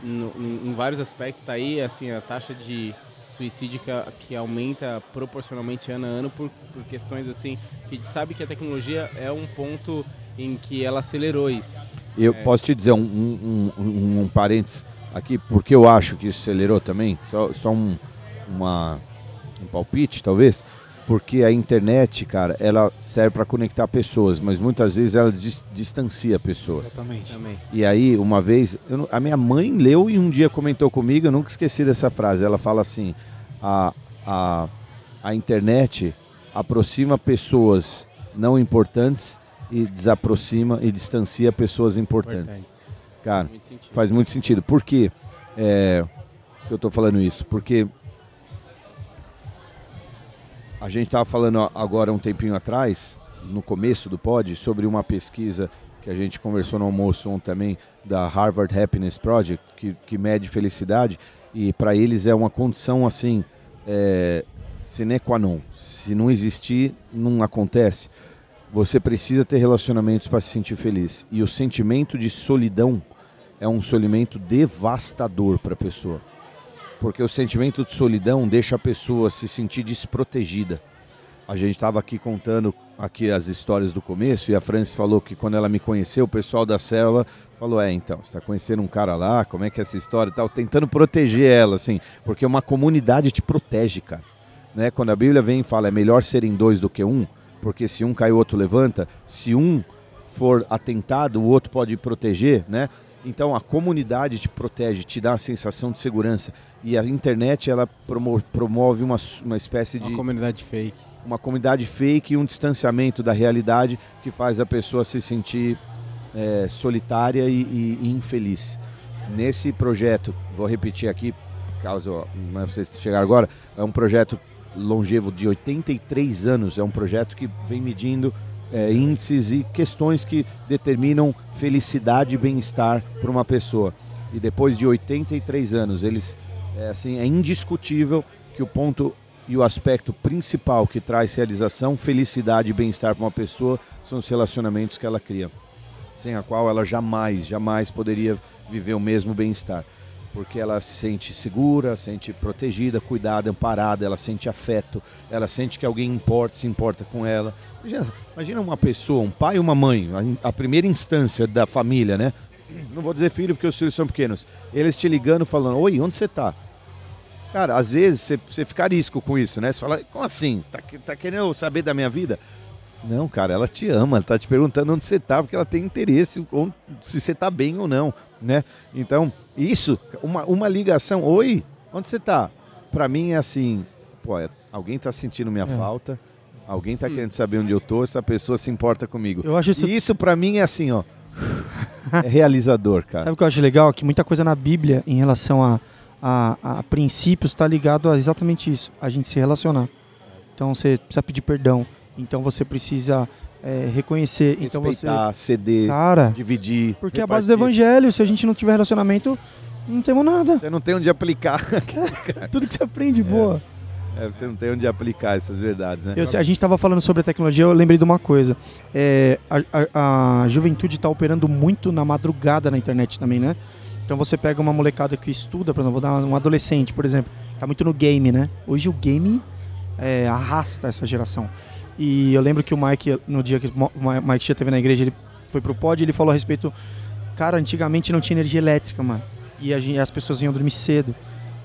no- em, em vários aspectos. Tá aí assim, a taxa de suicídio que, que aumenta proporcionalmente ano a ano por, por questões assim que a gente sabe que a tecnologia é um ponto em que ela acelerou isso. Eu É. posso te dizer um, um, um, um, um parênteses aqui, porque eu acho que isso acelerou também, só, só um, uma, um palpite, talvez, porque a internet, cara, ela serve para conectar pessoas, mas muitas vezes ela dis- distancia pessoas. Exatamente. Também. E aí, uma vez, eu a minha mãe leu e um dia comentou comigo, eu nunca esqueci dessa frase. Ela fala assim: a, a, a internet aproxima pessoas não importantes e desaproxima e distancia pessoas importantes. Cara, Muito sentido. faz muito sentido. Por quê é, que eu estou falando isso? Porque a gente estava falando agora um tempinho atrás, no começo do pod, sobre uma pesquisa que a gente conversou no almoço ontem também, da Harvard Happiness Project, que, que mede felicidade, e para eles é uma condição assim, é, sine qua non. Se não existir, não acontece. Você precisa ter relacionamentos para se sentir feliz. E o sentimento de solidão é um sentimento devastador para a pessoa. Porque o sentimento de solidão deixa a pessoa se sentir desprotegida. A gente estava aqui contando aqui as histórias do começo e a Francis falou que quando ela me conheceu, o pessoal da célula falou: "É, então, você está conhecendo um cara lá, como é que é essa história e tal?", tentando proteger ela assim, porque uma comunidade te protege, cara. Né? Quando a Bíblia vem e fala: "É melhor serem dois do que um", porque se um cai o outro levanta, se um for atentado, o outro pode proteger, né? Então a comunidade te protege, te dá a sensação de segurança. E a internet ela promo- promove uma, uma espécie de Uma comunidade fake. uma comunidade fake e um distanciamento da realidade que faz a pessoa se sentir é, solitária e, e- e infeliz. Nesse projeto, vou repetir aqui, caso né, vocês chegaram agora, é um projeto longevo de 83 anos, é um projeto que vem medindo é, índices e questões que determinam felicidade e bem-estar para uma pessoa. E depois de 83 anos, eles é, assim, é indiscutível que o ponto e o aspecto principal que traz realização, felicidade e bem-estar para uma pessoa são os relacionamentos que ela cria, sem a qual ela jamais, jamais poderia viver o mesmo bem-estar. Porque ela se sente segura, sente protegida, cuidada, amparada, ela sente afeto, ela sente que alguém importa, se importa com ela. Imagina, uma pessoa, um pai e uma mãe, a, primeira instância da família, né? Não vou dizer filho porque os filhos são pequenos. Eles te ligando falando: Oi, onde você está? Cara, às vezes você, fica arisco com isso, né? Você fala, como assim? Tá, tá querendo saber da minha vida? Não, cara, ela te ama, ela tá te perguntando onde você tá, porque ela tem interesse onde, se você tá bem ou não, né? Então, isso, uma, uma ligação, oi, onde você tá? Pra mim é assim, pô, é, alguém tá sentindo minha É. falta, alguém tá querendo saber onde eu tô, essa pessoa se importa comigo. Eu acho isso- E isso pra mim é assim, ó, [laughs] é realizador, cara. Sabe o que eu acho legal? Que muita coisa na Bíblia em relação a, a, a princípios está ligado a exatamente isso, a gente se relacionar. Então você precisa pedir perdão. Então você precisa é, reconhecer. Então você. Respeitar, ceder, Cara, dividir. porque é a base do repartir. evangelho, se a gente não tiver relacionamento, não temos nada. Você não tem onde aplicar. [laughs] Tudo que você aprende, boa. É, você não tem onde aplicar essas verdades, né? Eu- a gente estava falando sobre a tecnologia, eu lembrei de uma coisa. É, a, a- a juventude está operando muito na madrugada na internet também, né? Então você pega uma molecada que estuda, por exemplo, vou dar um adolescente, por exemplo, tá muito no game, né? Hoje o game é, arrasta essa geração. E eu lembro que o Mike, no dia que o Mike já teve na igreja, ele foi pro pod e ele falou a respeito. Cara, antigamente não tinha energia elétrica, mano. E as pessoas iam dormir cedo.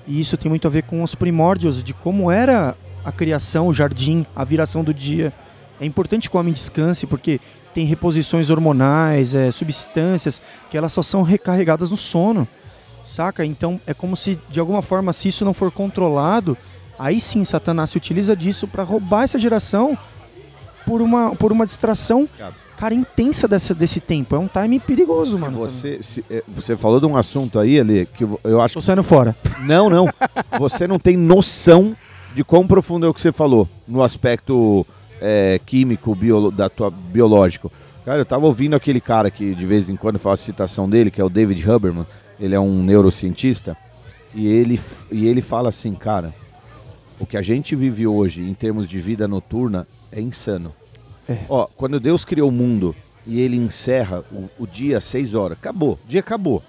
E isso tem muito a ver com os primórdios de como era a criação, o jardim, a viração do dia. É importante que o homem descanse, porque tem reposições hormonais, é, substâncias, que elas só são recarregadas no sono. Saca? Então é como se, de alguma forma, se isso não for controlado, aí sim Satanás se utiliza disso para roubar essa geração por uma, por uma distração, cara, intensa dessa, desse tempo. É um time perigoso, mano. Você, se- é, você falou de um assunto aí, Ali, que eu- eu acho Tô saindo fora. Não, não. [laughs] Você não tem noção de quão profundo é o que você falou no aspecto é, químico, biolo- da tua, biológico. Cara, eu tava ouvindo aquele cara que de vez em quando eu faço citação dele, que é o David Huberman. Ele é um neurocientista. E ele, e ele fala assim, cara, o que a gente vive hoje em termos de vida noturna é insano. Ó, quando Deus criou o mundo e ele encerra o, o dia às 6 horas, acabou, o dia acabou.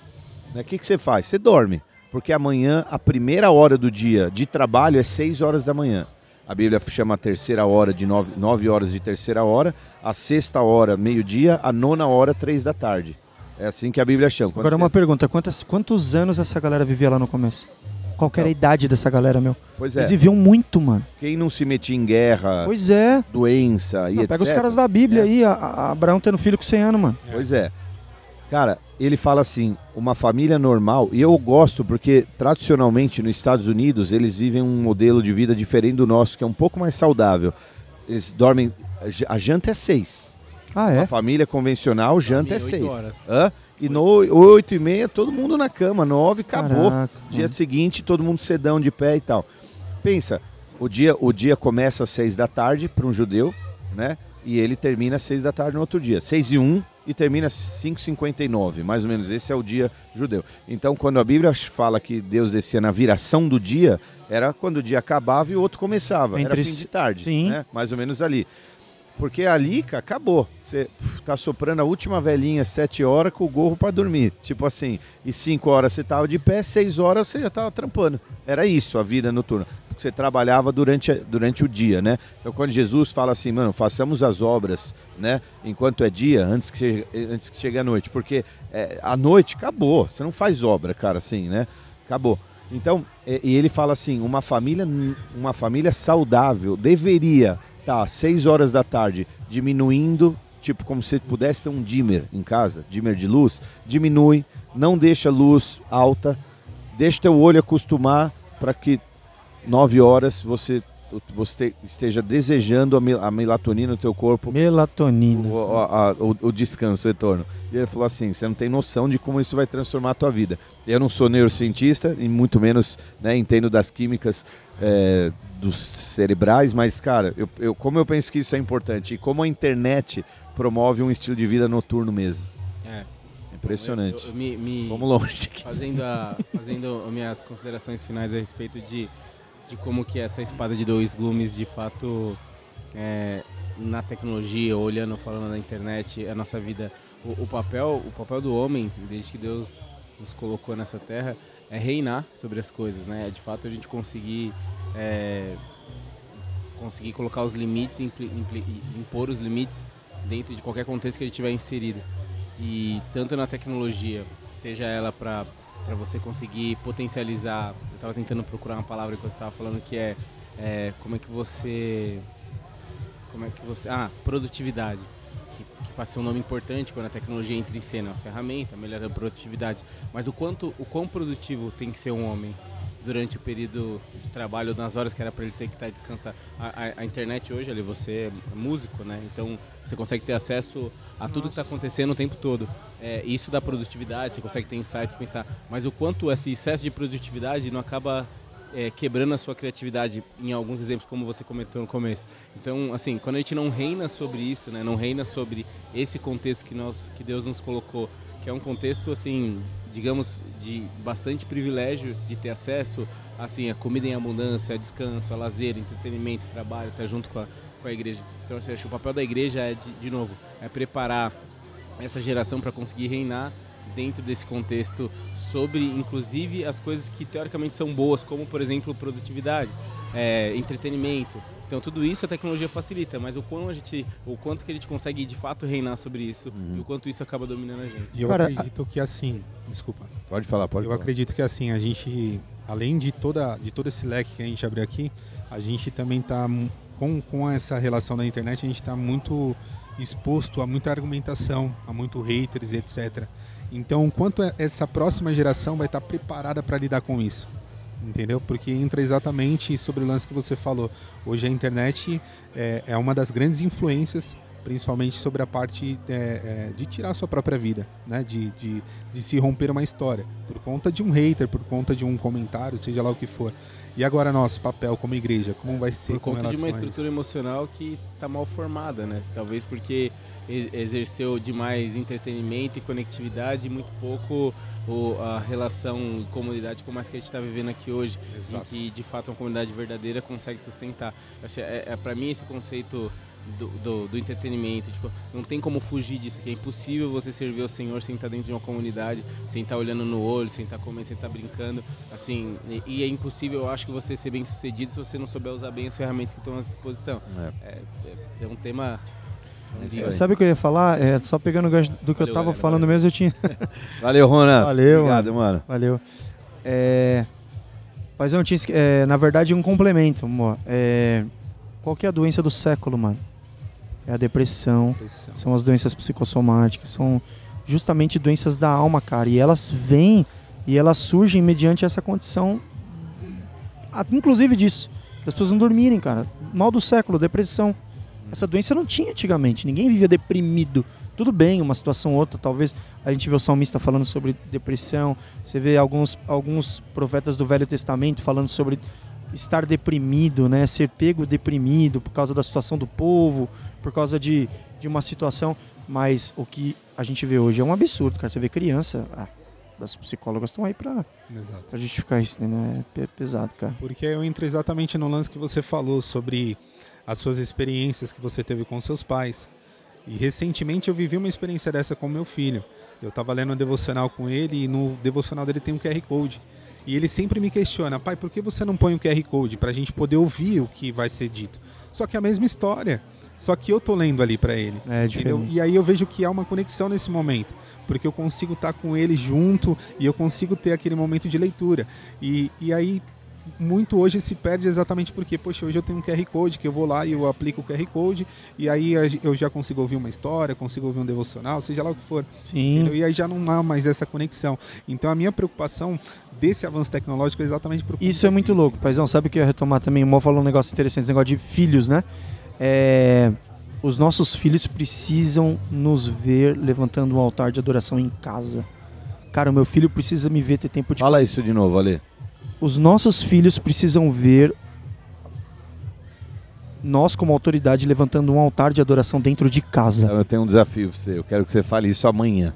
Né, O que, que você faz? Você dorme. Porque amanhã, a primeira hora do dia de trabalho é 6 horas da manhã. A Bíblia chama a terceira hora de 9, nove horas de terceira hora, a sexta hora, meio-dia, a nona hora, três da tarde. É assim que a Bíblia chama. Quando Agora você- uma pergunta, quantas, quantos anos essa galera vivia lá no começo? Qual era a idade dessa galera, meu? Pois é. Eles viviam muito, mano. Quem não se metia em guerra, Pois é. doença e Não, etc. pega os caras da Bíblia aí, a, a Abraão tendo filho com 100 anos, mano. Pois é. Cara, ele fala assim, uma família normal, e eu gosto porque tradicionalmente nos Estados Unidos eles vivem um modelo de vida diferente do nosso, que é um pouco mais saudável. Eles dormem, a janta é seis. Ah, é? Uma família convencional, janta é oito seis. horas. Hã? E no oito e meia, todo mundo na cama, nove, acabou. Caraca, dia seguinte, todo mundo sedão de pé e tal. Pensa, o dia, o dia começa às seis da tarde para um judeu, né? E ele termina às seis da tarde no outro dia. Seis e um e termina às 5h59, mais ou menos. Esse é o dia judeu. Então, quando a Bíblia fala que Deus descia na viração do dia, era quando o dia acabava e o outro começava. Entre era fim de tarde, Sim. né? Mais ou menos ali. Porque ali, cara, acabou. Você tá soprando a última velhinha 7 horas com o gorro para dormir. Tipo assim, e 5 horas você tava de pé, 6 horas você já tava trampando. Era isso a vida noturna. Porque você trabalhava durante, durante o dia, né? Então quando Jesus fala assim, mano, façamos as obras, né? Enquanto é dia, antes que chegue, antes que chegue a noite. Porque é, a noite acabou. Você não faz obra, cara, assim, né? Acabou. Então, e ele fala assim, uma família, uma família saudável deveria às 6 horas da tarde diminuindo, tipo como se pudesse ter um dimmer em casa, dimmer de luz, diminui, não deixa a luz alta, deixa teu olho acostumar para que 9 horas você você esteja desejando a, mel- a melatonina no teu corpo, Melatonina. o, a- a- o- o descanso, o retorno. E ele falou assim: você não tem noção de como isso vai transformar a tua vida. Eu não sou neurocientista e muito menos né, entendo das químicas é, dos cerebrais, mas, cara, eu, eu- como eu penso que isso é importante e como a internet promove um estilo de vida noturno mesmo. É. Impressionante. Eu- eu me- me- Vamos longe aqui. Fazendo, a- fazendo minhas considerações finais a respeito de, de como que essa espada de dois gumes, de fato, é, na tecnologia, olhando, falando na internet, a nossa vida, o, o papel, o papel do homem, desde que Deus nos colocou nessa terra, é reinar sobre as coisas, né? É de fato a gente conseguir é, conseguir colocar os limites, impli- impli- impor os limites dentro de qualquer contexto que ele tiver inserido. E tanto na tecnologia, seja ela para para você conseguir potencializar, eu estava tentando procurar uma palavra que você estava falando que é, é, como é que você como é que você ah produtividade que, que passa a ser um nome importante quando a tecnologia entra em cena, uma ferramenta, melhora a produtividade. Mas o quanto, o quão produtivo tem que ser um homem durante o período de trabalho, nas horas que era para ele ter que estar descansar. A, a- a internet hoje, ali, você é músico, né? Então você consegue ter acesso a tudo que está acontecendo o tempo todo. É, isso dá produtividade, você consegue ter insights, pensar. Mas o quanto esse excesso de produtividade não acaba é, quebrando a sua criatividade em alguns exemplos, como você comentou no começo. Então, assim, quando a gente não reina sobre isso, né, não reina sobre esse contexto que nós, que Deus nos colocou, que é um contexto assim, digamos, de bastante privilégio de ter acesso, assim, a comida em abundância, a descanso, a lazer, entretenimento, trabalho, estar junto com a, com a igreja. Então, assim, acho que o papel da igreja é, de, de novo, é preparar essa geração para conseguir reinar dentro desse contexto sobre, inclusive, as coisas que teoricamente são boas, como, por exemplo, produtividade, é, entretenimento. Então, tudo isso a tecnologia facilita, mas o, quão a gente, o quanto que a gente consegue, de fato, reinar sobre isso e o quanto isso acaba dominando a gente. E eu Cara, acredito que assim, desculpa. Pode falar, pode eu falar. acredito que assim, a gente, além de toda de todo esse leque que a gente abriu aqui, a gente também está com, com essa relação da internet, a gente está muito exposto a muita argumentação, a muito haters, etc. Então, quanto é- essa próxima geração vai estar preparada para lidar com isso? Entendeu? Porque entra exatamente sobre o lance que você falou. Hoje a internet é, é uma das grandes influências, principalmente sobre a parte é, é, de tirar a sua própria vida, né? De, de, de se romper uma história. Por conta de um hater, por conta de um comentário, seja lá o que for. E agora nosso papel como igreja, como vai ser por conta de uma estrutura emocional que está mal formada, né? Talvez porque exerceu demais entretenimento e conectividade e muito pouco o- a relação comunidade como essa que a gente está vivendo aqui hoje, Exato. em que de fato uma comunidade verdadeira consegue sustentar. É, é, para mim esse conceito do, do, do entretenimento, tipo, não tem como fugir disso, que é impossível você servir ao Senhor sem estar dentro de uma comunidade, sem estar olhando no olho, sem estar comendo, sem estar brincando, assim, e, e é impossível, eu acho que você ser bem sucedido se você não souber usar bem as ferramentas que estão à disposição. É. É, é- é um tema. Aí. Sabe o que eu ia falar? É, só pegando o gancho do que eu Valeu, tava galera, falando valeu. mesmo, eu tinha. [laughs] Valeu, Ronas. Valeu, Obrigado, mano. Valeu. É, mas eu não tinha. É, na verdade, um complemento, amor. É, qual que é a doença do século, mano? É a depressão, Depressão. são as doenças psicossomáticas, são justamente doenças da alma, cara. E elas vêm e elas surgem mediante essa condição, inclusive disso, das pessoas não dormirem, cara. Mal do século, depressão. Essa doença não tinha antigamente, ninguém vivia deprimido. Tudo bem, uma situação ou outra, talvez a gente vê o salmista falando sobre depressão, você vê alguns, alguns profetas do Velho Testamento falando sobre estar deprimido, né? Ser pego deprimido por causa da situação do povo, por causa de, de uma situação. Mas o que a gente vê hoje é um absurdo, cara. Você vê criança, ah, as psicólogas estão aí pra justificar isso, né? É pe- pesado, cara. Porque eu entro exatamente no lance que você falou sobre as suas experiências que você teve com seus pais. E recentemente eu vivi uma experiência dessa com meu filho. Eu estava lendo um devocional com ele e no devocional dele tem um QR Code. E ele sempre me questiona, pai, por que você não põe o QR Code para a gente poder ouvir o que vai ser dito? Só que é a mesma história. Só que eu tô lendo ali para ele. É Entendeu? diferente. E aí eu vejo que há uma conexão nesse momento, porque eu consigo estar com ele junto e eu consigo ter aquele momento de leitura. E, e aí muito hoje se perde exatamente porque, poxa, hoje eu tenho um QR Code que eu vou lá e eu aplico o QR Code e aí eu já consigo ouvir uma história, consigo ouvir um devocional, seja lá o que for. Sim. Entendeu? E aí já não há mais essa conexão. Então a minha preocupação desse avanço tecnológico é exatamente por Isso é muito louco, paizão. Sabe o que eu ia retomar também? O Mo falou um negócio interessante, esse negócio de filhos, né? É, os nossos filhos precisam nos ver levantando um altar de adoração em casa. Cara, o meu filho precisa me ver ter tempo de. Fala isso de novo, Ale. Os nossos filhos precisam ver nós, como autoridade, levantando um altar de adoração dentro de casa. Eu tenho um desafio pra você. Eu quero que você fale isso amanhã.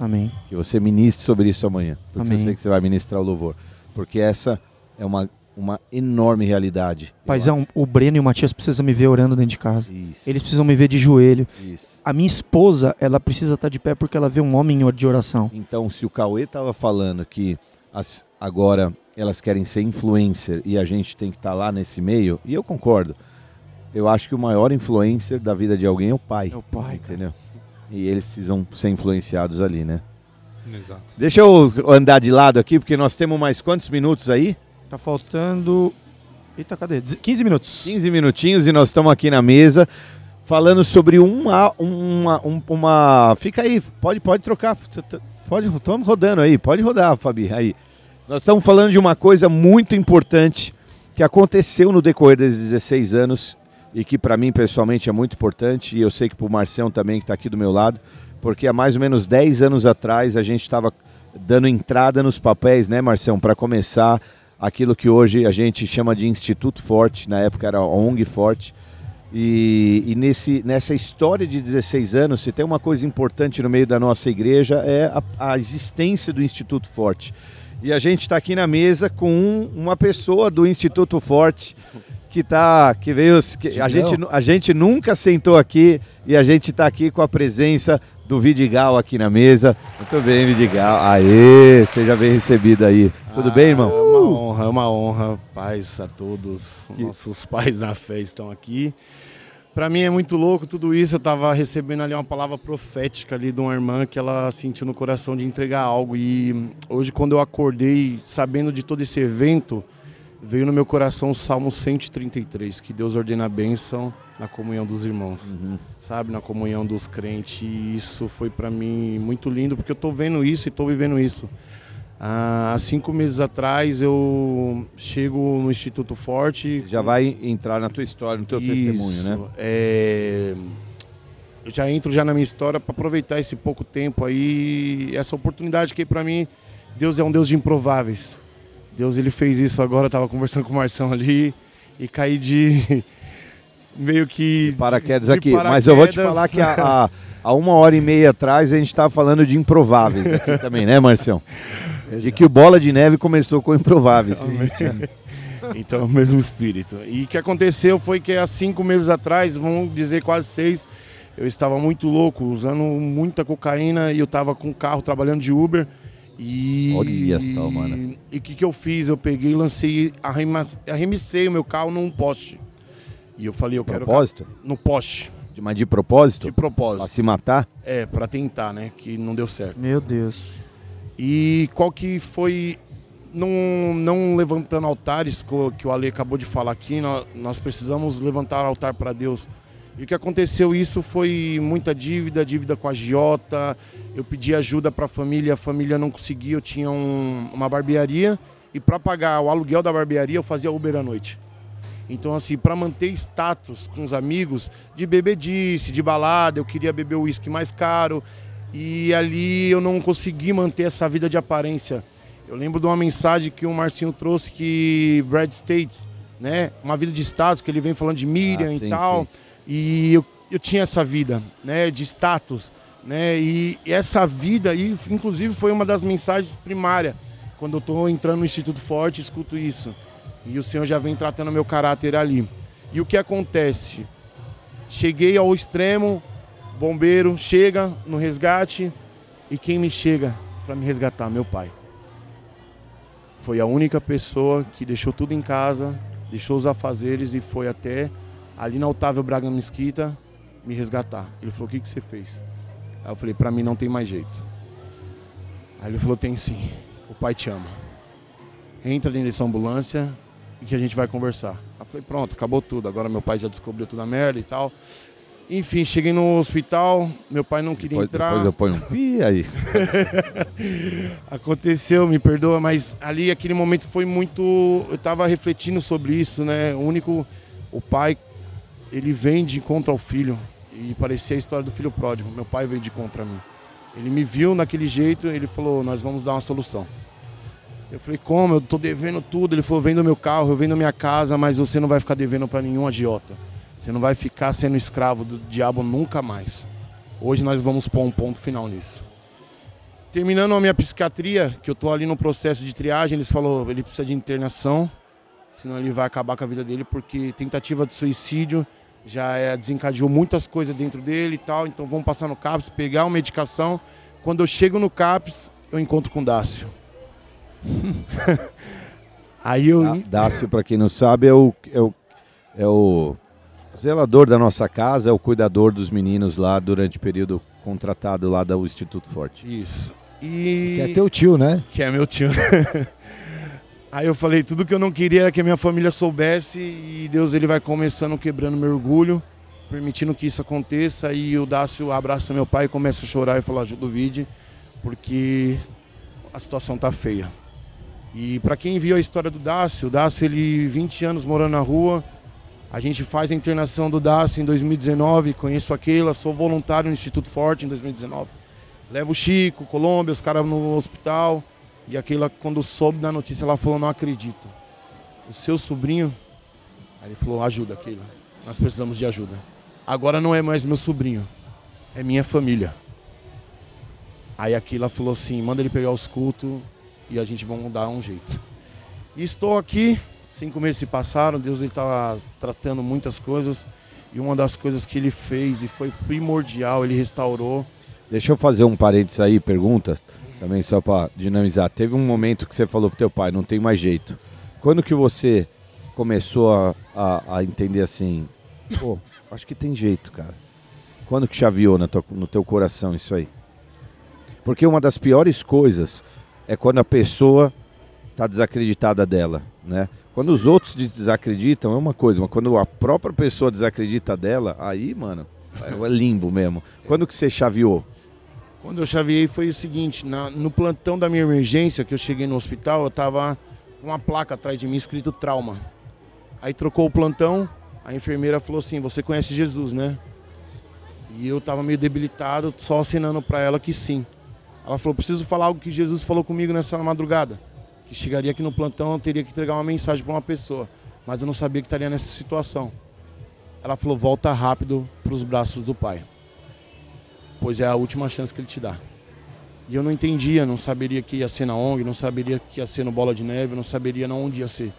Amém. Que você ministre sobre isso amanhã. Porque Amém. eu sei que você vai ministrar o louvor. Porque essa é uma, uma enorme realidade. Paizão, o Breno e o Matias precisam me ver orando dentro de casa. Isso. Eles precisam me ver de joelho. Isso. A minha esposa, ela precisa estar de pé porque ela vê um homem de oração. Então, se o Cauê estava falando que as- agora elas querem ser influencer e a gente tem que estar lá nesse meio, e eu concordo. Eu acho que o maior influencer da vida de alguém é o pai. É o pai, entendeu? E eles precisam ser influenciados ali, né? Exato. Deixa eu andar de lado aqui, porque nós temos mais quantos minutos aí? Tá faltando. Eita, cadê? Dez- 15 minutos. 15 minutinhos e nós estamos aqui na mesa falando sobre uma, uma, um- uma. Fica aí, pode, pode trocar. Pode, estamos rodando aí, pode rodar, Fabi. Aí. Nós estamos falando de uma coisa muito importante que aconteceu no decorrer desses 16 anos e que para mim pessoalmente é muito importante e eu sei que para o Marcião também que está aqui do meu lado, porque há mais ou menos 10 anos atrás a gente estava dando entrada nos papéis, né, Marcião, para começar aquilo que hoje a gente chama de Instituto Forte, na época era ONG Forte. E, e nesse, nessa história de 16 anos, se tem uma coisa importante no meio da nossa igreja é a, a existência do Instituto Forte. E a gente está aqui na mesa com um- uma pessoa do Instituto Forte que tá, que veio, que a gente, a gente nunca sentou aqui e a gente está aqui com a presença do Vidigal aqui na mesa. Muito bem, Vidigal. Aê, seja bem recebido aí. Tudo bem, irmão? É uma honra, é uma honra. Paz a todos. Nossos pais na fé estão aqui. Para mim é muito louco tudo isso. Eu tava recebendo ali uma palavra profética ali de uma irmã que ela sentiu no coração de entregar algo. E hoje, quando eu acordei, sabendo de todo esse evento, veio no meu coração o Salmo 133, que Deus ordena a bênção na comunhão dos irmãos, sabe, na comunhão dos crentes. E isso foi para mim muito lindo, porque eu tô vendo isso e tô vivendo isso. Ah, há cinco meses atrás eu chego no Instituto Forte. Já vai entrar na tua história, no teu testemunho, né? É, eu já entro já na minha história para aproveitar esse pouco tempo aí, essa oportunidade que para mim Deus é um Deus de improváveis. Deus ele fez isso agora, eu tava conversando com o Marção ali e caí de [laughs] meio que paraquedas de aqui. Mas eu vou te paraquedas. falar que há [laughs] uma hora e meia atrás a gente estava falando de improváveis aqui também, né, Marcião? De que o Bola de Neve começou com improváveis. [laughs] Então é o mesmo espírito. E o que aconteceu foi que há cinco meses atrás, vamos dizer quase seis, eu estava muito louco, usando muita cocaína e eu estava com um carro trabalhando de Uber. E. Olha só, mano. E o que, que eu fiz? Eu peguei e lancei, arremessei o meu carro num poste. E eu falei, eu quero. Propósito? No poste. De- Mas de propósito? De propósito. Pra se matar? É, pra tentar, né? Que não deu certo. Meu Deus. E qual que foi. Não, não levantando altares, que o Ale acabou de falar aqui, nó- nós, precisamos levantar altar para Deus. E o que aconteceu isso foi muita dívida, dívida com a Giota. Eu pedi ajuda para a família, a família não conseguia. Eu tinha um- uma barbearia e para pagar o aluguel da barbearia eu fazia Uber à noite. Então, assim, para manter status com os amigos, de bebedice, de balada, eu queria beber o uísque mais caro. E ali eu não consegui manter essa vida de aparência. Eu lembro de uma mensagem que o Marcinho trouxe que Brad States, né? Uma vida de status, que ele vem falando de Miriam Ah, e sim, tal. sim. E eu, eu tinha essa vida, né? De status, né? E essa vida aí, inclusive, foi uma das mensagens primárias. Quando eu tô entrando no Instituto Forte, escuto isso. E o Senhor já vem tratando meu caráter ali. E o que acontece? Cheguei ao extremo, bombeiro chega no resgate e quem me chega para me resgatar? Meu pai. Foi a única pessoa que deixou tudo em casa, deixou os afazeres e foi até ali na Otávio Braga Mesquita me resgatar. Ele falou: O que, que você fez? Aí eu falei: Para mim não tem mais jeito. Aí ele falou: Tem sim. O pai te ama. entra dentro dessa ambulância e que a gente vai conversar. Eu falei, pronto, acabou tudo. Agora meu pai já descobriu toda a merda e tal. Enfim, cheguei no hospital, meu pai não queria Depois, entrar. depois eu ponho um pi aí. [laughs] Aconteceu, me perdoa, mas ali aquele momento foi muito. Eu tava refletindo sobre isso, né? O único. O pai, ele vem de encontro ao filho. E parecia a história do filho pródigo. Meu pai veio de contra mim. Ele me viu naquele jeito, ele falou: Nós vamos dar uma solução. Eu falei: Como? Eu tô devendo tudo. Ele falou: Vendo meu carro, eu vendo minha casa, mas você não vai ficar devendo para nenhum agiota. Você não vai ficar sendo escravo do diabo nunca mais. Hoje nós vamos pôr um ponto final nisso. Terminando a minha psiquiatria, que eu tô ali no processo de triagem, eles falou, ele precisa de internação, senão ele vai acabar com a vida dele, porque tentativa de suicídio já é, desencadeou muitas coisas dentro dele e tal, então vamos passar no CAPS, pegar uma medicação. Quando eu chego no CAPS, eu encontro com o Dácio. [laughs] Aí eu... Dá- Dácio, pra quem não sabe, é o, é, o, é o zelador da nossa casa, é o cuidador dos meninos lá durante o período contratado lá do Instituto Forte. Isso. E... Que é teu tio, né? Que é meu tio. [laughs] Aí eu falei, tudo que eu não queria era que a minha família soubesse e Deus ele vai começando quebrando meu orgulho, permitindo que isso aconteça e o Dácio abraça meu pai e começa a chorar e fala, ajuda o vídeo, porque a situação tá feia. E para quem viu a história do Dácio, o Dácio ele 20 anos morando na rua, a gente faz a internação do Dácio em 2019, conheço a Keila, sou voluntário no Instituto Forte em 2019. Levo o Chico, Colômbia, os caras no hospital. E aquela, quando soube da notícia, ela falou, não acredito. O seu sobrinho, aí ele falou, ajuda, Keila. Nós precisamos de ajuda. Agora não é mais meu sobrinho, é minha família. Aí a Keila falou assim, manda ele pegar os cultos e a gente vai dar um jeito. E estou aqui, cinco meses se passaram, Deus está tratando muitas coisas. E uma das coisas que ele fez e foi primordial, ele restaurou. Deixa eu fazer um parênteses aí, pergunta, também só pra dinamizar. Teve um momento que você falou pro teu pai, não tem mais jeito. Quando que você começou a, a, a entender assim, pô, acho que tem jeito, cara. Quando que chaveou tua- no teu coração isso aí? Porque uma das piores coisas é quando a pessoa tá desacreditada dela, né? Quando os outros de- desacreditam é uma coisa, mas quando a própria pessoa desacredita dela, aí, mano, é limbo mesmo. Quando que você chaveou? Quando eu chaveei foi o seguinte, na- no plantão da minha emergência, que eu cheguei no hospital, eu tava com uma placa atrás de mim escrito trauma. Aí trocou o plantão, a enfermeira falou assim, você conhece Jesus, né? E eu tava meio debilitado, só acenando pra ela que sim. Ela falou, preciso falar algo que Jesus falou comigo nessa madrugada. Que chegaria aqui no plantão, eu teria que entregar uma mensagem pra uma pessoa. Mas eu não sabia que estaria nessa situação. Ela falou, volta rápido pros braços do Pai pois é a última chance que ele te dá. E eu não entendia, não saberia que ia ser na ONG, não saberia que ia ser no Bola de Neve, não saberia não onde ia ser.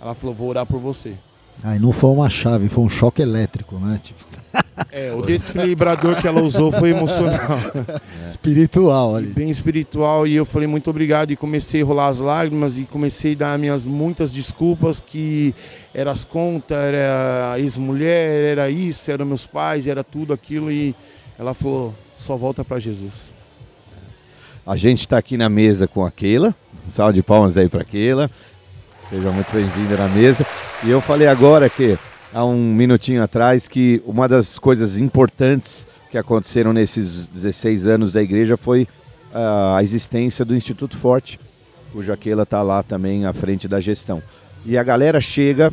Ela falou, vou orar por você. Aí não foi uma chave, foi um choque elétrico, né? Tipo, [laughs] É, o desfibrador que ela usou foi emocional. [laughs] espiritual ali. Bem espiritual, e eu falei muito obrigado, e comecei a rolar as lágrimas, e comecei a dar minhas muitas desculpas, que era as contas, era a ex-mulher, era isso, eram meus pais, era tudo aquilo, e ela falou, só volta para Jesus. A gente está aqui na mesa com a Keila. Um salve de palmas aí para Keila. Seja muito bem-vinda na mesa. E eu falei agora que, há um minutinho atrás, que uma das coisas importantes que aconteceram nesses 16 anos da igreja foi ah, a existência do Instituto Forte, cuja Keila está lá também à frente da gestão. E a galera chega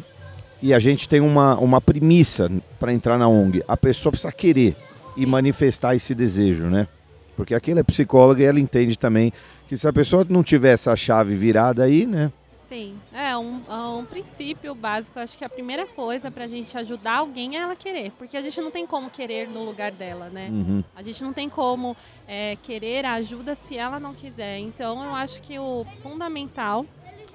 e a gente tem uma, uma premissa para entrar na ONG. A pessoa precisa querer e manifestar esse desejo, né? Porque aquela é psicóloga e ela entende também que se a pessoa não tiver essa chave virada aí, né? Sim, é um, é um princípio básico. Acho que a primeira coisa pra gente ajudar alguém é ela querer. Porque a gente não tem como querer no lugar dela, né? Uhum. A gente não tem como é, querer a ajuda se ela não quiser. Então eu acho que o fundamental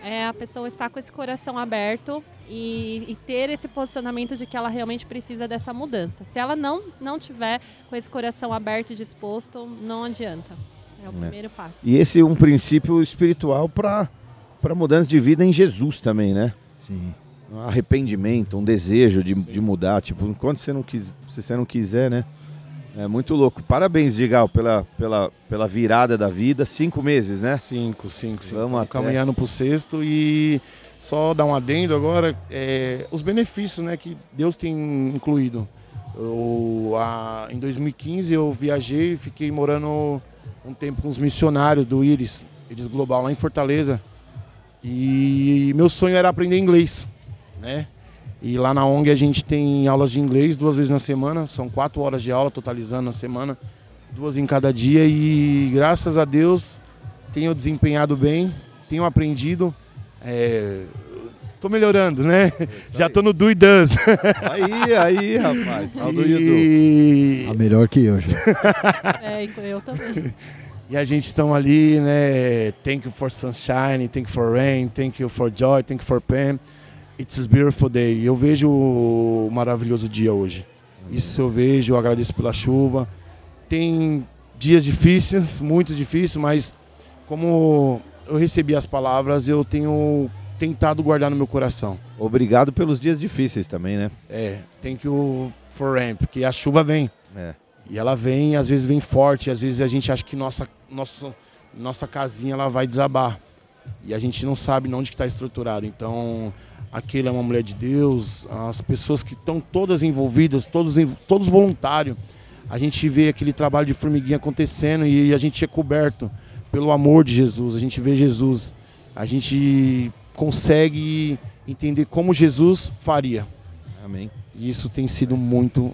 é a pessoa estar com esse coração aberto e, e ter esse posicionamento de que ela realmente precisa dessa mudança. Se ela não, não tiver com esse coração aberto e disposto, não adianta. É o É. primeiro passo. E esse é um princípio espiritual para para mudança de vida em Jesus também, né? Sim. Um arrependimento, um desejo de, de mudar. Tipo, enquanto você não, quis, se você não quiser, né? É muito louco. Parabéns, Digal, pela, pela, pela virada da vida. Cinco meses, né? Cinco, cinco, cinco. Vamos até. caminhando pro sexto e só dar um adendo agora, é, os benefícios né, que Deus tem incluído. Eu, a, em 2015 eu viajei e fiquei morando um tempo com os missionários do Íris, Íris Global, lá em Fortaleza. E meu sonho era aprender inglês, né? E lá na ONG a gente tem aulas de inglês duas vezes na semana, são quatro horas de aula totalizando na semana, duas em cada dia e graças a Deus tenho desempenhado bem, tenho aprendido. É, tô melhorando, né? Já tô no do e does. Aí, aí, rapaz. You E- Ah, melhor que eu já. É, eu também. E a gente estão ali, né? Thank you for sunshine, thank you for rain, thank you for joy, thank you for pain. It's a beautiful day. Eu vejo o maravilhoso dia hoje. Isso eu vejo, eu agradeço pela chuva. Tem dias difíceis, muito difíceis, mas como eu recebi as palavras, eu tenho tentado guardar no meu coração. Obrigado pelos dias difíceis também, né? É, thank you for rain, porque a chuva vem. É. E ela vem, às vezes vem forte, às vezes a gente acha que nossa, nossa, nossa casinha ela vai desabar. E a gente não sabe onde que está estruturado. Então, aquele é uma mulher de Deus, as pessoas que estão todas envolvidas, todos, todos voluntários. A gente vê aquele trabalho de formiguinha acontecendo e a gente é coberto pelo amor de Jesus. A gente vê Jesus. A gente consegue entender como Jesus faria. Amém. E isso tem sido muito,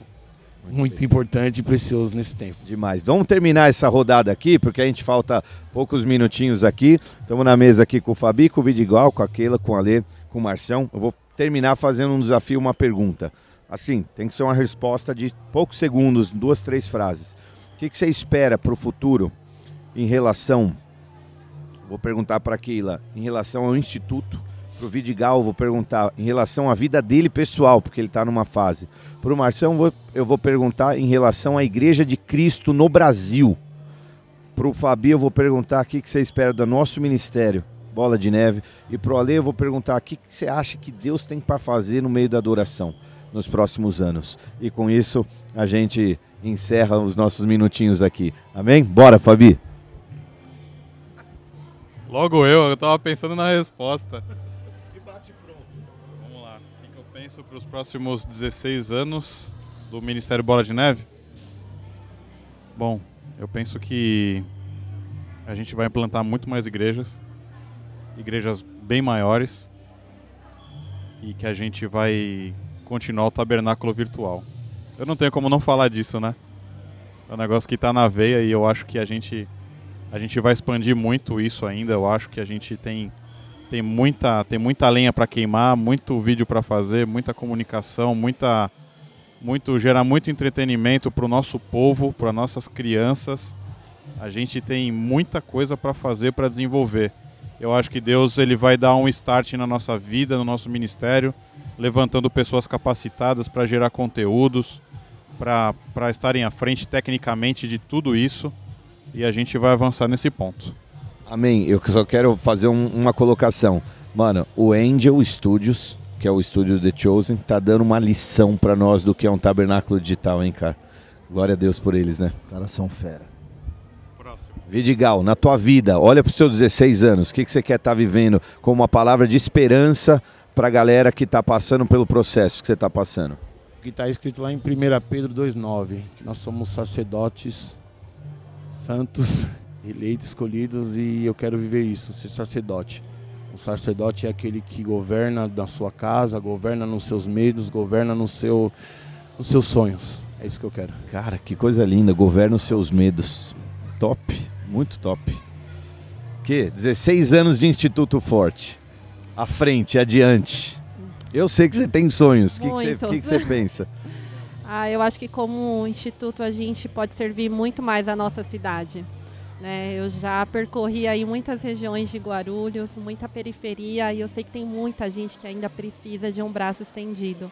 muito importante e precioso nesse tempo. Demais. Vamos terminar essa rodada aqui, porque a gente falta poucos minutinhos aqui. Estamos na mesa aqui com o Fabi, com o Vidigal, com a Keila, com a Lê, com o Marcião. Eu vou terminar fazendo um desafio, uma pergunta. Assim, tem que ser uma resposta de poucos segundos, duas, três frases. O que, que você espera para o futuro em relação... Vou perguntar para Keila, em relação ao Instituto. Para o Vidigal, vou perguntar em relação à vida dele pessoal, porque ele está numa fase. Para o Marção, vou- eu vou perguntar em relação à Igreja de Cristo no Brasil. Para o Fabi, eu vou perguntar o que você espera do nosso ministério, Bola de Neve. E para o Ale, eu vou perguntar o que que você acha que Deus tem para fazer no meio da adoração nos próximos anos. E com isso, a gente encerra os nossos minutinhos aqui. Amém? Bora, Fabi. Logo eu, eu tava pensando na resposta. Vamos lá. O que eu penso para os próximos 16 anos do Ministério Bola de Neve? Bom, eu penso que a gente vai implantar muito mais igrejas, igrejas bem maiores, e que a gente vai continuar o tabernáculo virtual. Eu não tenho como não falar disso, né? É um negócio que tá na veia e eu acho que a gente a gente vai expandir muito isso ainda. Eu acho que a gente tem tem muita tem muita lenha para queimar, muito vídeo para fazer, muita comunicação, muita muito gerar muito entretenimento para o nosso povo, para nossas crianças. A gente tem muita coisa para fazer, para desenvolver. Eu acho que Deus ele vai dar um start na nossa vida, no nosso ministério, levantando pessoas capacitadas para gerar conteúdos, para estarem à frente tecnicamente de tudo isso. E a gente vai avançar nesse ponto. Amém. Eu só quero fazer um- uma colocação. Mano, o Angel Studios, que é o estúdio The Chosen, tá dando uma lição para nós do que é um tabernáculo digital, hein, cara? Glória a Deus por eles, né? Os caras são fera. Vidigal, na tua vida, olha para os seus 16 anos, o que, que você quer estar vivendo como uma palavra de esperança para a galera que está passando pelo processo que você está passando? O que está escrito lá em 1 Pedro 2,9, que nós somos sacerdotes santos, [laughs] eleitos, escolhidos, e eu quero viver isso, ser sacerdote. O sacerdote é aquele que governa na sua casa, governa nos seus medos, governa no seu, nos seus sonhos. É isso que eu quero. Cara, que coisa linda, governa os seus medos. Top, muito top. Que? 16 anos de Instituto Forte. À frente, adiante. Eu sei que você tem sonhos. O que, que, você, que que você pensa? Ah, eu acho que como instituto a gente pode servir muito mais a nossa cidade. Né? Eu já percorri aí muitas regiões de Guarulhos, muita periferia, e eu sei que tem muita gente que ainda precisa de um braço estendido.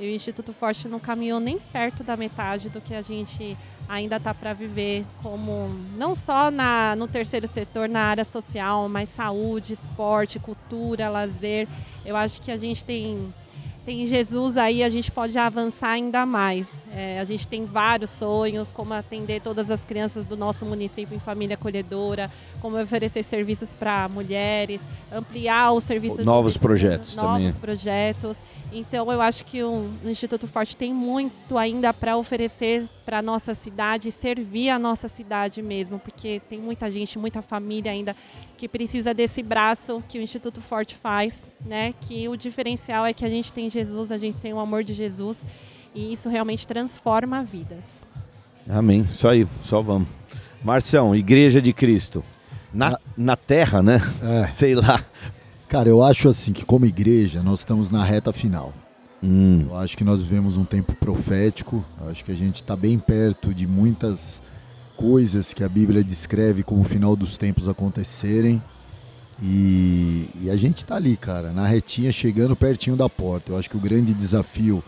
E o Instituto Forte não caminhou nem perto da metade do que a gente ainda está para viver, como não só na, no terceiro setor, na área social, mas saúde, esporte, cultura, lazer. Eu acho que a gente tem tem Jesus aí, a gente pode avançar ainda mais. É, a gente tem vários sonhos, como atender todas as crianças do nosso município em família acolhedora, como oferecer serviços para mulheres, ampliar os serviços Novos de- projetos novos também. projetos. Então eu acho que o Instituto Forte tem muito ainda para oferecer para a nossa cidade, servir a nossa cidade mesmo, porque tem muita gente, muita família ainda que precisa desse braço que o Instituto Forte faz, né? Que o diferencial é que a gente tem Jesus, a gente tem o amor de Jesus e isso realmente transforma vidas. Amém. Isso aí, só vamos. Marcião, Igreja de Cristo. Na, na terra, né? É. Sei lá. Cara, eu acho assim que como igreja nós estamos na reta final. Hum. Eu acho que nós vivemos um tempo profético. Acho que a gente está bem perto de muitas coisas que a Bíblia descreve como o final dos tempos acontecerem. E, e a gente está ali, cara, na retinha, chegando pertinho da porta. Eu acho que o grande desafio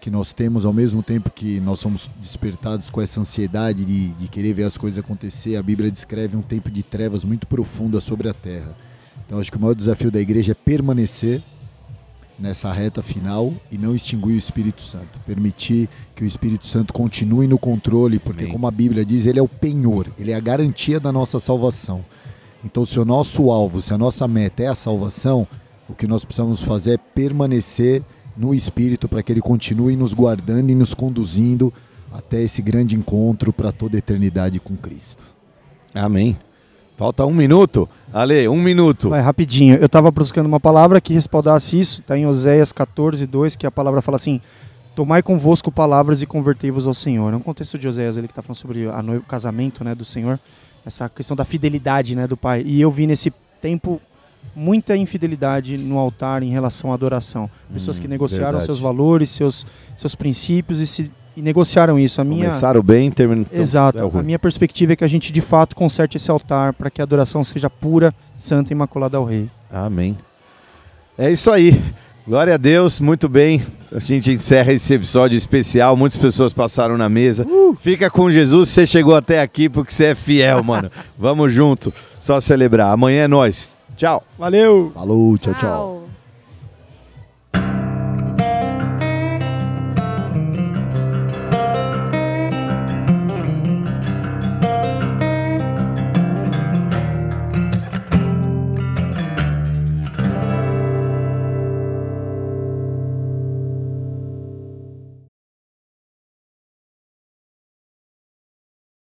que nós temos, ao mesmo tempo que nós somos despertados com essa ansiedade de, de querer ver as coisas acontecer, a Bíblia descreve um tempo de trevas muito profunda sobre a terra. Então, acho que o maior desafio da igreja é permanecer nessa reta final e não extinguir o Espírito Santo. Permitir que o Espírito Santo continue no controle, porque, Amém. como a Bíblia diz, ele é o penhor, ele é a garantia da nossa salvação. Então, se o nosso alvo, se a nossa meta é a salvação, o que nós precisamos fazer é permanecer no Espírito para que ele continue nos guardando e nos conduzindo até esse grande encontro para toda a eternidade com Cristo. Amém. Falta um minuto. Ale, um minuto. Vai, rapidinho. Eu estava buscando uma palavra que respaldasse isso. Está em Oséias 14, 2, que a palavra fala assim: Tomai convosco palavras e convertei-vos ao Senhor. É um contexto de Oséias ali que está falando sobre a noiva- o casamento né, do Senhor, essa questão da fidelidade né, do Pai. E eu vi nesse tempo muita infidelidade no altar em relação à adoração. Pessoas Hum, que negociaram verdade. seus valores, seus, seus princípios e, se, e negociaram isso. A minha, Começaram bem, terminaram. Exato. É a minha perspectiva é que a gente de fato conserte esse altar para que a adoração seja pura, santa e imaculada ao Rei. Amém. É isso aí. Glória a Deus, muito bem. A gente encerra esse episódio especial. Muitas pessoas passaram na mesa. Fica com Jesus, você chegou até aqui porque você é fiel, mano. [laughs] Vamos junto. Só celebrar. Amanhã é nós. Tchau. Valeu. Falou, tchau, tchau.